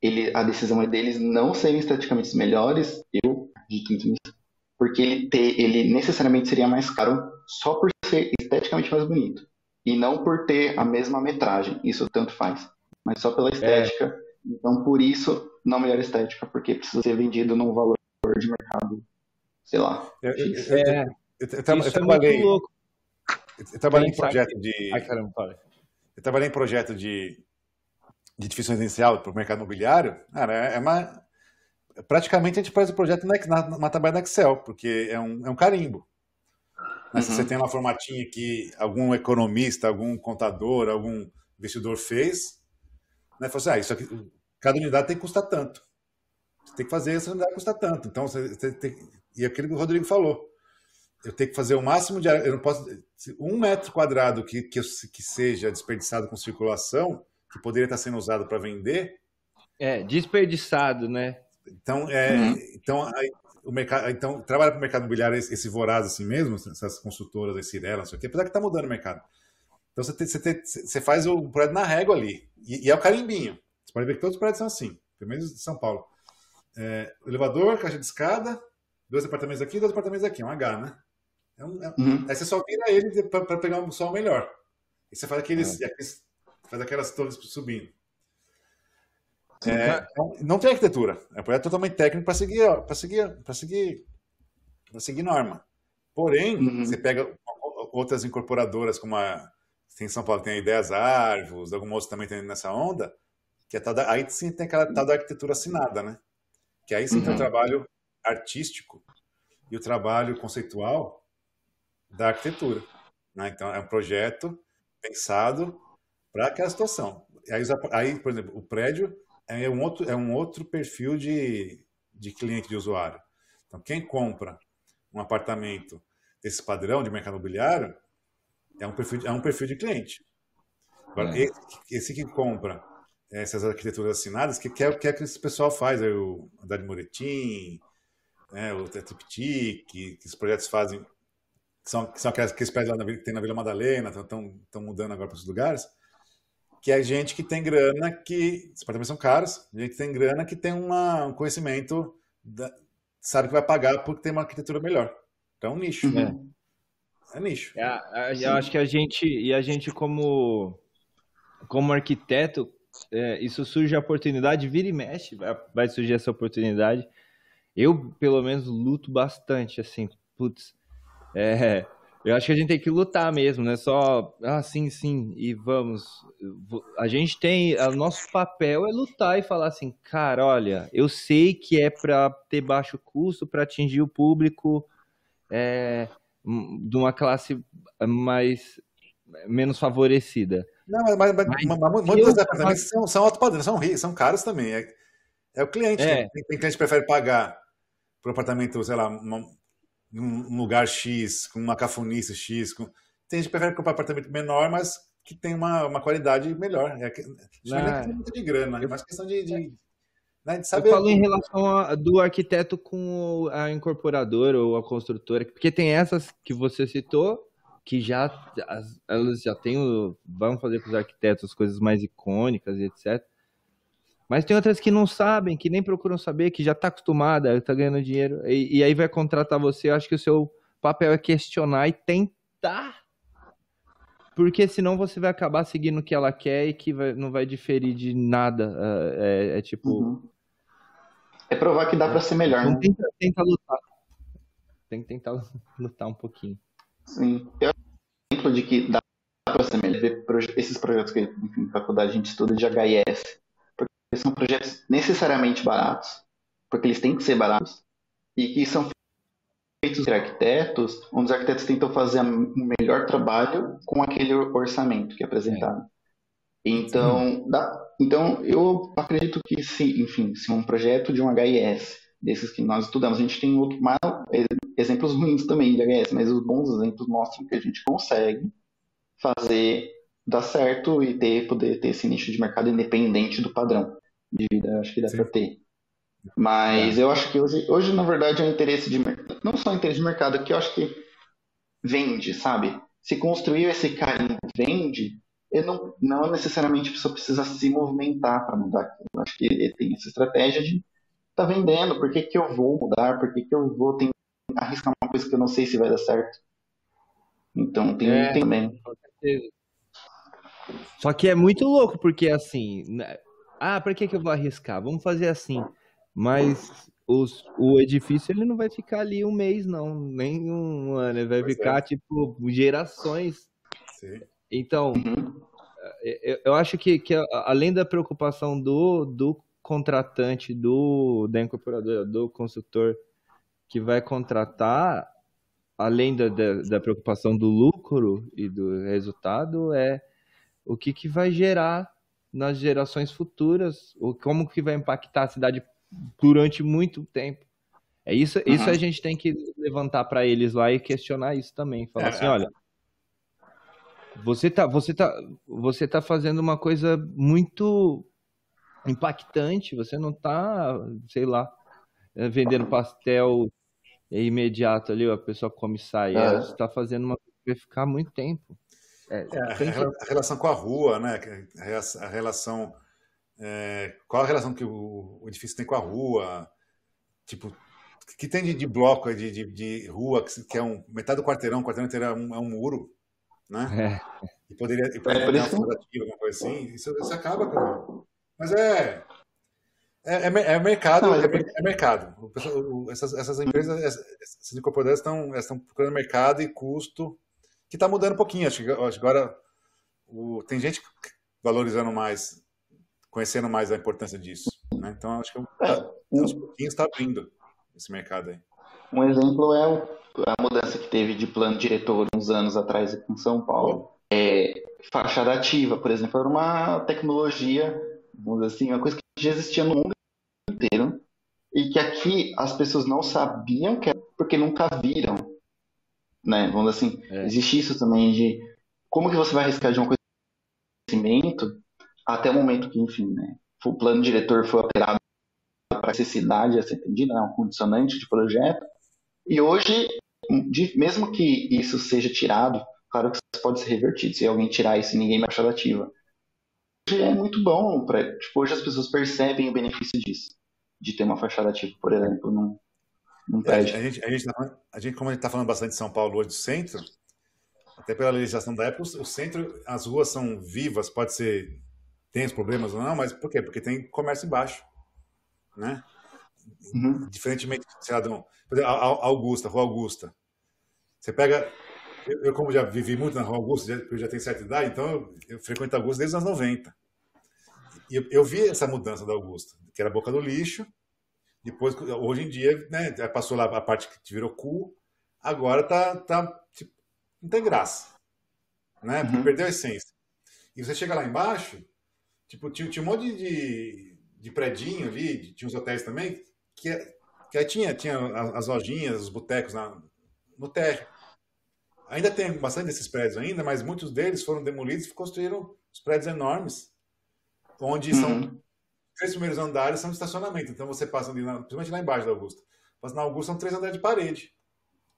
ele, a decisão é deles não serem esteticamente melhores, eu acredito nisso, porque ele, ter, ele necessariamente seria mais caro só por ser esteticamente mais bonito e não por ter a mesma metragem. Isso tanto faz, mas só pela estética. É. Então, por isso, não melhor estética, porque precisa ser vendido num valor de mercado, sei lá. Eu, eu, eu, é, eu trabalhei, eu trabalhei em projeto de. Ai, caramba, Eu trabalhei em projeto de, de edifício residencial para o mercado imobiliário. Cara, é, é uma. Praticamente a gente faz o projeto na, na, na tabela Excel, porque é um, é um carimbo. Mas uhum. se você tem lá formatinho que algum economista, algum contador, algum investidor fez, né? Falou assim, ah, isso aqui, cada unidade tem que custar tanto. Você tem que fazer essa unidade custar tanto. Então, você, você tem, e aquilo que o Rodrigo falou, eu tenho que fazer o máximo de eu não posso um metro quadrado que, que, que seja desperdiçado com circulação que poderia estar sendo usado para vender é desperdiçado né então é uhum. então o mercado, então, trabalha para o mercado imobiliário esse, esse voraz assim mesmo, essas construtoras, esse Cirela, não sei o quê, apesar que está mudando o mercado. Então, você, tem, você, tem, você faz o prédio na régua ali, e, e, é o carimbinho. Você pode ver que todos os prédios são assim, pelo menos de São Paulo. É, elevador, caixa de escada, dois apartamentos aqui, dois apartamentos aqui, um H, né? É um, é, uhum. Aí você só vira ele para pegar um sol melhor. E você faz aqueles, é. aqueles faz aquelas torres subindo. É, não tem arquitetura. É um projeto totalmente técnico para seguir, para seguir, para seguir, para seguir norma. Porém, uhum. você pega outras incorporadoras, como a tem em São Paulo, tem a Ideias Árvores, algumas outras também tem nessa onda, que é da, aí sim tem aquela tal da arquitetura assinada, né? Que aí sim uhum. tem o trabalho artístico e o trabalho conceitual da arquitetura. Né? Então, é um projeto pensado para aquela situação. Aí, aí, por exemplo, o prédio é um outro, é um outro perfil de, de cliente, de usuário. Então, quem compra um apartamento desse padrão de mercado imobiliário é um perfil, é um perfil de cliente. Agora, é. esse, esse, que compra essas arquiteturas assinadas, que quer, quer que esse pessoal faz, aí o Haddad Moretim, né, o Triptic, que, que os projetos fazem, que são, que são aqueles, aqueles prédios lá na, que tem na Vila Madalena, estão mudando agora para os lugares, que é gente que tem grana, que os apartamentos são caros, gente que tem grana que tem uma, um conhecimento, da, sabe que vai pagar porque tem uma arquitetura melhor. Então é um nicho. Uhum. É nicho. É, eu acho que a gente, e a gente como, como arquiteto, é, isso surge a oportunidade, vira e mexe, vai, vai surgir essa oportunidade. Eu, pelo menos, luto bastante, assim, putz, é, eu acho que a gente tem que lutar mesmo, né? Só, ah, sim, sim, e vamos. A gente tem, o nosso papel é lutar e falar assim, cara, olha, eu sei que é para ter baixo custo, para atingir o público é, de uma classe mais menos favorecida. Não, mas, mas, mas, mas muitos apartamentos são, são alto padrão, são, são caros também. É, é o cliente. É. Tem, tem cliente que prefere pagar por um apartamento, sei lá, uma, um lugar X, com uma cafonice X. Com... Tem gente que prefere comprar um apartamento menor, mas que tem uma, uma qualidade melhor. É, não é muito de grana, é mais questão de, de, né. Eu falo em relação a, do arquiteto com a incorporadora ou a construtora, porque tem essas que você citou, que já elas já têm o, vão fazer com os arquitetos coisas mais icônicas e etc. Mas tem outras que não sabem, que nem procuram saber, que já está acostumada, está ganhando dinheiro, e, e, aí vai contratar você. Eu acho que o seu papel é questionar e tentar. Porque senão você vai acabar seguindo o que ela quer e que vai, não vai diferir de nada. É, é, é tipo. Uhum. É provar que dá para ser melhor. Né? tenta, tenta lutar. Tem que tentar lutar um pouquinho. Sim. Eu exemplo de que dá para ser melhor. Esses projetos que, enfim, faculdade a gente estuda de HIS são projetos necessariamente baratos, porque eles têm que ser baratos, e que são feitos por arquitetos, onde os arquitetos tentam fazer um melhor trabalho com aquele orçamento que é apresentado. Então, dá, então eu acredito que se, enfim, se um projeto de um HIS, desses que nós estudamos, a gente tem outro, mal, exemplos ruins também de HIS, mas os bons exemplos mostram que a gente consegue fazer dar certo e ter, poder ter esse nicho de mercado independente do padrão de vida, acho que dá para ter. Mas é. eu acho que hoje, hoje, na verdade, é um interesse de mercado. Não só interesse de mercado, que eu acho que vende, sabe? Se construiu esse carinho vende, eu não, não necessariamente a pessoa precisa se movimentar para mudar. Eu acho que ele tem essa estratégia de tá vendendo, por que, que eu vou mudar, por que, que eu vou tentar arriscar uma coisa que eu não sei se vai dar certo. Então tem, é, tem também. Só que é muito louco, porque assim, né, ah, para que, que eu vou arriscar? Vamos fazer assim. Mas os, o edifício ele não vai ficar ali um mês, não, nem um ano, ele vai pois ficar é. tipo gerações. Sim. Então, uhum. eu, eu, acho que, que além da preocupação do, do contratante, do da incorporadora, do construtor que vai contratar, além da, da, da preocupação do lucro e do resultado, é o que, que vai gerar nas gerações futuras, ou como que vai impactar a cidade durante muito tempo. É isso, uhum. isso a gente tem que levantar para eles lá e questionar isso também, falar é, assim, é. olha, você tá, você tá, você tá fazendo uma coisa muito impactante, você não tá, sei lá, eh, vendendo pastel imediato ali, a pessoa come e sai. É. Você está fazendo uma coisa que vai ficar muito tempo. É, é, a, relação com a rua, né? A relação. É, qual a relação que o, o, edifício tem com a rua? Tipo, que tem de, de bloco de, de, de, rua, que é um, metade do quarteirão, o quarteirão inteiro é um, é um muro, né? É. E poderia, e poderia é, ter uma fotografia, alguma coisa assim. Isso, isso acaba com. Mas é. É, é, é mercado, Não, é, é, mercado. Essas, essas empresas, essas incorporadoras estão, estão procurando mercado e custo que está mudando um pouquinho. Acho que, agora o, tem gente valorizando mais, conhecendo mais a importância disso. Né? Então, acho que é, tá, aos pouquinhos está abrindo esse mercado aí. Um exemplo é a mudança que teve de plano diretor uns anos atrás aqui em São Paulo. É, fachada ativa, por exemplo, era uma tecnologia, vamos dizer assim, uma coisa que já existia no mundo inteiro e que aqui as pessoas não sabiam que era porque nunca viram né? Vamos dizer assim, é. existe isso também de como que você vai arriscar de um conhecimento até o momento que, enfim, né, o plano diretor foi alterado para necessidade a ser atendida, né, um condicionante de projeto. E hoje, mesmo que isso seja tirado, claro que isso pode ser revertido, se alguém tirar isso e ninguém mais achar ativa. Hoje é muito bom, pra, tipo, hoje as pessoas percebem o benefício disso, de ter uma fachada ativa, por exemplo, num, não pede. É, a, gente, a, gente tá, a gente, como a gente está falando bastante de São Paulo hoje do centro, até pela legislação da época, o centro, as ruas são vivas, pode ser, tem os problemas ou não, mas por quê? Porque tem comércio embaixo, né? Uhum. Diferentemente, sei lá, por exemplo, Augusta, Rua Augusta. Você pega, eu, eu, como já vivi muito na Rua Augusta, eu já tenho certa idade, então eu, eu frequento Augusta desde os anos 90. E eu, eu vi essa mudança da Augusta, que era a boca do lixo, depois, hoje em dia, né, passou lá a parte que virou cu, agora tá, tá tipo, não tem graça, né? Porque uhum. perdeu a essência. E você chega lá embaixo, tipo, tinha, tinha um monte de, de predinho ali, tinha uns hotéis também, que, que tinha, tinha as lojinhas, os botecos no térreo. Ainda tem bastante desses prédios ainda, mas muitos deles foram demolidos e construíram os prédios enormes, onde uhum. são três primeiros andares são de estacionamento. Então você passa ali, na, principalmente lá embaixo da Augusta, passa na Augusta são três andares de parede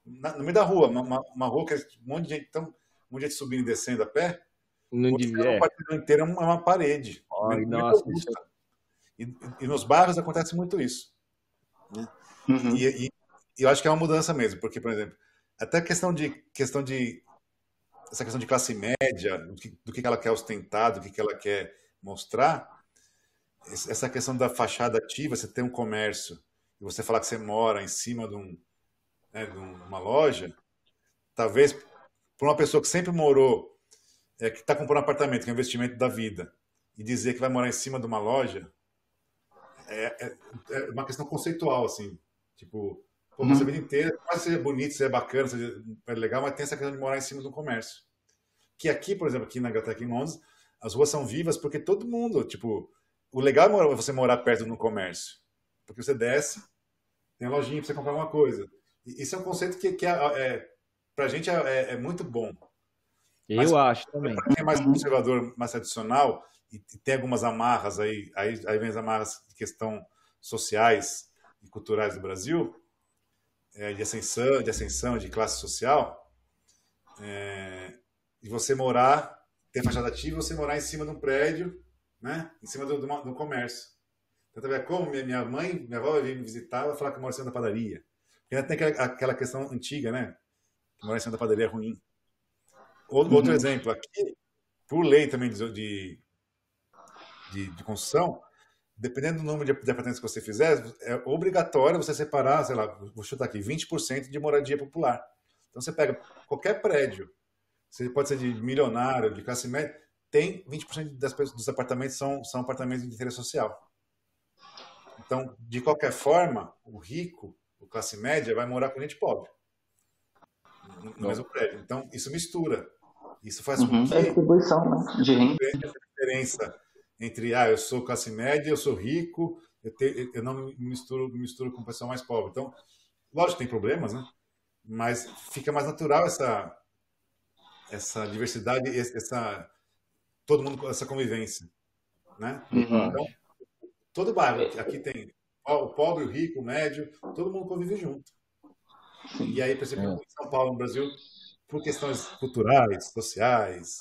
na, no meio da rua, uma, uma, rua que é um monte de gente, então, um monte de gente subindo e descendo a pé. Não devia. A inteira é uma parede. Ai, nossa, e, e, nos bairros acontece muito isso. Né? Uhum. E, e, e, eu acho que é uma mudança mesmo, porque, por exemplo, até questão de questão de essa questão de classe média, do que, do que ela quer ostentar, do que ela quer mostrar, essa questão da fachada ativa, você tem um comércio e você falar que você mora em cima de um, né, numa loja, talvez para uma pessoa que sempre morou, é, que está comprando um apartamento, que é um investimento da vida, e dizer que vai morar em cima de uma loja, é, é, é uma questão conceitual, assim. Tipo, pô, uhum. a vida inteira, pode ser bonito, ser bacana, ser legal, mas tem essa questão de morar em cima de um comércio. Que aqui, por exemplo, aqui na Inglaterra, em Londres, as ruas são vivas porque todo mundo, tipo, o legal é você morar perto de um comércio. Porque você desce, tem uma lojinha para você comprar uma coisa. Isso é um conceito que, que é, é para a gente é, é, é, muito bom. Eu Mas, acho também. Para quem é mais conservador, mais tradicional, e, e, tem algumas amarras aí, aí, aí vem as amarras de questão sociais e culturais do Brasil, é, de ascensão, de ascensão, de classe social, é, e você morar, ter fachada ativa, você morar em cima de um prédio, né, em cima do, do, do comércio. Então, tá como minha, minha mãe, minha avó vir me visitar, vai falar que eu moro em cima da padaria. Porque ainda tem aquela, aquela questão antiga, né? Que morar em cima da padaria é ruim. Outro, uhum. exemplo, aqui, por lei também de, de, de, construção, dependendo do número de, de apartamentos que você fizer, é obrigatório você separar, sei lá, vou chutar aqui, 20% de moradia popular. Então você pega qualquer prédio, você pode ser de milionário, de classe média, tem 20% das, dos apartamentos são, são apartamentos de interesse social. Então, de qualquer forma, o rico classe média vai morar com gente pobre no, mesmo prédio. Então, isso mistura. Isso faz uhum. com que... É distribuição né? de renda. diferença entre, ah, eu sou classe média, eu sou rico, eu, te, eu não me misturo, me misturo com o pessoal mais pobre. Então, lógico, tem problemas, né? Mas fica mais natural essa, essa diversidade, essa todo mundo essa convivência, né? Uhum. Então, todo bairro aqui tem o pobre, o rico, o médio, todo mundo convive junto. E aí, por exemplo, é. em São Paulo, no Brasil, por questões culturais, sociais,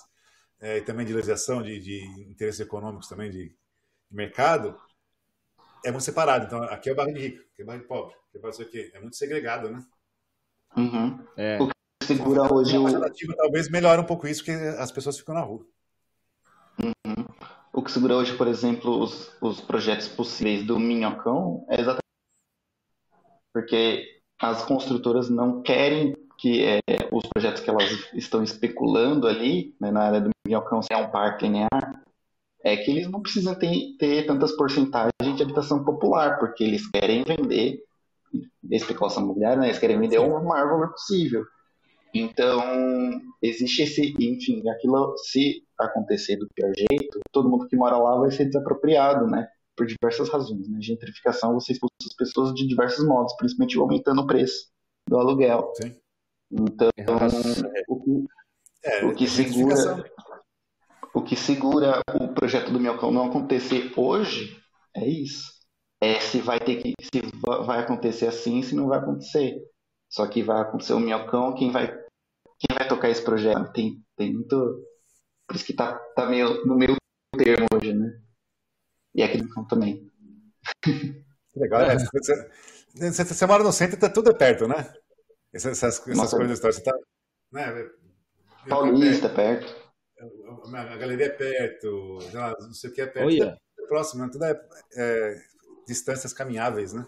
é, e também de legislação de, de interesses econômicos também, de, de, mercado, é muito separado. Então, aqui é o bairro de rico, aqui é o bairro de pobre, aqui é o bairro isso aqui. É muito segregado, né? Uhum. É. O que segura hoje... A talvez melhore um pouco isso, porque as pessoas ficam na rua. O que segura hoje, por exemplo, os, os projetos possíveis do Minhocão é exatamente porque as construtoras não querem que é, os projetos que elas estão especulando ali, né, na área do Minhocão, se é um parque linear, é que eles não precisam ter, ter tantas porcentagens de habitação popular, porque eles querem vender especulação imobiliária, né, eles querem vender o maior valor possível. Então, existe esse, enfim, aquilo, se acontecer do pior jeito, todo mundo que mora lá vai ser desapropriado, né? Por diversas razões. Né? Gentrificação, você expulsa as pessoas de diversos modos, principalmente aumentando o preço do aluguel. Sim. Então, o que, é, o que segura o que segura o projeto do Miocão não acontecer hoje é isso. É se vai ter que se vai acontecer assim, se não vai acontecer. Só que vai acontecer o Miocão, quem vai quem vai tocar esse projeto? Tem, tem muito. Por isso que tá, tá meio no meio termo hoje, né? E aqui no também. Legal, é. Você, você, você, mora no centro, tá tudo perto, né? Essas, essas, essas coisas, você tá, né? Paulista, perto. A galeria é perto, não sei o que é perto. Olha. É próximo, né? tudo é, é, distâncias caminháveis, né?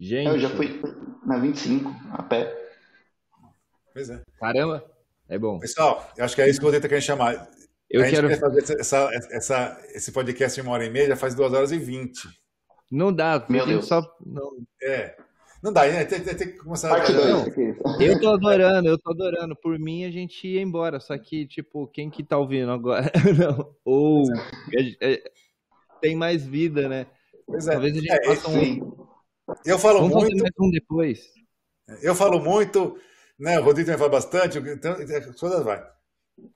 Gente. Eu já fui na 25, a pé. Pois é. Caramba, é bom. Pessoal, eu acho que é isso que eu vou tentar chamar. Eu a quero quer fazer essa, essa, esse podcast em uma hora e meia, já faz duas horas e vinte. Não dá, meu Deus. Só... Não. É. Não dá, né? Tem, tem, tem que começar Parte a... dois, Eu tô adorando, eu tô adorando. Por mim, a gente ia embora. Só que, tipo, quem que tá ouvindo agora? Não. Ou é, é, tem mais vida, né? Pois é. Talvez a gente é, faça um. Eu falo Vamos muito. Fazer mais um depois. Eu falo muito, né? O Rodrigo também fala bastante, então, todas vai.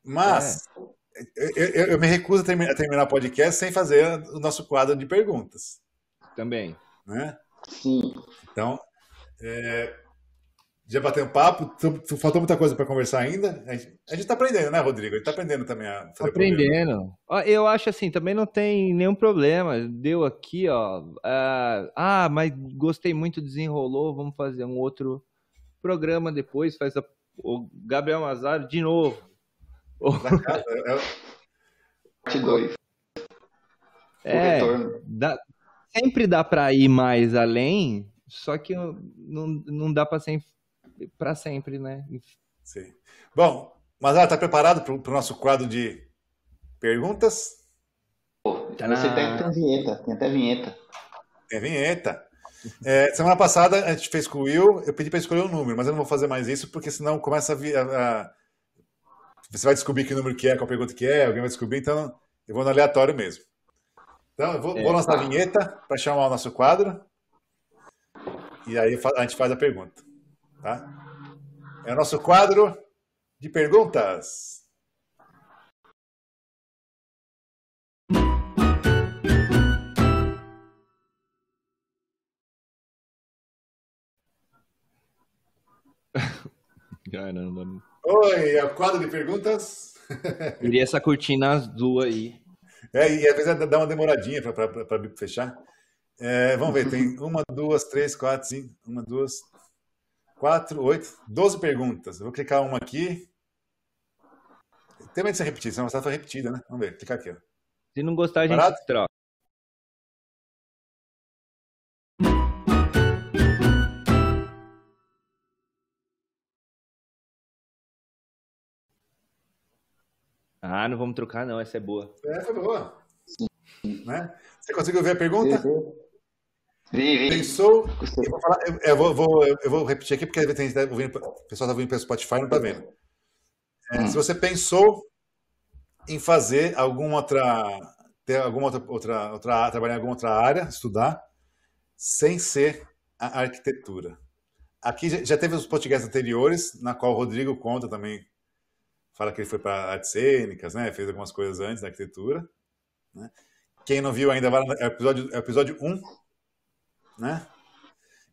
Mas é. eu, eu, eu, me recuso a terminar, a terminar o podcast sem fazer o nosso quadro de perguntas. Também. Né? Sim. Então, é, já bateu um papo, faltou muita coisa para conversar ainda. A gente está aprendendo, né, Rodrigo? A gente está aprendendo também a fazer Aprendendo. Eu acho assim, também não tem nenhum problema. Deu aqui, ó. Uh, ah, mas gostei muito, desenrolou. Vamos fazer um outro programa depois. Faz a, o Gabriel Mazaro de novo. É Parte 2. É, dá, sempre dá para ir mais além, só que não, não dá para ser para sempre, né? Sim. Bom, mas ela tá preparado para o nosso quadro de perguntas? Pô, você tem, tem vinheta, tem até vinheta. Tem vinheta. É, semana passada a gente fez com o Will, eu pedi para escolher um número, mas eu não vou fazer mais isso, porque senão começa a, vir, a, a, Você vai descobrir que número que é, qual pergunta que é, alguém vai descobrir, então eu vou no aleatório mesmo. Então, eu vou, é, vou lançar tá. a vinheta para chamar o nosso quadro. E aí a gente faz a pergunta. Tá? É o nosso quadro de perguntas. Caramba. Oi, é o quadro de perguntas. Queria essa cortina azul aí. É, e às vezes dá uma demoradinha para fechar. É, vamos ver, tem uma, duas, três, quatro, cinco. Uma, duas, 4, 8, 12 perguntas. Eu vou clicar uma aqui. Tem medo de ser repetida, senão está repetida, né? Vamos ver, clicar aqui. Ó. Se não gostar, a gente Parado? Ah, não vamos trocar, não. Essa é boa. É, foi boa. Né? Você conseguiu ver a pergunta? Sim, sim. Vi, vi. Pensou. Eu vou, falar, eu, eu, vou, eu vou repetir aqui porque tem, o pessoal está ouvindo pelo Spotify não está vendo. É, hum. Se você pensou em fazer alguma outra. ter alguma outra, outra, outra. trabalhar em alguma outra área, estudar, sem ser a arquitetura. Aqui já, já teve os podcasts anteriores, na qual o Rodrigo conta também. Fala que ele foi para artes cênicas, né? Fez algumas coisas antes da arquitetura. Né? Quem não viu ainda, vai no episódio, episódio 1 né?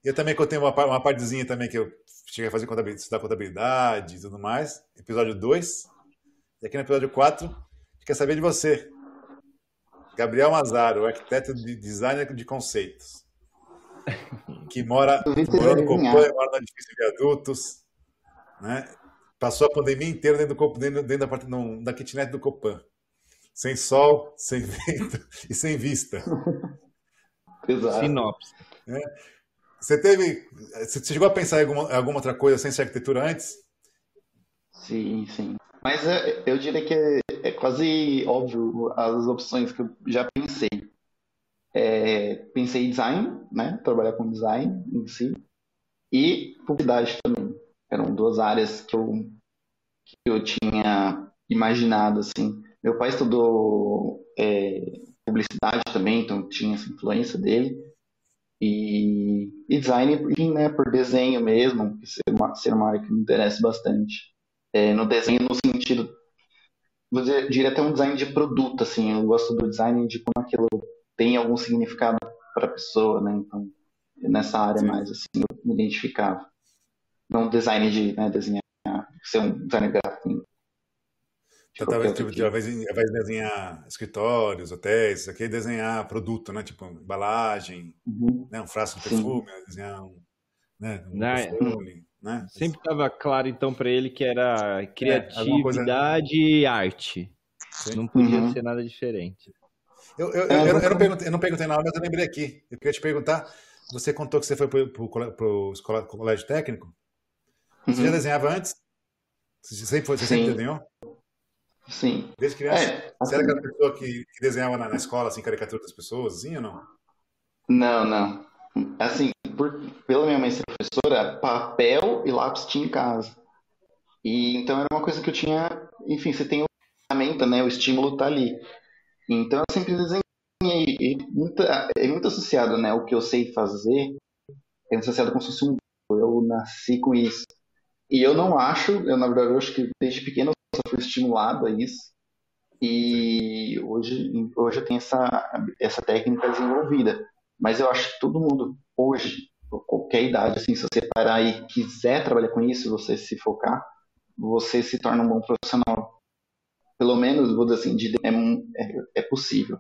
Eu também contei uma, uma partezinha também que eu cheguei a fazer contabilidade, estudar contabilidade e tudo mais. Episódio 2. E aqui no episódio 4, quer saber de você. Gabriel Mazaro, arquiteto de designer de conceitos. Que mora, mora no Copan, mora no edifício de viadutos. Né? Passou a pandemia inteira dentro, do, dentro, dentro da, parte, no, da kitnet do Copan. Sem sol, sem vento e sem vista. Exato. Sinopse. É. Você teve. Você chegou a pensar em alguma, alguma outra coisa sem ser arquitetura antes? Sim, sim. Mas é, eu diria que é, é, quase óbvio as opções que eu já pensei. É, pensei em design, né? Trabalhar com design em si. E publicidade também. Eram duas áreas que eu, que eu tinha imaginado, assim. Meu pai estudou é, publicidade também, então tinha essa influência dele. E, e design, né, por desenho mesmo, ser uma, ser uma área que me interessa bastante. É, no desenho, no sentido, vou dizer, diria até um design de produto, assim, eu gosto do design de como aquilo tem algum significado para a pessoa, né, então, nessa área Sim. mais, assim, eu me identificava. Não design de né, desenhar, ser um designer gráfico então, talvez, tipo, de, ao, invés, ao invés de desenhar escritórios, hotéis, isso aqui é desenhar produto, né? Tipo, embalagem, uhum. né? um frasco de perfume, Sim. desenhar um, né? um Não, é. né? Sempre estava claro, então, para ele que era criatividade é, e arte. Sim. Não podia uhum. ser nada diferente. Eu, eu, eu, eu, não perguntei, eu não perguntei nada, mas eu lembrei aqui. Eu queria te perguntar. Você contou que você foi para o colégio técnico. Você uhum. já desenhava antes? Você sempre, foi, você sempre desenhou? Sim. Desde criança? É, você era aquela pessoa que, que desenhava na, na, escola, assim, caricatura das pessoas, assim, ou não? Não, não. Assim, por, pela minha mãe ser professora, papel e lápis tinha em casa. E então era uma coisa que eu tinha, enfim, você tem o ferramenta, né? O estímulo tá ali. Então eu sempre desenhei e muita, é muito associado, né? O que eu sei fazer é associado com se um eu nasci com isso. E eu não acho, eu na verdade eu acho que desde pequeno eu só fui estimulado a isso. E hoje, hoje eu tenho essa, essa técnica desenvolvida. Mas eu acho que todo mundo, hoje, qualquer idade, assim, se você parar e quiser trabalhar com isso, você se focar, você se torna um bom profissional. Pelo menos, vou dizer assim, de, é, é, é possível.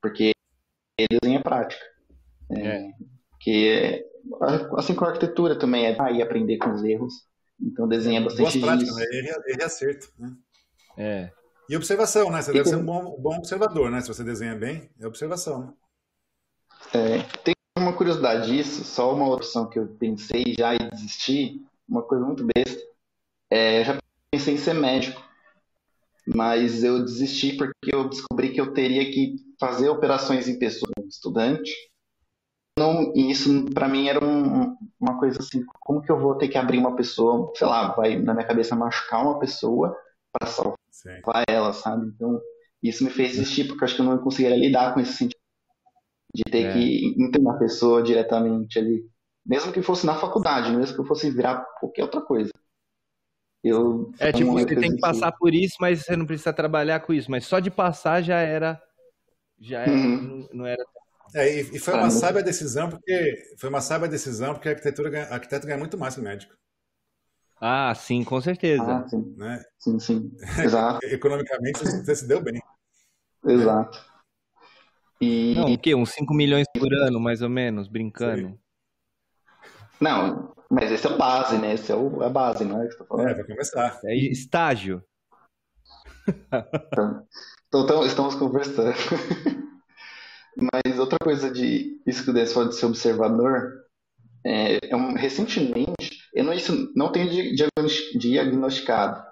Porque desenho é prática. É, é. Que, assim com a arquitetura também, é aí aprender com os erros. Então, desenho é bastante Boas práticas, né? Erro, erro e acerto, né? É. E observação, né? Você e deve ser um bom, bom observador, né? Se você desenha bem, é observação, né? É, tem uma curiosidade disso, só uma opção que eu pensei já e desisti, uma coisa muito besta. É, já pensei em ser médico, mas eu desisti porque eu descobri que eu teria que fazer operações em pessoas, estudante. Não, e isso para mim era um, uma coisa assim, como que eu vou ter que abrir uma pessoa, sei lá, vai na minha cabeça machucar uma pessoa para salvar Sim. ela, sabe? Então, isso me fez desistir, porque eu acho que eu não conseguiria lidar com esse sentido de ter é. que internar a pessoa diretamente ali. Mesmo que fosse na faculdade, mesmo que eu fosse virar qualquer outra coisa. Eu, é, tipo, você tem que passar por isso, mas você não precisa trabalhar com isso. Mas só de passar já era. Já era, uhum. não, não, era. É, e, foi uma ah, sábia decisão, porque. Foi uma sábia decisão, porque a arquitetura ganha, a arquiteto ganha muito mais que o médico. Ah, sim, com certeza. Ah, sim. Né? sim, sim. Exato. Economicamente você se deu bem. Exato. E... Não, o quê? Uns 5 milhões por ano, mais ou menos, brincando. Sim. Não, mas esse é o base, né? Esse é o, a base, não é que falando? É, vai começar. É estágio. Então, então estamos conversando. Mas outra coisa de isso que o falou de ser observador, é, é um, recentemente, eu não, isso não tenho diagnosticado,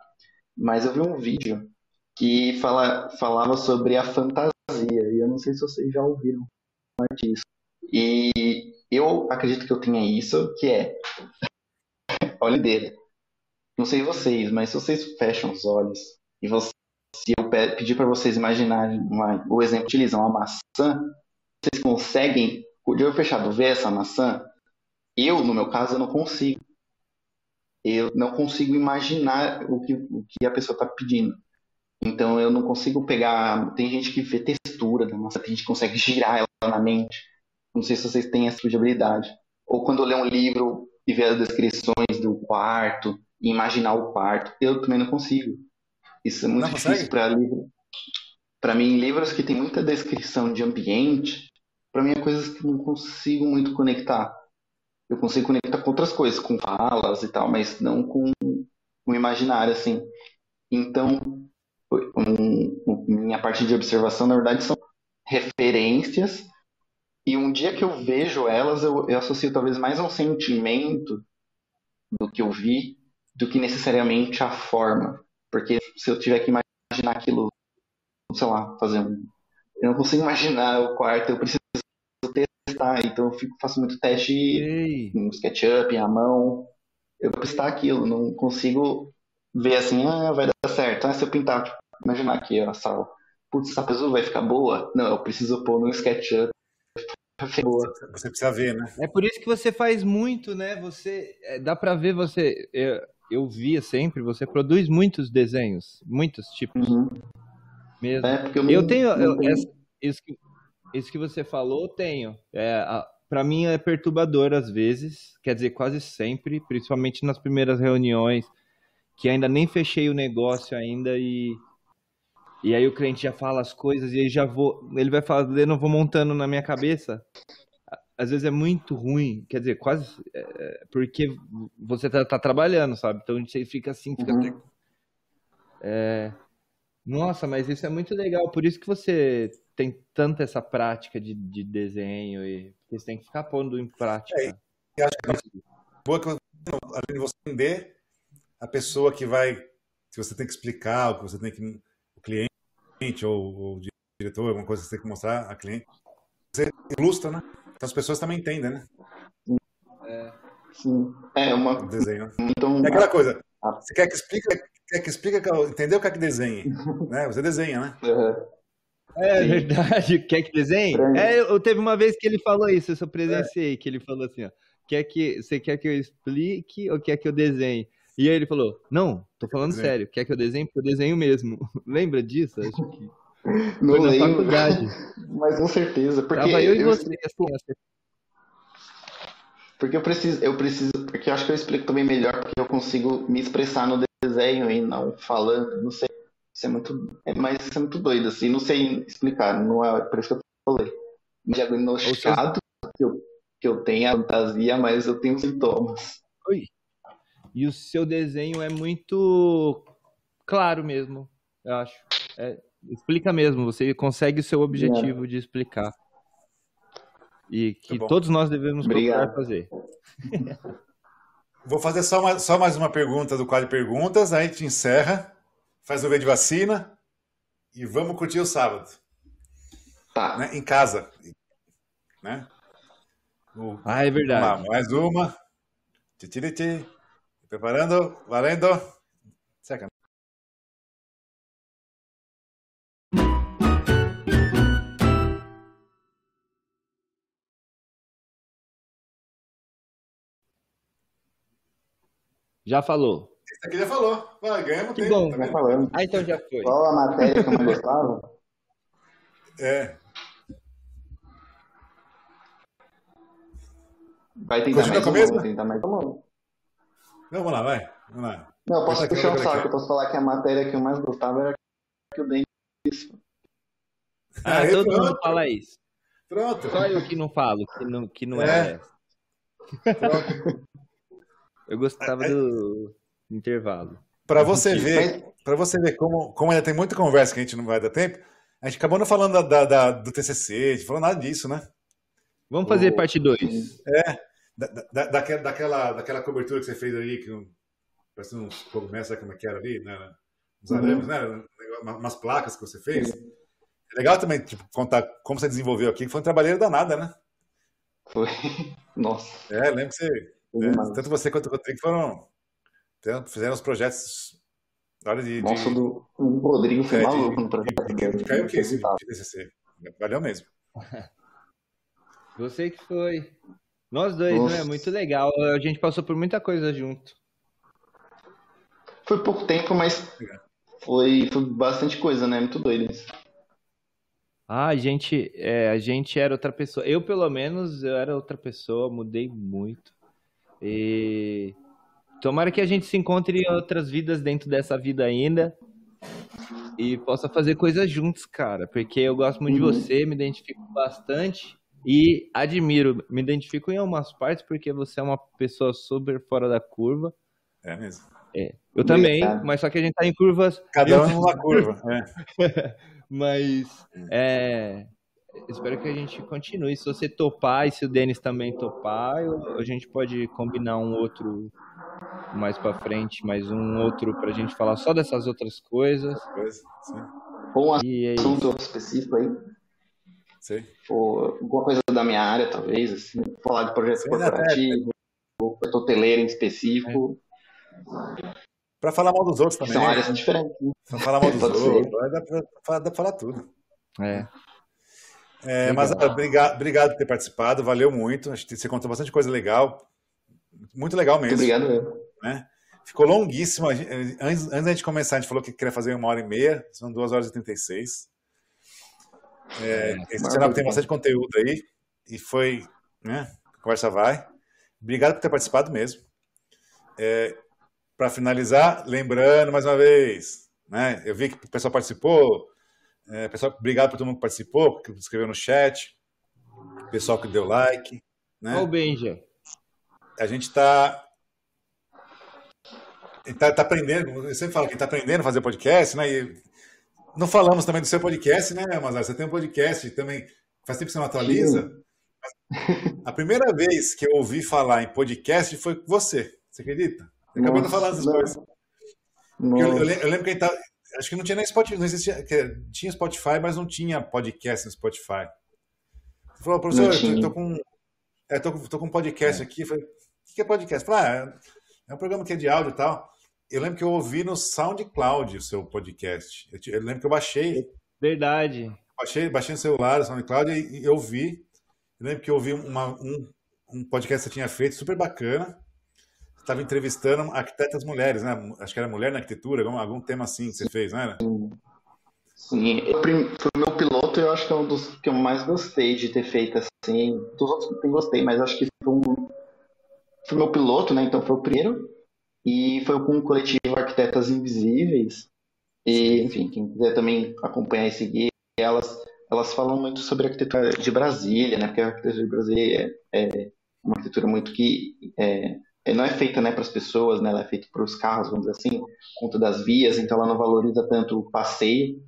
mas eu vi um vídeo que fala, falava sobre a fantasia e eu não sei se vocês já ouviram disso. E eu acredito que eu tenha isso, que é olho dele. Não sei vocês, mas se vocês fecham os olhos e você, se eu pedir para vocês imaginarem uma, o exemplo utilizam uma maçã, vocês conseguem, de olho fechado, ver essa maçã? Eu, no meu caso, eu não consigo. Eu não consigo imaginar o que, o que a pessoa está pedindo. Então eu não consigo pegar. Tem gente que vê textura da maçã, tem gente que consegue girar ela na mente. Não sei se vocês têm essa tipo de habilidade. Ou quando lê um livro e vê as descrições do quarto, e imaginar o quarto, eu também não consigo. Isso é muito não difícil para livro. Para mim, livros que tem muita descrição de ambiente, para mim é coisas que não consigo muito conectar. Eu consigo conectar com outras coisas, com falas e tal, mas não com o imaginário assim. Então, um, minha parte de observação, na verdade, são referências. E um dia que eu vejo elas, eu, eu associo talvez mais a um sentimento do que eu vi, do que necessariamente a forma. Porque se eu tiver que imaginar aquilo, sei lá, fazer um. Eu não consigo imaginar o quarto, eu preciso testar, então eu fico, faço muito teste Ei. no SketchUp, a mão. Eu vou testar aquilo, não consigo ver assim, ah, vai dar certo. Ah, se eu pintar, tipo, imaginar aqui a sala, putz, essa pessoa vai ficar boa? Não, eu preciso pôr no SketchUp. Você precisa ver, né? É por isso que você faz muito, né? Você é, dá para ver você. Eu, eu, via sempre. Você produz muitos desenhos, muitos tipos. Uhum. Mesmo. É, eu, eu, tenho, eu, isso, que, isso que você falou, eu tenho. É, para mim é perturbador às vezes, quer dizer, quase sempre, principalmente nas primeiras reuniões que ainda nem fechei o negócio ainda e e aí o cliente já fala as coisas e aí já vou, ele vai fazendo, eu vou montando na minha cabeça às vezes é muito ruim, quer dizer, quase é, porque você tá, tá, trabalhando, sabe? Então você fica assim, fica uhum. é, nossa, mas isso é muito legal, por isso que você tem tanta essa prática de, de desenho e você tem que ficar pondo em prática. É, e acho que é boa que além de você entender a pessoa que vai, se você tem que explicar, o que você tem que o cliente ou, ou o diretor, alguma coisa que você tem que mostrar a cliente, você ilustra, né? Então as pessoas também entendem, né? É, sim. É uma. O desenho. Então, é aquela coisa. Ah. Você quer que explique, quer que explique, entendeu? Quer que desenhe, né? Você desenha, né? Uhum. É Sim. verdade, quer que desenhe? É, eu, teve uma vez que ele falou isso, eu só presenciei, é. que ele falou assim, ó, quer que, você quer que eu explique ou quer que eu desenhe? E aí ele falou, não, tô falando sério, quer que eu desenhe? Porque eu desenho mesmo. Lembra disso? Acho que não foi lembro, faculdade. Mas com certeza. Porque Tava eu e eu, você, assim, Porque eu preciso, eu preciso, porque eu acho que eu explico também melhor, porque eu consigo me expressar no desenho e não falando, não sei. Isso é muito, é, mas isso é muito doido, assim, não sei explicar, não é por isso que eu falei. Diagnosticado que eu, que eu tenho a fantasia, mas eu tenho sintomas. Oi. E o seu desenho é muito claro mesmo, eu acho. É, explica mesmo, você consegue o seu objetivo é. de explicar. E que tá todos nós devemos procurar fazer. Vou fazer só, uma, só mais uma pergunta do quadro de perguntas, aí a gente encerra, faz o V de vacina e vamos curtir o sábado. Tá. Né? Em casa. Né? O, ah, é verdade. Lá, mais uma. Titiriti. Preparando, valendo. Já falou. Esse aqui já falou. Vai, ganhamos que tempo. bom. Tá falando. Ah, então já foi. Qual a matéria que eu mais gostava? É. Vai tentar Continua mais uma, tentar mais uma. Vamos lá, vai. Vamos lá. Não, eu posso puxar um saco. Eu posso falar que a matéria que eu mais gostava era que o Denis. Ah, ah todo pronto. mundo fala isso. Pronto. Só eu que não falo, que não, que não é. é. Pronto. Eu gostava é, é. do intervalo. Para você ver, para você ver como, como ainda tem muita conversa que a gente não vai dar tempo, a gente acabou não falando da, da, da do TCC, a gente falou nada disso, né? Vamos fazer o... parte 2. É, da, da, daquela, daquela, daquela cobertura que você fez ali, que parece uns cogumelos, sabe como é que era ali, né? Uns uhum. arames, né? Umas placas que você fez. É legal também, tipo, contar como você desenvolveu aqui, que foi um trabalheiro danado, né? Foi. Nossa. É, lembro que você é, tanto você quanto o Rodrigo foram. Fizeram os projetos. Hora de, Nossa, de... Do, o Rodrigo foi é, maluco no projeto. De, caiu o que esse TCC? Valeu mesmo. Você que foi. Nós dois, Nossa. né? Muito legal. A gente passou por muita coisa junto. Foi pouco tempo, mas foi, foi bastante coisa, né? Muito doido isso. Ah, a gente, é, a gente era outra pessoa. Eu, pelo menos, eu era outra pessoa, mudei muito. E tomara que a gente se encontre em outras vidas dentro dessa vida ainda e possa fazer coisas juntos, cara, porque eu gosto muito uhum. de você, me identifico bastante e admiro, me identifico em algumas partes porque você é uma pessoa super fora da curva. É mesmo. É. Eu também, mas só que a gente tá em curvas. Cada um numa curva. É. mas é, espero que a gente continue. Se você topar e se o Denis também topar, eu, a gente pode combinar um outro mais para frente, mais um outro para a gente falar só dessas outras coisas. Coisa, Ou um e assunto é específico aí. Sim. Ou alguma coisa da minha área, talvez, assim, falar de projeto sim, corporativo, é. ou hoteleiro em específico. É. Para falar mal dos outros também. São áreas diferentes. Né? Para falar mal dos outros, dá para falar tudo. É. É, mas obrigado, obrigado por ter participado, valeu muito. Acho que você contou bastante coisa legal. Muito legal mesmo. Muito obrigado Né? Ficou longuíssimo. Antes, antes da gente começar, a gente falou que queria fazer uma hora e meia, são duas horas e 36. É, é, esse cenário tem bastante conteúdo aí. E foi. Né? A conversa vai. Obrigado por ter participado mesmo. É, Para finalizar, lembrando mais uma vez, né? Eu vi que o pessoal participou, é, pessoal, obrigado por todo mundo que participou, que escreveu no chat, pessoal que deu like. Né? Olha o Benja. A gente está tá, tá aprendendo, eu sempre falo que está aprendendo a fazer podcast, né? E não falamos também do seu podcast, né, Mazar? Você tem um podcast também, faz tempo que você não atualiza. A primeira vez que eu ouvi falar em podcast foi você, você acredita? Eu acabei não falando essas coisas. Eu, eu, lembro que ele tava, acho que não tinha nem Spotify, não existia, tinha Spotify, mas não tinha podcast no Spotify. Você falou, professor, eu tô, com, é, tô, tô, com um podcast é. aqui. Eu falei, o que é podcast? Falei, ah, é um programa que é de áudio e tal. Eu lembro que eu ouvi no SoundCloud o seu podcast. Eu, eu lembro que eu baixei. Verdade. Baixei, baixei no celular, o SoundCloud, e, e eu vi. Eu lembro que eu ouvi uma, um, um podcast que você tinha feito, super bacana. Estava entrevistando arquitetas mulheres, né? Acho que era mulher na arquitetura, algum, algum tema assim que você fez, não era? Sim, o meu piloto eu acho que é um dos que eu mais gostei de ter feito assim. Dos outros também gostei, mas acho que foi, um, foi meu piloto, né? Então foi o primeiro. E foi com o coletivo Arquitetas Invisíveis. E, enfim, quem quiser também acompanhar e seguir, elas, elas falam muito sobre a arquitetura de Brasília, né? Porque a arquitetura de Brasília é, é uma arquitetura muito que é não é feita né, para as pessoas, né? Ela é feita para os carros, vamos dizer assim, conta das vias, então ela não valoriza tanto o passeio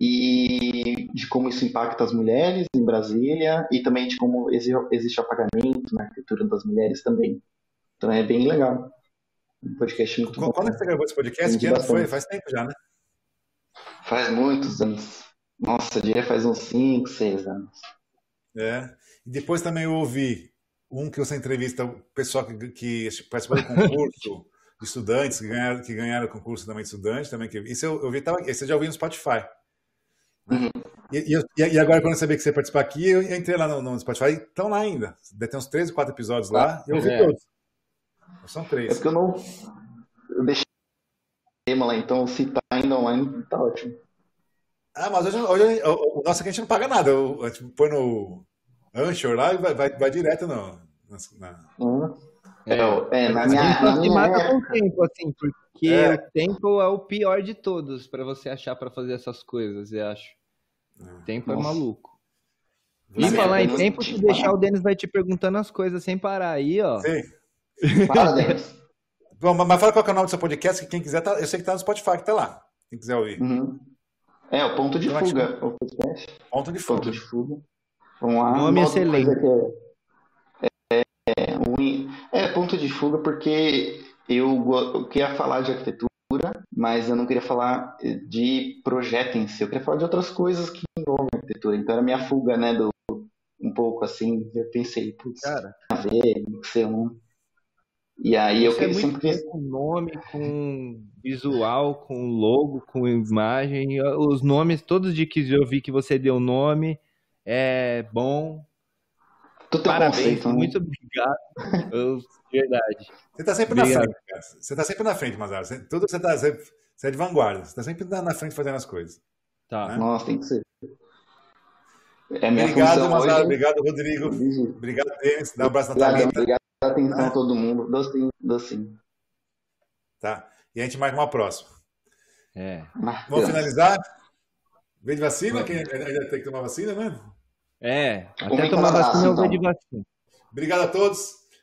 e de como isso impacta as mulheres em Brasília e também de como existe apagamento na arquitetura das mulheres também. Então é bem legal. Um podcast muito Quando bom. Quando você gravou esse podcast? Que ano foi? Faz tempo já, né? Faz muitos anos. Nossa, diria faz uns 5, 6 anos. É. E depois também eu ouvi um que você entrevista o pessoal que, que participou do concurso de estudantes, que ganharam, que ganharam o concurso também de estudante. Também, que, isso eu, eu vi, tava, esse eu já ouvi no Spotify. Uhum. E, e, e, agora, quando eu sabia que você ia participar aqui, eu entrei lá no, no Spotify, estão lá ainda. Deve ter uns 3 ou 4 episódios lá, eu ouvi é. todos. São três. É porque eu não. Eu deixei tema lá, então se tá ainda online, tá ótimo. Ah, mas hoje, hoje o nosso aqui a gente não paga nada. A gente põe no Anchor lá e vai, vai, vai direto no. Na... Uhum. É, é, na minha. A gente mata com o tempo, assim, porque é. o tempo é o pior de todos para você achar para fazer essas coisas, eu acho. O é. tempo é Nossa. é maluco. E falar em tempo, se deixar o Denis vai te perguntando as coisas sem parar aí, ó. Sim. Parabéns. Bom, mas fala qual é o canal do seu podcast, que quem quiser, tá, eu sei que tá no Spotify, que tá lá. Quem quiser ouvir. Uhum. É, o Ponto de Fuga, o podcast. Ponto de Fuga. Ponto de Fuga. Vamos lá. Nome excelente. É, é, um, é, Ponto de Fuga porque eu, eu queria falar de arquitetura, mas eu não queria falar de projeto em si. Eu queria falar de outras coisas que envolvem arquitetura. Então era minha fuga, né, do um pouco assim. Eu pensei, putz, Cara. a ver, ser um e aí eu é sempre com nome, com visual, com logo, com imagem, os nomes todos de que eu vi que você deu nome é bom. Tu Parabéns, conceito, né? muito obrigado. eu, verdade. Você está sempre obrigado. na frente, cara. Você está sempre na frente, Mazar. Você, tudo você tá, você, você é de vanguarda. Você está sempre na frente fazendo as coisas. Tá. Né? Nossa, tem que ser. É obrigado, Mazar. Hoje... Obrigado, Rodrigo. Obrigado, Denis. Dá um abraço na Obrigado, obrigado atenção a todo mundo. Docinho, docinho. Tá. E a gente marca uma próxima. É. Vamos finalizar? Vem de vacina? Quem ainda tem que tomar vacina, né? É. Até tomar vacina eu vou de vacina. Obrigado a todos.